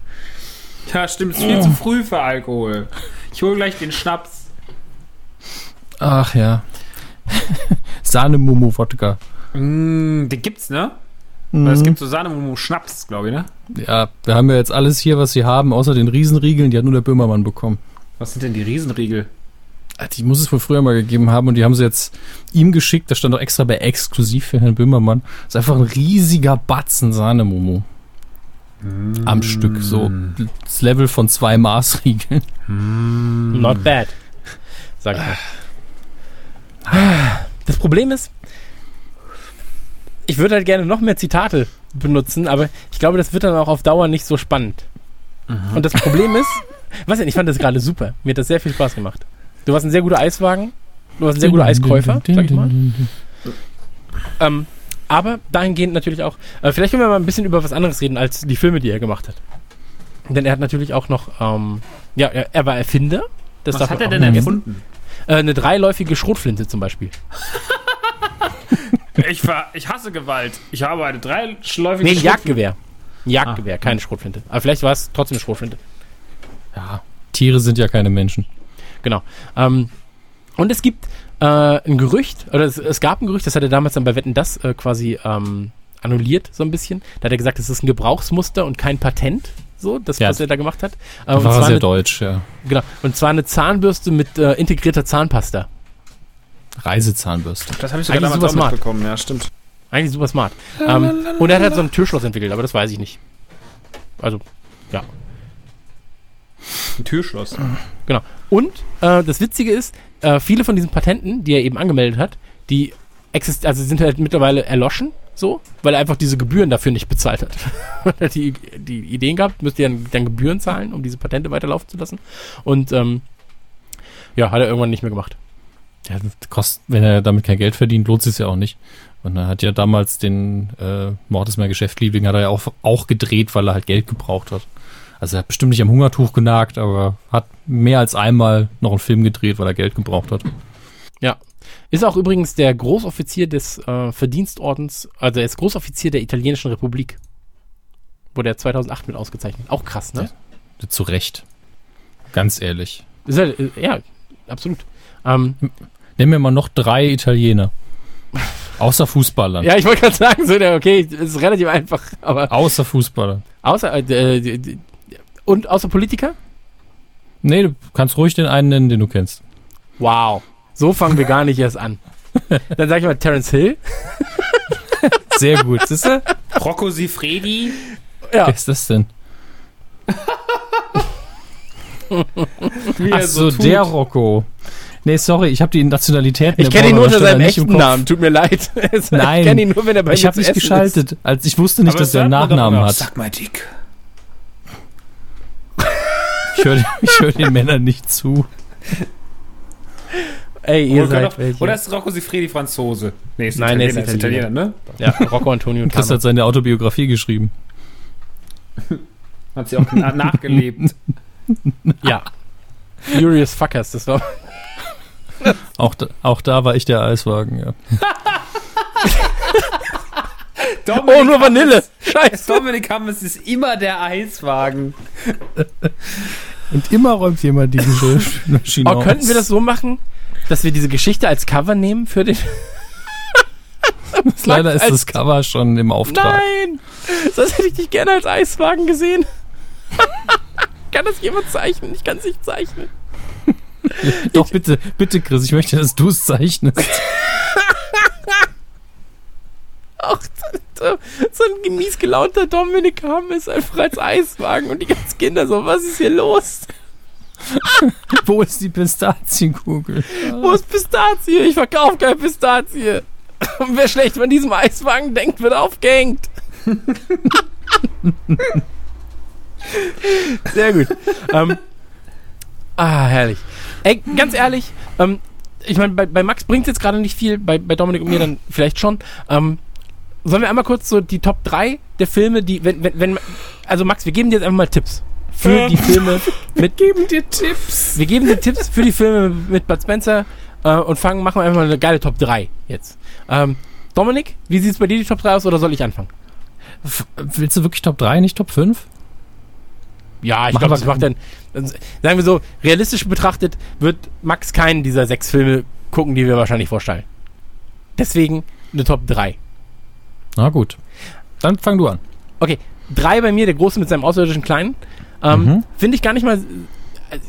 Ja, stimmt. Es ist viel oh. zu früh für Alkohol. Ich hole gleich den Schnaps. Ach ja. Sahne Momo Wodka. Mm, den gibt's, ne? Mhm. Es gibt so Sahnemumu Schnaps, glaube ich, ne? Ja, wir haben ja jetzt alles hier, was sie haben, außer den Riesenriegeln, die hat nur der Böhmermann bekommen. Was sind denn die Riesenriegel? Ah, die muss es wohl früher mal gegeben haben und die haben sie jetzt ihm geschickt. Das stand doch extra bei exklusiv für Herrn Böhmermann. Das ist einfach ein riesiger Batzen Sahnemumu. Mm. Am Stück. So das Level von zwei Maßriegeln. Mm. Not bad. Sag ich mal. Das Problem ist, ich würde halt gerne noch mehr Zitate benutzen, aber ich glaube, das wird dann auch auf Dauer nicht so spannend. Mhm. Und das Problem ist, was denn, ich fand das gerade super. Mir hat das sehr viel Spaß gemacht. Du warst ein sehr guter Eiswagen, du warst ein sehr guter Eiskäufer, sag ich mal. Ähm, aber dahingehend natürlich auch, äh, vielleicht können wir mal ein bisschen über was anderes reden als die Filme, die er gemacht hat. Denn er hat natürlich auch noch, ähm, ja, er, er, war Erfinder. Das was hat er denn erfunden? Äh, eine dreiläufige Schrotflinte zum Beispiel. ich, ver ich hasse Gewalt. Ich habe eine dreischläufige Nee, ein Jagdgewehr. Ein Jagdgewehr, ah. keine Schrotflinte. Aber vielleicht war es trotzdem eine Schrotflinte. Ja, Tiere sind ja keine Menschen. Genau. Ähm, und es gibt äh, ein Gerücht, oder es, es, gab ein Gerücht, das hat er damals dann bei Wetten das äh, quasi ähm, annulliert, so ein bisschen. Da hat er gesagt, es ist ein Gebrauchsmuster und kein Patent, so, das, ja, was er da gemacht hat. Äh, war sehr eine, deutsch, ja. Genau. Und zwar eine Zahnbürste mit äh, integrierter Zahnpasta. Reisezahnbürste. Das habe ich sogar Eigentlich damals super smart. bekommen, ja, stimmt. Eigentlich super smart. Ähm, und er hat halt so ein Türschloss entwickelt, aber das weiß ich nicht. Also, ja. Ein Türschloss. Genau. Und äh, das Witzige ist, äh, viele von diesen Patenten, die er eben angemeldet hat, die exist also sind halt mittlerweile erloschen, so, weil er einfach diese Gebühren dafür nicht bezahlt hat. er hat die, die Ideen gehabt, müsste dann, dann Gebühren zahlen, um diese Patente weiterlaufen zu lassen. Und ähm, ja, hat er irgendwann nicht mehr gemacht. Ja, kostet, wenn er damit kein Geld verdient, lohnt es ja auch nicht. Und er hat ja damals den äh, Mord ist mein Geschäft, Liebling, hat er ja auch, auch gedreht, weil er halt Geld gebraucht hat. Also er hat bestimmt nicht am Hungertuch genagt, aber hat mehr als einmal noch einen Film gedreht, weil er Geld gebraucht hat. Ja. Ist auch übrigens der Großoffizier des äh, Verdienstordens, also er ist Großoffizier der Italienischen Republik. Wurde er 2008 mit ausgezeichnet. Auch krass, ne? Ja, zu Recht. Ganz ehrlich. Ist halt, äh, ja, absolut. Ähm, Nennen wir mal noch drei Italiener. Außer Fußballern. Ja, ich wollte gerade sagen, so, okay, ist relativ einfach. Aber außer Fußballer. Außer, äh, äh und außer Politiker? Nee, du kannst ruhig den einen nennen, den du kennst. Wow. So fangen wir gar nicht erst an. Dann sag ich mal Terence Hill. Sehr gut. Siehst du? Rocco Sifredi. Ja. Wer ist das denn? Ach so, so der Rocco. Nee, sorry, ich habe die Nationalität. Ich kenne ihn nur unter seinem echten Namen, tut mir leid. Nein, ich kenne ihn nur, wenn er bei Ich habe mich geschaltet, ist. als ich wusste nicht, Aber dass er einen Nachnamen hat. Sag mal dick. Ich höre hör den Männern nicht zu. Ey, ihr oder seid welche. Oder ist Rocco Sifredi Franzose? Nee, ist Nein, Italiener, ist Italiener, ne? Ja, Rocco Antonio und Chris hat seine Autobiografie geschrieben. Hat sie auch nachgelebt. ja. Furious Fuckers, das war. auch, da, auch da war ich der Eiswagen, ja. Dominik oh, nur Vanille. Scheiße. Dominik Hammes ist immer der Eiswagen. Und immer räumt jemand die Geschirrmaschine oh, Könnten wir das so machen, dass wir diese Geschichte als Cover nehmen für den... Leider ist das Cover schon im Auftrag. Nein! Das hätte ich dich gerne als Eiswagen gesehen. kann das jemand zeichnen? Ich kann es nicht zeichnen. Doch, bitte, bitte, Chris, ich möchte, dass du es zeichnest. Auch so, ein mies gelaunter Dominik ist einfach als Eiswagen und die ganzen Kinder so, was ist hier los? Wo ist die Pistazienkugel? Wo ist Pistazie? Ich verkaufe keine Pistazie. Und wer schlecht von diesem Eiswagen denkt, wird aufgehängt. Sehr gut. Ähm, ah, herrlich. Ey, ganz ehrlich, ähm, ich meine, bei, bei Max bringt es jetzt gerade nicht viel, bei, bei Dominik und mir dann vielleicht schon. Ähm, sollen wir einmal kurz so die Top 3 der Filme, die, wenn, wenn, wenn, also Max, wir geben dir jetzt einfach mal Tipps für ähm, die Filme mit. Wir geben dir Tipps. Wir geben dir Tipps für die Filme mit Bud Spencer äh, und fangen, machen wir einfach mal eine geile Top 3 jetzt. Ähm, Dominik, wie sieht es bei dir die Top 3 aus oder soll ich anfangen? Willst du wirklich Top 3, nicht Top 5? Ja, ich glaube, das macht dann, sagen wir so, realistisch betrachtet wird Max keinen dieser sechs Filme gucken, die wir wahrscheinlich vorstellen. Deswegen eine Top 3. Na gut. Dann fang du an. Okay, drei bei mir, der Große mit seinem außerirdischen Kleinen. Ähm, mhm. Finde ich gar nicht mal. Äh,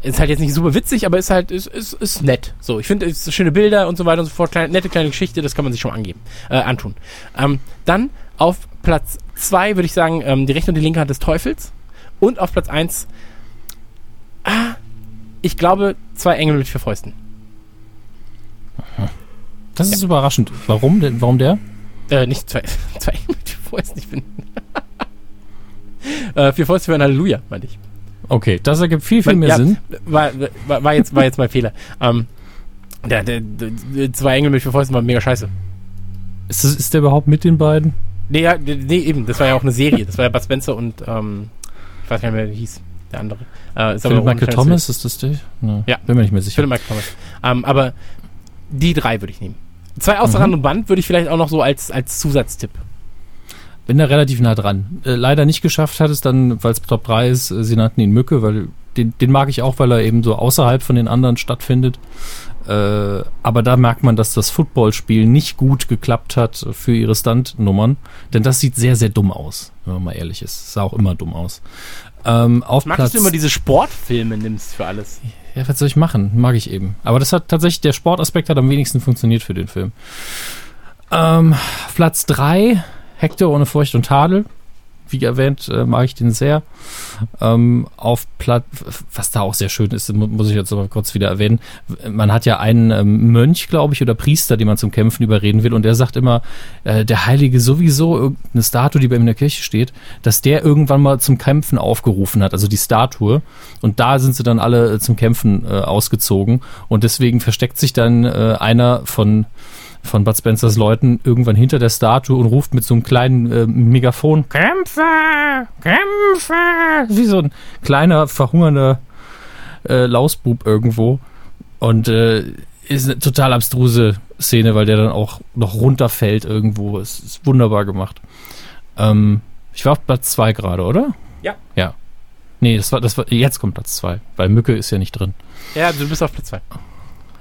ist halt jetzt nicht super witzig, aber ist halt, ist, ist, ist nett. So, ich finde, es schöne Bilder und so weiter und so fort. Kleine, nette kleine Geschichte, das kann man sich schon angeben, äh, antun. Ähm, dann auf Platz zwei würde ich sagen, ähm, die rechte und die linke Hand des Teufels. Und auf Platz eins ah, ich glaube, zwei Engel mit vier Fäusten. Das ist ja. überraschend. Warum denn? Warum der? Äh, nicht zwei, zwei Engel mit vier Fäusten, ich bin. äh, vier Fäuste für ein Halleluja, meinte ich. Okay, das ergibt viel, viel mehr ja, Sinn. War, war, war, jetzt, war jetzt mein Fehler. Ähm, der, der, der, zwei Engel mit vier Fäusten waren mega scheiße. Ist, das, ist der überhaupt mit den beiden? Nee, ja, nee, eben. Das war ja auch eine Serie. Das war ja Bud Spencer und ähm, ich weiß gar nicht mehr, wie hieß der andere. Äh, ist Philip Michael Thomas, ist das der? No, ja. Bin mir nicht mehr sicher. Philip Michael Thomas. Ähm, aber die drei würde ich nehmen. Zwei außer mhm. Rand und Band würde ich vielleicht auch noch so als, als Zusatztipp bin da relativ nah dran. Äh, leider nicht geschafft hat es dann, weil es Top 3 ist, äh, sie nannten ihn Mücke, weil den, den mag ich auch, weil er eben so außerhalb von den anderen stattfindet. Äh, aber da merkt man, dass das Footballspiel nicht gut geklappt hat für ihre Stunt-Nummern. Denn das sieht sehr, sehr dumm aus, wenn man mal ehrlich ist. Es sah auch immer dumm aus. Ähm, auf Magst Platz, du immer diese Sportfilme nimmst für alles? Ja, was soll ich machen? Mag ich eben. Aber das hat tatsächlich, der Sportaspekt hat am wenigsten funktioniert für den Film. Ähm, Platz 3 Hector ohne Furcht und Tadel. Wie erwähnt, äh, mag ich den sehr. Ähm, auf Platt, was da auch sehr schön ist, muss ich jetzt aber kurz wieder erwähnen. Man hat ja einen ähm, Mönch, glaube ich, oder Priester, den man zum Kämpfen überreden will, und der sagt immer, äh, der Heilige sowieso, irgendeine Statue, die bei ihm in der Kirche steht, dass der irgendwann mal zum Kämpfen aufgerufen hat, also die Statue. Und da sind sie dann alle äh, zum Kämpfen äh, ausgezogen. Und deswegen versteckt sich dann äh, einer von von Bud Spencers Leuten irgendwann hinter der Statue und ruft mit so einem kleinen äh, Megafon Kämpfe, Kämpfe, wie so ein kleiner verhungernder äh, Lausbub irgendwo und äh, ist eine total abstruse Szene, weil der dann auch noch runterfällt irgendwo. Es ist wunderbar gemacht. Ähm, ich war auf Platz 2 gerade, oder? Ja. Ja. Nee, das war, das war, jetzt kommt Platz 2, weil Mücke ist ja nicht drin. Ja, du bist auf Platz 2.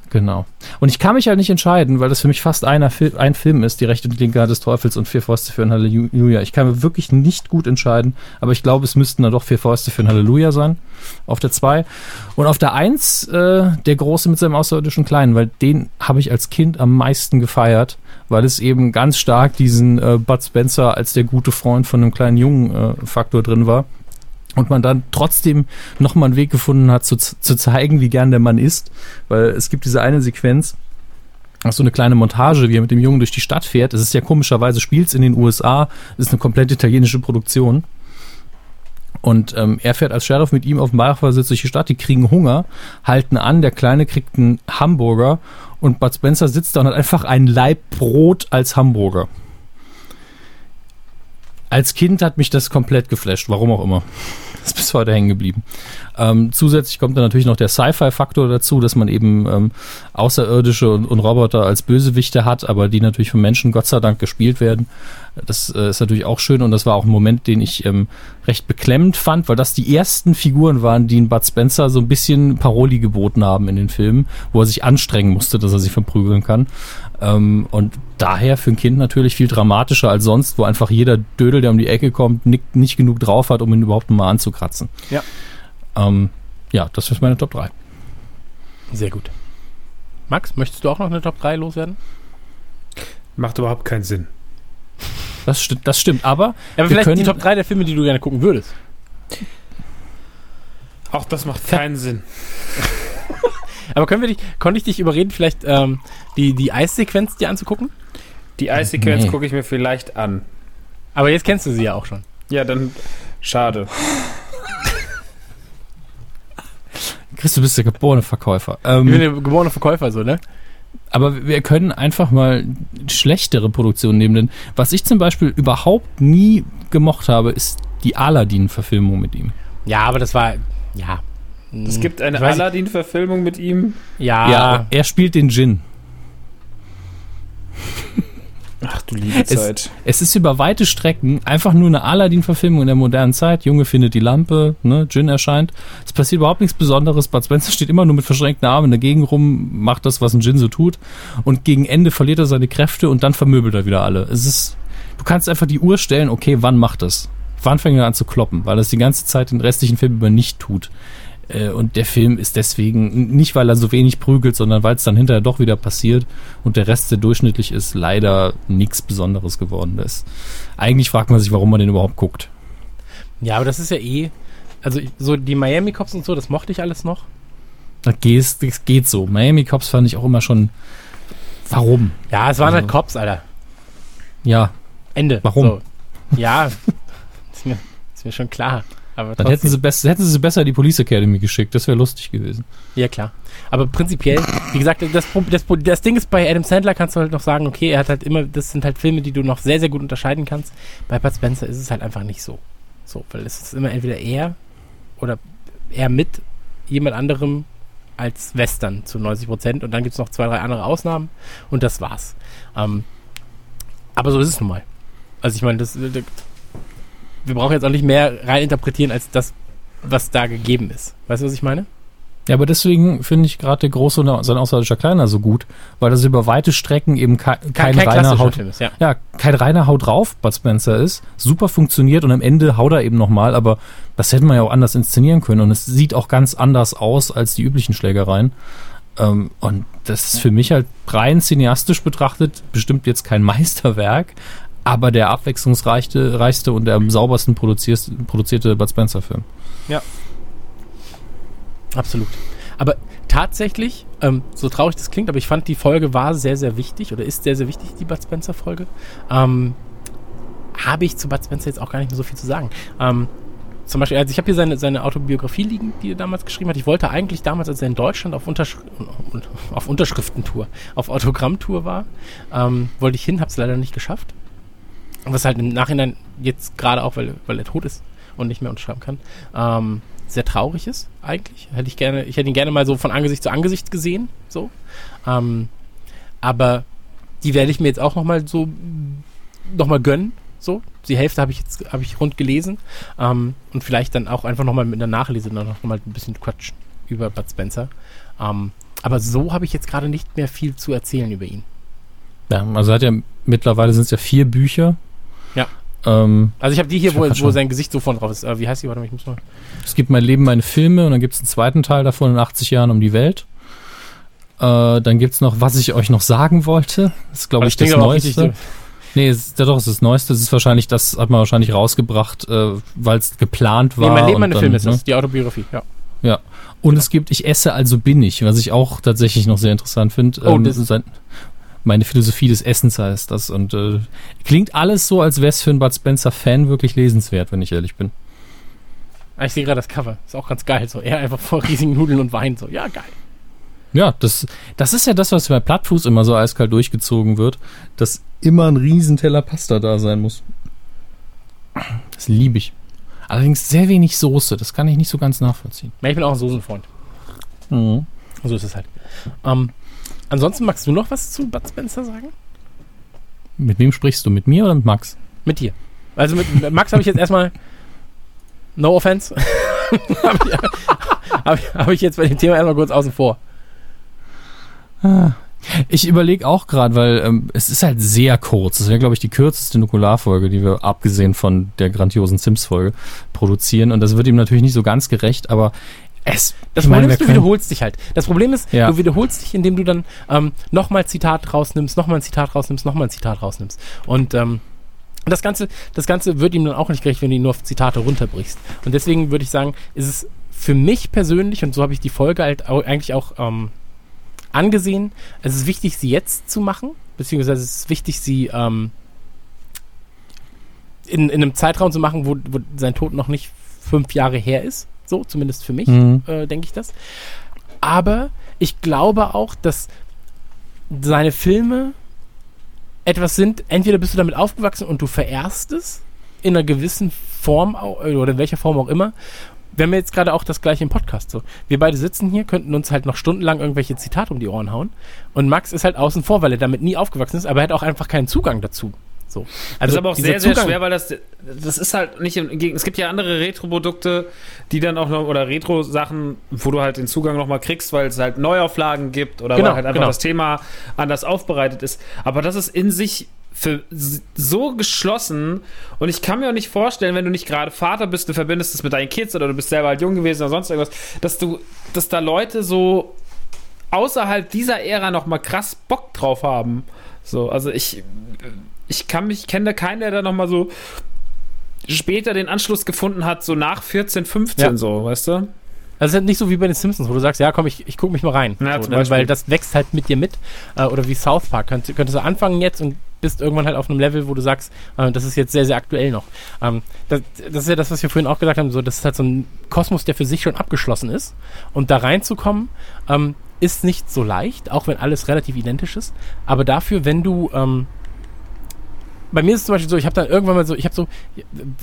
Genau. Und ich kann mich halt nicht entscheiden, weil das für mich fast einer Fil ein Film ist, die rechte und linke Hand des Teufels und vier Fäuste für ein Halleluja. Ich kann mir wirklich nicht gut entscheiden, aber ich glaube, es müssten dann doch vier Fäuste für ein Halleluja sein. Auf der zwei Und auf der eins äh, der Große mit seinem außerirdischen Kleinen, weil den habe ich als Kind am meisten gefeiert, weil es eben ganz stark diesen äh, Bud Spencer als der gute Freund von einem kleinen Jungen äh, Faktor drin war und man dann trotzdem nochmal einen Weg gefunden hat, zu, zu zeigen, wie gern der Mann ist. Weil es gibt diese eine Sequenz, so eine kleine Montage, wie er mit dem Jungen durch die Stadt fährt. Es ist ja komischerweise, spielt in den USA, es ist eine komplett italienische Produktion. Und ähm, er fährt als Sheriff mit ihm auf dem Beifahrersitz durch die Stadt, die kriegen Hunger, halten an, der Kleine kriegt einen Hamburger und Bud Spencer sitzt da und hat einfach ein Laib Brot als Hamburger. Als Kind hat mich das komplett geflasht, warum auch immer ist bis heute hängen geblieben. Ähm, zusätzlich kommt dann natürlich noch der Sci-Fi-Faktor dazu, dass man eben ähm, Außerirdische und, und, Roboter als Bösewichte hat, aber die natürlich von Menschen Gott sei Dank gespielt werden. Das äh, ist natürlich auch schön und das war auch ein Moment, den ich ähm, recht beklemmend fand, weil das die ersten Figuren waren, die in Bud Spencer so ein bisschen Paroli geboten haben in den Filmen, wo er sich anstrengen musste, dass er sich verprügeln kann. Ähm, und daher für ein Kind natürlich viel dramatischer als sonst, wo einfach jeder Dödel, der um die Ecke kommt, nicht, nicht genug drauf hat, um ihn überhaupt mal anzukratzen. Ja. Ähm, ja, das ist meine Top 3. Sehr gut. Max, möchtest du auch noch eine Top 3 loswerden? Macht überhaupt keinen Sinn. Das stimmt, das stimmt, aber. Ja, aber vielleicht die Top 3 der Filme, die du gerne gucken würdest. Auch das macht keinen Sinn. Aber können wir dich, konnte ich dich überreden, vielleicht ähm, die, die Eissequenz dir anzugucken? Die Eissequenz nee. gucke ich mir vielleicht an. Aber jetzt kennst du sie ja auch schon. Ja, dann schade. Chris, du bist der geborene Verkäufer. Ähm, ich bin der geborene Verkäufer, so, ne? Aber wir können einfach mal schlechtere Produktionen nehmen. Denn was ich zum Beispiel überhaupt nie gemocht habe, ist die Aladdin-Verfilmung mit ihm. Ja, aber das war, ja, es gibt eine Aladdin-Verfilmung mit ihm. Ja. ja. Er spielt den Djinn. Ach du liebe Zeit. Es, es, ist über weite Strecken einfach nur eine Aladdin-Verfilmung in der modernen Zeit. Junge findet die Lampe, ne, Jin erscheint. Es passiert überhaupt nichts Besonderes. Bud Spencer steht immer nur mit verschränkten Armen in der Gegend rum, macht das, was ein Jin so tut. Und gegen Ende verliert er seine Kräfte und dann vermöbelt er wieder alle. Es ist du kannst einfach die Uhr stellen, okay, wann macht das? Wann fängt er an zu kloppen? Weil das die ganze Zeit den restlichen Film über nicht tut. Äh, und der Film ist deswegen, nicht weil er so wenig prügelt, sondern weil es dann hinterher doch wieder passiert und der Rest, der durchschnittlich ist, leider nichts Besonderes geworden ist. Eigentlich fragt man sich, warum man den überhaupt guckt. Ja, aber das ist ja eh, also so die Miami Cops und so, das mochte ich alles noch. Das geht, das geht so. Miami Cops fand ich auch immer schon. Warum? Ja, es waren also, halt Cops, Alter. Ja. Ende. Warum? So. Ja, ist, mir, ist mir schon klar. Aber Dann hätten sie, besser, hätten sie besser die Police Academy geschickt. Das wäre lustig gewesen. Ja, klar. Aber prinzipiell, wie gesagt, das, das, das Ding ist, bei Adam Sandler kannst du halt noch sagen, okay, er hat halt immer, das sind halt Filme, die du noch sehr, sehr gut unterscheiden kannst. Bei Bud Spencer ist es halt einfach nicht so. So, weil es ist immer entweder er oder er mit jemand anderem als Western zu 90 Prozent und dann gibt es noch zwei, drei andere Ausnahmen und das war's. Ähm, aber so ist es nun mal. Also ich meine, das wir brauchen jetzt auch nicht mehr rein interpretieren als das, was da gegeben ist. Weißt du, was ich meine? Ja, aber deswegen finde ich gerade der große und sein außerirdischer Kleiner so gut, weil das über weite Strecken eben kein, kein, kein reiner Haut, ist, ja. ja. kein reiner Haut drauf Bud Spencer ist, super funktioniert und am Ende haut er eben nochmal, aber das hätte man ja auch anders inszenieren können und es sieht auch ganz anders aus als die üblichen Schlägereien. Ähm, und das ist für mich halt rein cineastisch betrachtet bestimmt jetzt kein Meisterwerk, aber der abwechslungsreichste reichste und der am saubersten produzierte Bud Spencer-Film. Ja. Absolut. Aber tatsächlich, ähm, so traurig das klingt, aber ich fand die Folge war sehr, sehr wichtig oder ist sehr, sehr wichtig, die Bud Spencer-Folge. Ähm, habe ich zu Bud Spencer jetzt auch gar nicht mehr so viel zu sagen. Ähm, zum Beispiel, also ich habe hier seine, seine Autobiografie liegen, die er damals geschrieben hat. Ich wollte eigentlich damals, als er in Deutschland auf, Untersch auf Unterschriftentour, auf Autogrammtour war, ähm, wollte ich hin, habe es leider nicht geschafft. Was halt im Nachhinein jetzt gerade auch, weil, weil er tot ist und nicht mehr unterschreiben kann, ähm, sehr traurig ist, eigentlich. Hätte ich gerne, ich hätte ihn gerne mal so von Angesicht zu Angesicht gesehen, so. Ähm, aber die werde ich mir jetzt auch nochmal so, nochmal gönnen, so. Die Hälfte habe ich jetzt, habe ich rund gelesen. Ähm, und vielleicht dann auch einfach nochmal mit einer Nachlese dann nochmal ein bisschen quatschen über Bud Spencer. Ähm, aber so habe ich jetzt gerade nicht mehr viel zu erzählen über ihn. Ja, also hat ja mittlerweile sind es ja vier Bücher, ja. Ähm, also ich habe die hier, wo, wo sein Gesicht so von drauf ist. Äh, wie heißt die? Warte mal, ich muss mal. Es gibt mein Leben, meine Filme und dann gibt es einen zweiten Teil davon in 80 Jahren um die Welt. Äh, dann gibt es noch, was ich euch noch sagen wollte. Das ist, glaube ich, das Neueste. Nee, ist, ja doch, es ist das Neueste. Das ist wahrscheinlich, das hat man wahrscheinlich rausgebracht, äh, weil es geplant war. Nee, mein Leben, meine Filme ist ne? das, die Autobiografie, ja. Ja. Und ja. es gibt Ich esse, also bin ich, was ich auch tatsächlich noch sehr interessant finde. Oh, ähm, das ist ein, meine Philosophie des Essens heißt das. Und äh, klingt alles so, als wäre es für einen Bud Spencer-Fan wirklich lesenswert, wenn ich ehrlich bin. Ah, ich sehe gerade das Cover. Ist auch ganz geil. So, er einfach vor riesigen Nudeln und Wein. So, ja, geil. Ja, das, das ist ja das, was bei Plattfuß immer so eiskalt durchgezogen wird, dass immer ein Riesenteller Pasta da sein muss. Das liebe ich. Allerdings sehr wenig Soße, das kann ich nicht so ganz nachvollziehen. Ja, ich bin auch ein Soßenfreund. Mhm. So ist es halt. Ähm, Ansonsten magst du noch was zu Bud Spencer sagen? Mit wem sprichst du? Mit mir oder mit Max? Mit dir. Also mit Max habe ich jetzt erstmal No offense. habe ich, hab ich, hab ich jetzt bei dem Thema erstmal kurz außen vor. Ah. Ich überlege auch gerade, weil ähm, es ist halt sehr kurz. Das wäre, glaube ich, die kürzeste Nukularfolge, die wir abgesehen von der grandiosen Sims-Folge produzieren. Und das wird ihm natürlich nicht so ganz gerecht, aber es, das Problem meine, ist, du wiederholst dich halt. Das Problem ist, ja. du wiederholst dich, indem du dann ähm, nochmal Zitat rausnimmst, nochmal ein Zitat rausnimmst, nochmal ein Zitat rausnimmst. Und ähm, das Ganze, das Ganze wird ihm dann auch nicht gerecht, wenn du ihn nur auf Zitate runterbrichst. Und deswegen würde ich sagen, ist es für mich persönlich, und so habe ich die Folge halt auch, eigentlich auch ähm, angesehen, es ist wichtig, sie jetzt zu machen, beziehungsweise es ist wichtig, sie ähm, in, in einem Zeitraum zu machen, wo, wo sein Tod noch nicht fünf Jahre her ist. So, zumindest für mich, mhm. äh, denke ich das. Aber ich glaube auch, dass seine Filme etwas sind, entweder bist du damit aufgewachsen und du verehrst es in einer gewissen Form oder in welcher Form auch immer. Wir haben jetzt gerade auch das gleiche im Podcast so. Wir beide sitzen hier, könnten uns halt noch stundenlang irgendwelche Zitate um die Ohren hauen. Und Max ist halt außen vor, weil er damit nie aufgewachsen ist, aber er hat auch einfach keinen Zugang dazu. So. Also das ist aber auch sehr, sehr schwer, weil das, das ist halt nicht im, es gibt ja andere Retro-Produkte, die dann auch noch, oder Retro-Sachen, wo du halt den Zugang nochmal kriegst, weil es halt Neuauflagen gibt oder genau, weil halt einfach genau. das Thema anders aufbereitet ist. Aber das ist in sich für so geschlossen und ich kann mir auch nicht vorstellen, wenn du nicht gerade Vater bist, du verbindest es mit deinen Kids oder du bist selber halt jung gewesen oder sonst irgendwas, dass du, dass da Leute so außerhalb dieser Ära noch mal krass Bock drauf haben. So, also ich, ich kann mich, kenne da keinen, der da noch mal so später den Anschluss gefunden hat, so nach 14, 15 ja. so, weißt du? Also es ist halt nicht so wie bei den Simpsons, wo du sagst, ja komm, ich, ich gucke mich mal rein. Ja, so, dann, weil das wächst halt mit dir mit. Äh, oder wie South Park. Könnt, könntest du anfangen jetzt und bist irgendwann halt auf einem Level, wo du sagst, äh, das ist jetzt sehr, sehr aktuell noch. Ähm, das, das, ist ja das, was wir vorhin auch gesagt haben, so, das ist halt so ein Kosmos, der für sich schon abgeschlossen ist. Und da reinzukommen, ähm, ist nicht so leicht, auch wenn alles relativ identisch ist. Aber dafür, wenn du ähm, bei mir ist es zum Beispiel so, ich habe dann irgendwann mal so, ich habe so,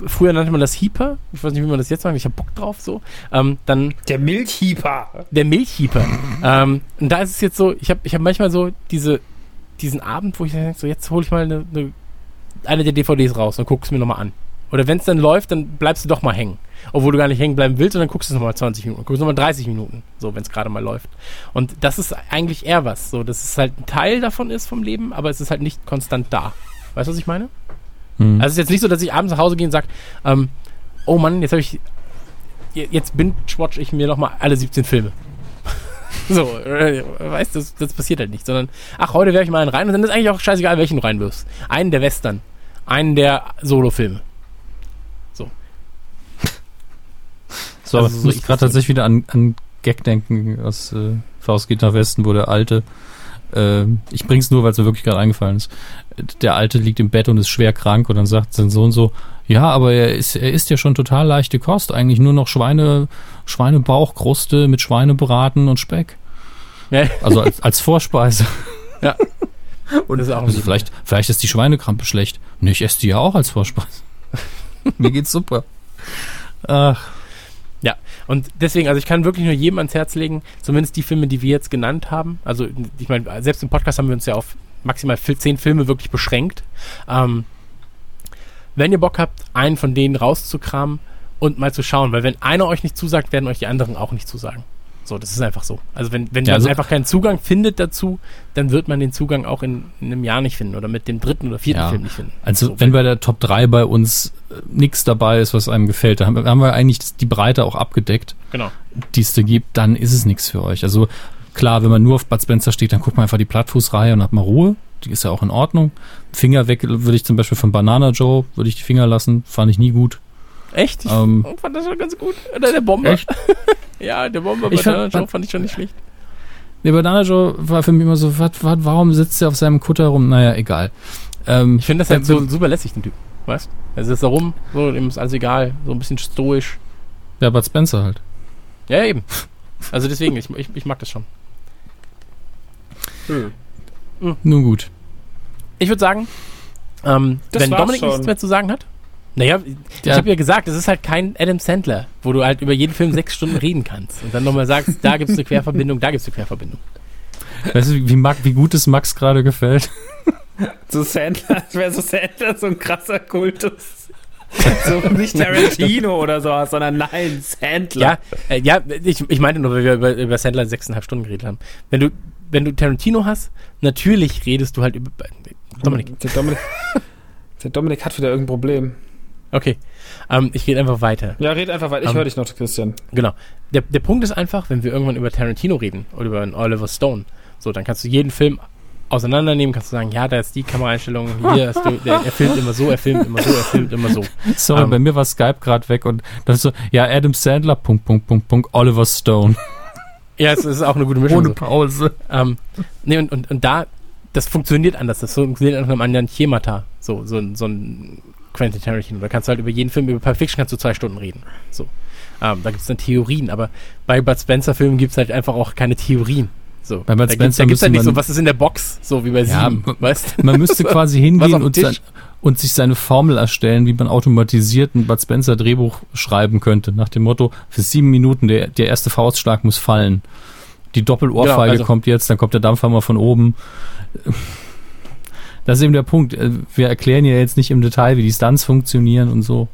früher nannte man das Heeper, ich weiß nicht, wie man das jetzt sagt, ich habe Bock drauf so. Ähm, dann der Milchheeper. Der Milchheeper. ähm, und da ist es jetzt so, ich habe ich hab manchmal so diese, diesen Abend, wo ich denke, so jetzt hole ich mal eine, eine, eine der DVDs raus und guck's mir nochmal an. Oder wenn es dann läuft, dann bleibst du doch mal hängen. Obwohl du gar nicht hängen bleiben willst und dann guckst du es nochmal 20 Minuten, guckst nochmal 30 Minuten, so wenn es gerade mal läuft. Und das ist eigentlich eher was, so dass es halt ein Teil davon ist vom Leben, aber es ist halt nicht konstant da. Weißt du, was ich meine? Mhm. Also es ist jetzt nicht so, dass ich abends nach Hause gehe und sage, ähm, oh Mann, jetzt habe ich, jetzt binge-watch ich mir nochmal alle 17 Filme. so, äh, weißt du, das, das passiert halt nicht, sondern, ach, heute werfe ich mal einen rein und dann ist eigentlich auch scheißegal, welchen du reinwirfst. Einen der Western, einen der Solo-Filme. So. So, also, so ich gerade tatsächlich wieder an, an Gag denken aus äh, Faust geht nach Westen, wo der alte äh, ich bring's nur, weil es mir wirklich gerade eingefallen ist. Der Alte liegt im Bett und ist schwer krank und dann sagt sein Sohn so, ja, aber er ist, er isst ja schon total leichte Kost, eigentlich nur noch Schweine, Schweinebauchkruste mit Schweinebraten und Speck. Ja. Also als, als Vorspeise. Ja. Und das ist auch also vielleicht, vielleicht ist die Schweinekrampe schlecht. Nee, ich esse die ja auch als Vorspeise. Mir geht's super. Ach. Ja, und deswegen, also ich kann wirklich nur jedem ans Herz legen, zumindest die Filme, die wir jetzt genannt haben. Also ich meine, selbst im Podcast haben wir uns ja auf maximal zehn Filme wirklich beschränkt. Ähm, wenn ihr Bock habt, einen von denen rauszukramen und mal zu schauen, weil wenn einer euch nicht zusagt, werden euch die anderen auch nicht zusagen. So, das ist einfach so. Also wenn, wenn ja, man also einfach keinen Zugang findet dazu, dann wird man den Zugang auch in, in einem Jahr nicht finden oder mit dem dritten oder vierten ja. Film nicht finden. Also so wenn bei der Top 3 bei uns äh, nichts dabei ist, was einem gefällt, dann haben, haben wir eigentlich die Breite auch abgedeckt, genau. die es da gibt, dann ist es nichts für euch. Also klar, wenn man nur auf Bud Spencer steht, dann guckt man einfach die Plattfußreihe und hat mal Ruhe. Die ist ja auch in Ordnung. Finger weg würde ich zum Beispiel von Banana Joe, würde ich die Finger lassen, fand ich nie gut. Echt? Ich ähm, fand das schon ganz gut. Oder der Bomber. Echt? ja, der Bomber bei Banana Joe fand ich schon nicht schlecht. Der Banana Joe war für mich immer so, wat, wat, warum sitzt er auf seinem Kutter rum? Naja, egal. Ähm, ich finde das halt so super lässig, den Typ. Weißt du? Er sitzt da rum, so, ihm ist alles egal, so ein bisschen stoisch. Ja, Bud Spencer halt. Ja, eben. Also deswegen, ich, ich, ich mag das schon. Hm. Hm. Nun gut. Ich würde sagen, ähm, wenn Dominik schon. nichts mehr zu sagen hat. Naja, ich ja. habe ja gesagt, es ist halt kein Adam Sandler, wo du halt über jeden Film sechs Stunden reden kannst und dann nochmal sagst, da gibt es eine Querverbindung, da gibt es eine Querverbindung. Weißt du, wie, Mark, wie gut es Max gerade gefällt? So Sandler, das wäre so Sandler, so ein krasser Kultus. so nicht Tarantino oder so, sondern nein, Sandler. Ja, äh, ja ich, ich meinte nur, weil wir über, über Sandler sechseinhalb Stunden geredet haben. Wenn du, wenn du Tarantino hast, natürlich redest du halt über. Dominik. Der Dominik, der Dominik hat wieder irgendein Problem. Okay. Ähm, ich rede einfach weiter. Ja, red einfach weiter. Ich ähm, höre dich noch, Christian. Genau. Der, der Punkt ist einfach, wenn wir irgendwann über Tarantino reden oder über einen Oliver Stone, so, dann kannst du jeden Film auseinandernehmen, kannst du sagen, ja, da ist die Kameraeinstellung, hier hast du, der, er filmt immer so, er filmt immer so, er filmt immer so. Sorry, ähm, bei mir war Skype gerade weg und dann so, ja, Adam Sandler, Punkt, Punkt, Punkt, Punkt, Oliver Stone. Ja, es ist auch eine gute Mischung. Ohne Pause. Ähm, nee, und, und, und da, das funktioniert anders, das funktioniert nach einem anderen Schemata. So, so, so ein Quentin Tarantino. Da kannst du halt über jeden Film, über Pulp Fiction kannst du zwei Stunden reden. So. Ähm, da gibt es dann Theorien, aber bei Bud Spencer-Filmen gibt es halt einfach auch keine Theorien. So. Bei Bud Spencer gibt es halt nicht so, was ist in der Box, so wie bei ja, Sieben, weißt Man müsste quasi hingehen und, sein, und, sich seine Formel erstellen, wie man automatisiert ein Bud Spencer Drehbuch schreiben könnte, nach dem Motto, für sieben Minuten der, der erste Faustschlag muss fallen. Die Doppelohrfeige genau, also, kommt jetzt, dann kommt der Dampfhammer von oben das ist eben der Punkt. Äh, wir erklären ja jetzt nicht im Detail, wie die Stunts funktionieren und so.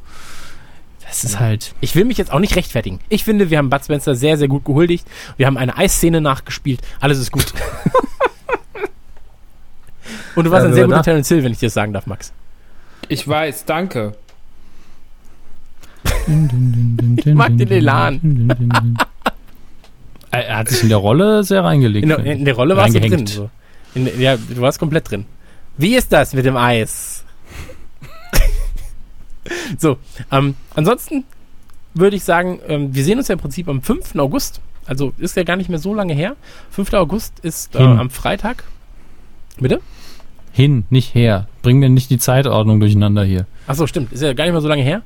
Das ist halt. Ich will mich jetzt auch nicht rechtfertigen. Ich finde, wir haben Bud Spencer sehr, sehr gut gehuldigt. Wir haben eine Eisszene nachgespielt. Alles ist gut. Und du warst ein sehr guter Terence Hill, wenn ich dir das sagen darf, Max. Ich weiß, danke. ich mag den Elan. er hat sich in der Rolle sehr reingelegt. In der, in der Rolle warst du drin. So. In, ja, du warst komplett drin. Wie ist das mit dem Eis? so, ähm, ansonsten würde ich sagen, ähm, wir sehen uns ja im Prinzip am 5. August. Also ist ja gar nicht mehr so lange her. 5. August ist äh, am Freitag. Bitte? Hin, nicht her. Bring mir nicht die Zeitordnung durcheinander hier. Achso, stimmt. Ist ja gar nicht mehr so lange her.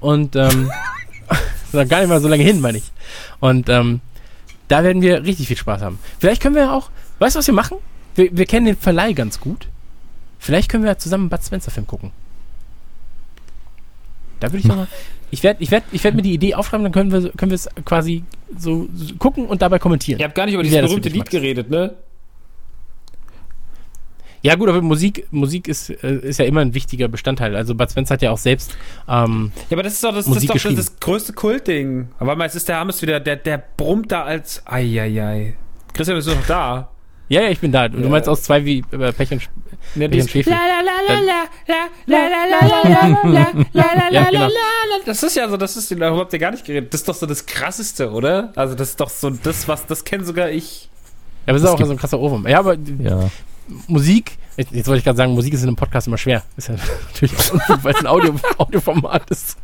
Und ähm, gar nicht mal so lange hin, meine ich. Und ähm, da werden wir richtig viel Spaß haben. Vielleicht können wir auch, weißt du, was wir machen? Wir, wir kennen den Verleih ganz gut. Vielleicht können wir zusammen einen Bud Spencer Film gucken. Da würde ich mal. Ich werde ich werd, ich werd mir die Idee aufschreiben, dann können wir, können wir es quasi so, so gucken und dabei kommentieren. Ihr habt gar nicht über dieses berühmte Lied geredet, ne? Ja gut, aber Musik, Musik ist, äh, ist ja immer ein wichtiger Bestandteil. Also Bud Spencer hat ja auch selbst ähm, Ja, aber das ist doch das, Musik das, ist doch das größte Kultding. Aber mal, es ist der Hammes wieder, der, der brummt da als Eieiei. Christian, bist du noch da? Ja, ja, ich bin da. Du ja. meinst aus zwei wie äh, Pech und, ja. Das ist ja so, das ist, darüber habt ihr gar nicht geredet. Das ist doch so das Krasseste, oder? Also das ist doch so das, was, das kenne sogar ich. Ja, aber das ist auch so ein krasser Ohrwurm. Ja, aber ja. Musik, jetzt wollte ich gerade sagen, Musik ist in einem Podcast immer schwer. Ist ja natürlich auch weil es ein Audio, Audioformat ist.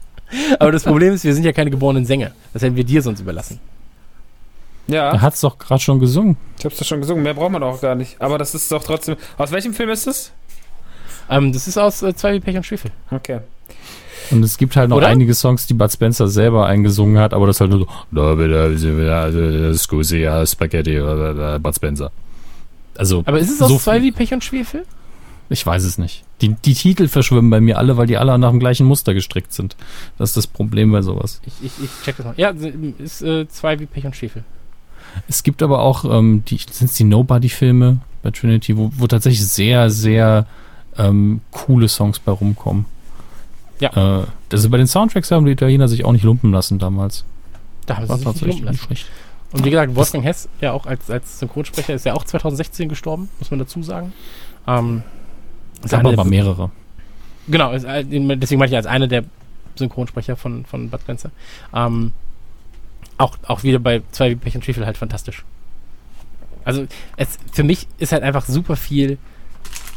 Aber das Problem ist, wir sind ja keine geborenen Sänger. Das hätten wir dir sonst überlassen. Ja. Er hat es doch gerade schon gesungen. Ich hab's doch schon gesungen, mehr braucht man doch gar nicht. Aber das ist doch trotzdem. Aus welchem Film ist das? Ähm, das ist aus äh, Zwei wie Pech und Schwefel. Okay. Und es gibt halt noch Oder? einige Songs, die Bud Spencer selber eingesungen hat, aber das ist halt nur so Scusi, Spaghetti, Bud Spencer. Also, aber ist es aus so Zwei wie Pech und Schwefel? Ich weiß es nicht. Die, die Titel verschwimmen bei mir alle, weil die alle nach dem gleichen Muster gestrickt sind. Das ist das Problem bei sowas. Ich, ich, ich check das mal. Ja, ist äh, zwei wie Pech und Schwefel. Es gibt aber auch, ähm, die, sind es die Nobody-Filme bei Trinity, wo, wo tatsächlich sehr, sehr ähm, coole Songs bei rumkommen. Ja. Äh, also bei den Soundtracks haben die Italiener sich auch nicht lumpen lassen damals. Da haben sie sich nicht lumpen lassen. Nicht Und wie gesagt, Wolfgang Hess, ja auch als, als Synchronsprecher, ist ja auch 2016 gestorben, muss man dazu sagen. Ähm, es gab aber mehrere. Genau, äh, deswegen meine ich als einer der Synchronsprecher von, von Bud Spencer. Ähm, auch, auch wieder bei zwei Pech und Schwefel halt fantastisch. Also es, für mich ist halt einfach super viel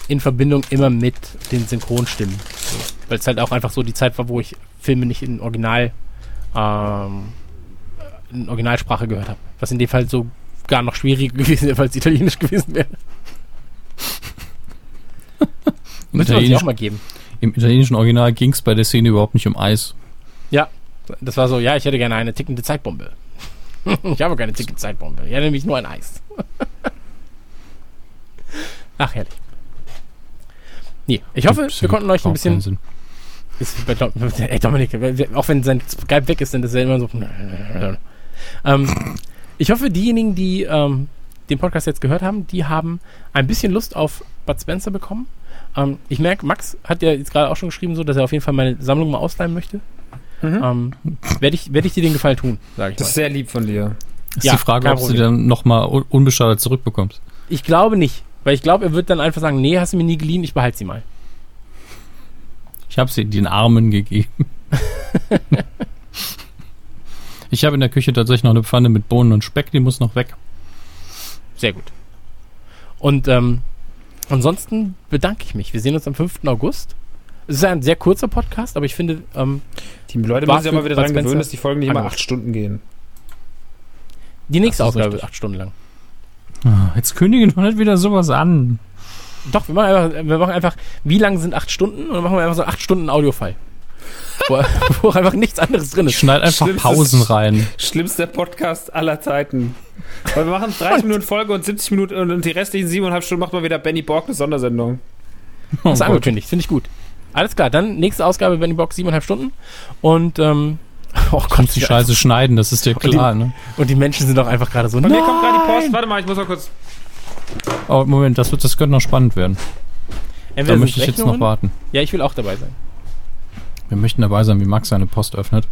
in Verbindung immer mit den Synchronstimmen. Weil es halt auch einfach so die Zeit war, wo ich Filme nicht in Original ähm, in Originalsprache gehört habe. Was in dem Fall so gar noch schwieriger gewesen wäre, weil es italienisch gewesen wäre. Müssen wir uns auch mal geben. Im italienischen Original ging es bei der Szene überhaupt nicht um Eis. Ja, das war so, ja, ich hätte gerne eine tickende Zeitbombe. ich habe keine tickende Zeitbombe. Ich hätte nämlich nur ein Eis. Ach, herrlich. Nee, ich hoffe, wir konnten euch ein bisschen. Ist ey, Dominik, auch wenn sein Skype weg ist, dann ist er immer so. ähm, ich hoffe, diejenigen, die ähm, den Podcast jetzt gehört haben, die haben ein bisschen Lust auf Bud Spencer bekommen. Ähm, ich merke, Max hat ja jetzt gerade auch schon geschrieben, so, dass er auf jeden Fall meine Sammlung mal ausleihen möchte. Mhm. Ähm, Werde ich, werd ich dir den Gefallen tun, sage ich Das mal. ist sehr lieb von dir. Ist ja, die Frage, ob du den dann nochmal unbeschadet zurückbekommst. Ich glaube nicht. Weil ich glaube, er wird dann einfach sagen, nee, hast du mir nie geliehen, ich behalte sie mal. Ich habe sie den Armen gegeben. ich habe in der Küche tatsächlich noch eine Pfanne mit Bohnen und Speck, die muss noch weg. Sehr gut. Und ähm, ansonsten bedanke ich mich. Wir sehen uns am 5. August. Es ist ein sehr kurzer Podcast, aber ich finde. Ähm, die Leute müssen sich ja mal wieder daran gewöhnen, dass die Folgen nicht immer acht Stunden gehen. Die nächste Ausgabe wird acht Stunden lang. Oh, jetzt kündigen wir nicht wieder sowas an. Doch, wir machen einfach, wir machen einfach wie lang sind acht Stunden? Und dann machen wir einfach so acht Stunden Audiofile. wo, wo einfach nichts anderes drin ist. Schneid einfach Schlimmstes, Pausen rein. Schlimmster Podcast aller Zeiten. Weil wir machen 30 Minuten Folge und 70 Minuten und die restlichen siebeneinhalb Stunden macht man wieder Benny Borg eine Sondersendung. Oh das ist angekündigt, finde ich gut. Alles klar, dann nächste Ausgabe Benny Box, siebeneinhalb Stunden. Und ähm, Oh Gott, kannst die Scheiße schneiden, das ist dir klar, und die, ne? Und die Menschen sind doch einfach gerade so. Mir kommt gerade die Post. Warte mal, ich muss mal kurz. Oh, Moment, das, wird, das könnte noch spannend werden. Entweder da möchte ich jetzt noch warten. Ja, ich will auch dabei sein. Wir möchten dabei sein, wie Max seine Post öffnet.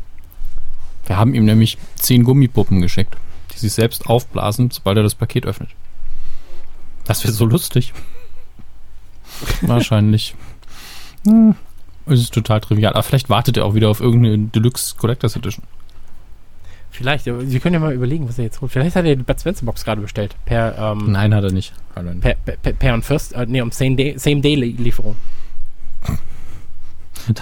Wir haben ihm nämlich zehn Gummipuppen geschickt, die sich selbst aufblasen, sobald er das Paket öffnet. Das wäre so lustig. Wahrscheinlich. Hm. Es ist total trivial. Aber vielleicht wartet er auch wieder auf irgendeine Deluxe Collectors Edition. Vielleicht, Sie können ja mal überlegen, was er jetzt holt. Vielleicht hat er die Bud Spencer Box gerade bestellt. Per, ähm, Nein, hat er nicht. Er. Per, per, per und First, äh, nee, um Same Day, Same Day Lieferung.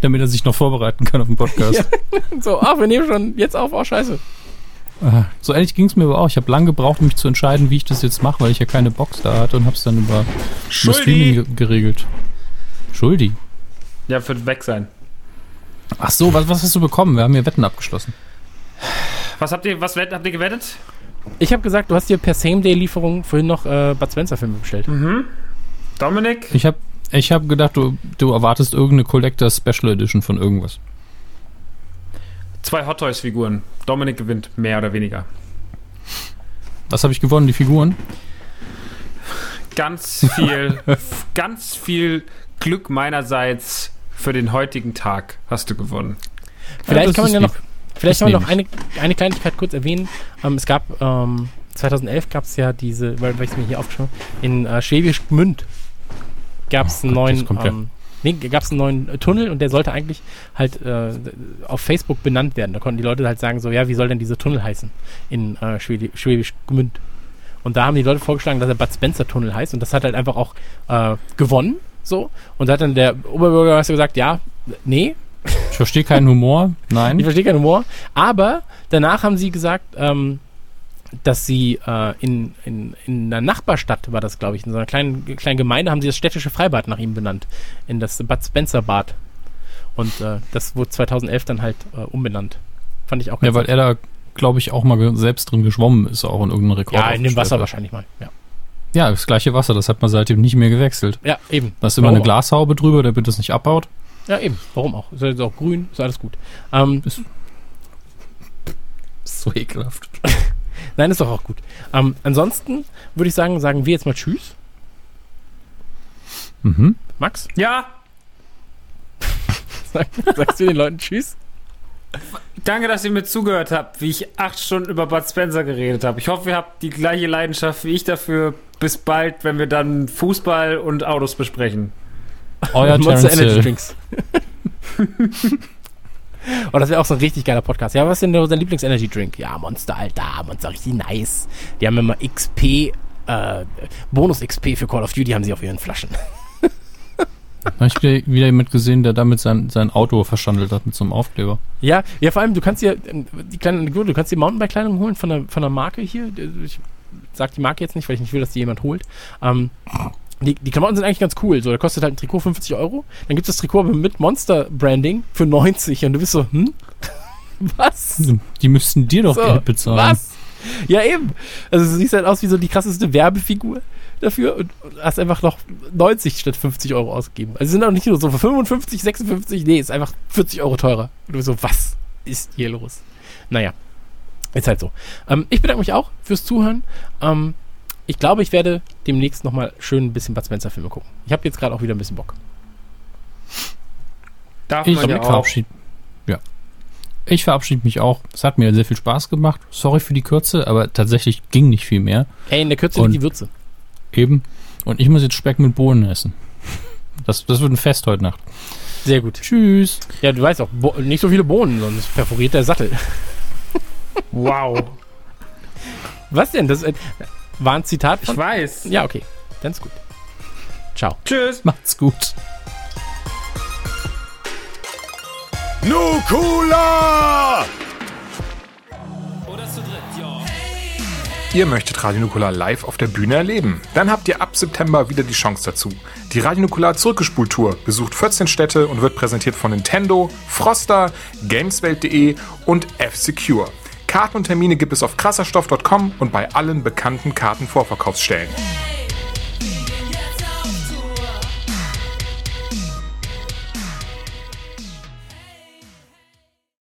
Damit er sich noch vorbereiten kann auf den Podcast. Ja. So, ach, wir nehmen schon jetzt auf, oh scheiße. Ah, so ähnlich ging es mir aber auch. Ich habe lange gebraucht, mich zu entscheiden, wie ich das jetzt mache, weil ich ja keine Box da hatte und habe es dann über, über Streaming geregelt. Schuldi. Ja, wird weg sein. Ach so, was, was hast du bekommen? Wir haben hier Wetten abgeschlossen. Was habt ihr, was habt ihr gewettet? Ich habe gesagt, du hast dir per Same-Day-Lieferung vorhin noch äh, Bud Spencer-Filme bestellt. Mhm. Dominik? Ich habe ich hab gedacht, du, du erwartest irgendeine Collector Special Edition von irgendwas. Zwei Hot Toys-Figuren. Dominik gewinnt, mehr oder weniger. Was habe ich gewonnen, die Figuren? Ganz viel, ganz viel Glück meinerseits für den heutigen Tag hast du gewonnen. Vielleicht ja, kann man ja noch, vielleicht kann man noch eine, eine Kleinigkeit kurz erwähnen. Ähm, es gab ähm, 2011 gab es ja diese, weil, weil ich es mir hier aufgeschrieben in äh, Schwäbisch Gmünd gab es oh, einen neuen ähm, Nee, gab es einen neuen Tunnel und der sollte eigentlich halt äh, auf Facebook benannt werden. Da konnten die Leute halt sagen, so, ja, wie soll denn dieser Tunnel heißen in äh, Schwäbisch, Schwäbisch Gmünd? Und da haben die Leute vorgeschlagen, dass er Bud Spencer Tunnel heißt und das hat halt einfach auch äh, gewonnen. So. Und da hat dann der Oberbürgermeister gesagt, ja, nee. Ich verstehe keinen Humor. Nein. Ich verstehe keinen Humor. Aber danach haben sie gesagt, ähm, dass sie äh, in, in, in einer Nachbarstadt, war das glaube ich, in so einer kleinen, kleinen Gemeinde, haben sie das städtische Freibad nach ihm benannt. In das Bud Spencer Bad. Und äh, das wurde 2011 dann halt äh, umbenannt. Fand ich auch ganz Ja, weil er da, glaube ich, auch mal selbst drin geschwommen ist, auch in irgendeinem Rekord. Ja, in dem Wasser wahrscheinlich mal, ja. Ja, das gleiche Wasser, das hat man seitdem nicht mehr gewechselt. Ja, eben. Da ist immer Warum eine Glashaube drüber, damit das nicht abbaut. Ja, eben. Warum auch? Ist jetzt auch grün, ist alles gut. Ähm, ist so ekelhaft. Nein, ist doch auch gut. Ähm, ansonsten würde ich sagen, sagen wir jetzt mal Tschüss. Mhm. Max? Ja. Sag, sagst du den Leuten Tschüss? Danke, dass ihr mir zugehört habt, wie ich acht Stunden über Bud Spencer geredet habe. Ich hoffe, ihr habt die gleiche Leidenschaft wie ich dafür. Bis bald, wenn wir dann Fußball und Autos besprechen. Euer Monster Energy Drinks. Oh, das wäre auch so ein richtig geiler Podcast. Ja, was ist denn dein Lieblings-Energy-Drink? Ja, Monster, Alter. Monster, richtig nice. Die haben immer XP, äh, Bonus-XP für Call of Duty haben sie auf ihren Flaschen. Habe ich wieder, wieder jemand gesehen, der damit sein, sein Auto verschandelt hat mit so einem Aufkleber. Ja, ja, vor allem, du kannst dir, die kleine Anekdote, du kannst dir Mountainbike-Kleidung holen von der, von der Marke hier. Ich sag die Marke jetzt nicht, weil ich nicht will, dass die jemand holt. Ähm, die, die Klamotten sind eigentlich ganz cool. So, da kostet halt ein Trikot 50 Euro. Dann gibt es das Trikot mit Monster-Branding für 90. Und du bist so, hm? was? Die müssten dir doch so, Geld bezahlen. Was? Ja, eben. Also du siehst halt aus wie so die krasseste Werbefigur dafür und hast einfach noch 90 statt 50 Euro ausgegeben. Also sind auch nicht nur so für 55, 56, nee, ist einfach 40 Euro teurer. Und du bist so, was ist hier los? Naja, ist halt so. Ähm, ich bedanke mich auch fürs Zuhören. Ähm, ich glaube, ich werde demnächst nochmal schön ein bisschen Bud Spencer Filme gucken. Ich habe jetzt gerade auch wieder ein bisschen Bock. Darf ich man ja verabschiede. Ja. Ich verabschiede mich auch. Es hat mir sehr viel Spaß gemacht. Sorry für die Kürze, aber tatsächlich ging nicht viel mehr. Ey, in der Kürze liegt die Würze. Eben. Und ich muss jetzt Speck mit Bohnen essen. Das, das wird ein Fest heute Nacht. Sehr gut. Tschüss. Ja, du weißt auch, nicht so viele Bohnen, sonst perforiert der Sattel. wow. Was denn? Das, war ein Zitat von? Ich weiß. Ja, okay. Dann ist gut. Ciao. Tschüss. Macht's gut. Nukula! Ihr möchtet Radio Nukular live auf der Bühne erleben? Dann habt ihr ab September wieder die Chance dazu. Die Radio Nukular Zurückgespultour besucht 14 Städte und wird präsentiert von Nintendo, Froster, Gameswelt.de und F-Secure. Karten und Termine gibt es auf krasserstoff.com und bei allen bekannten Kartenvorverkaufsstellen.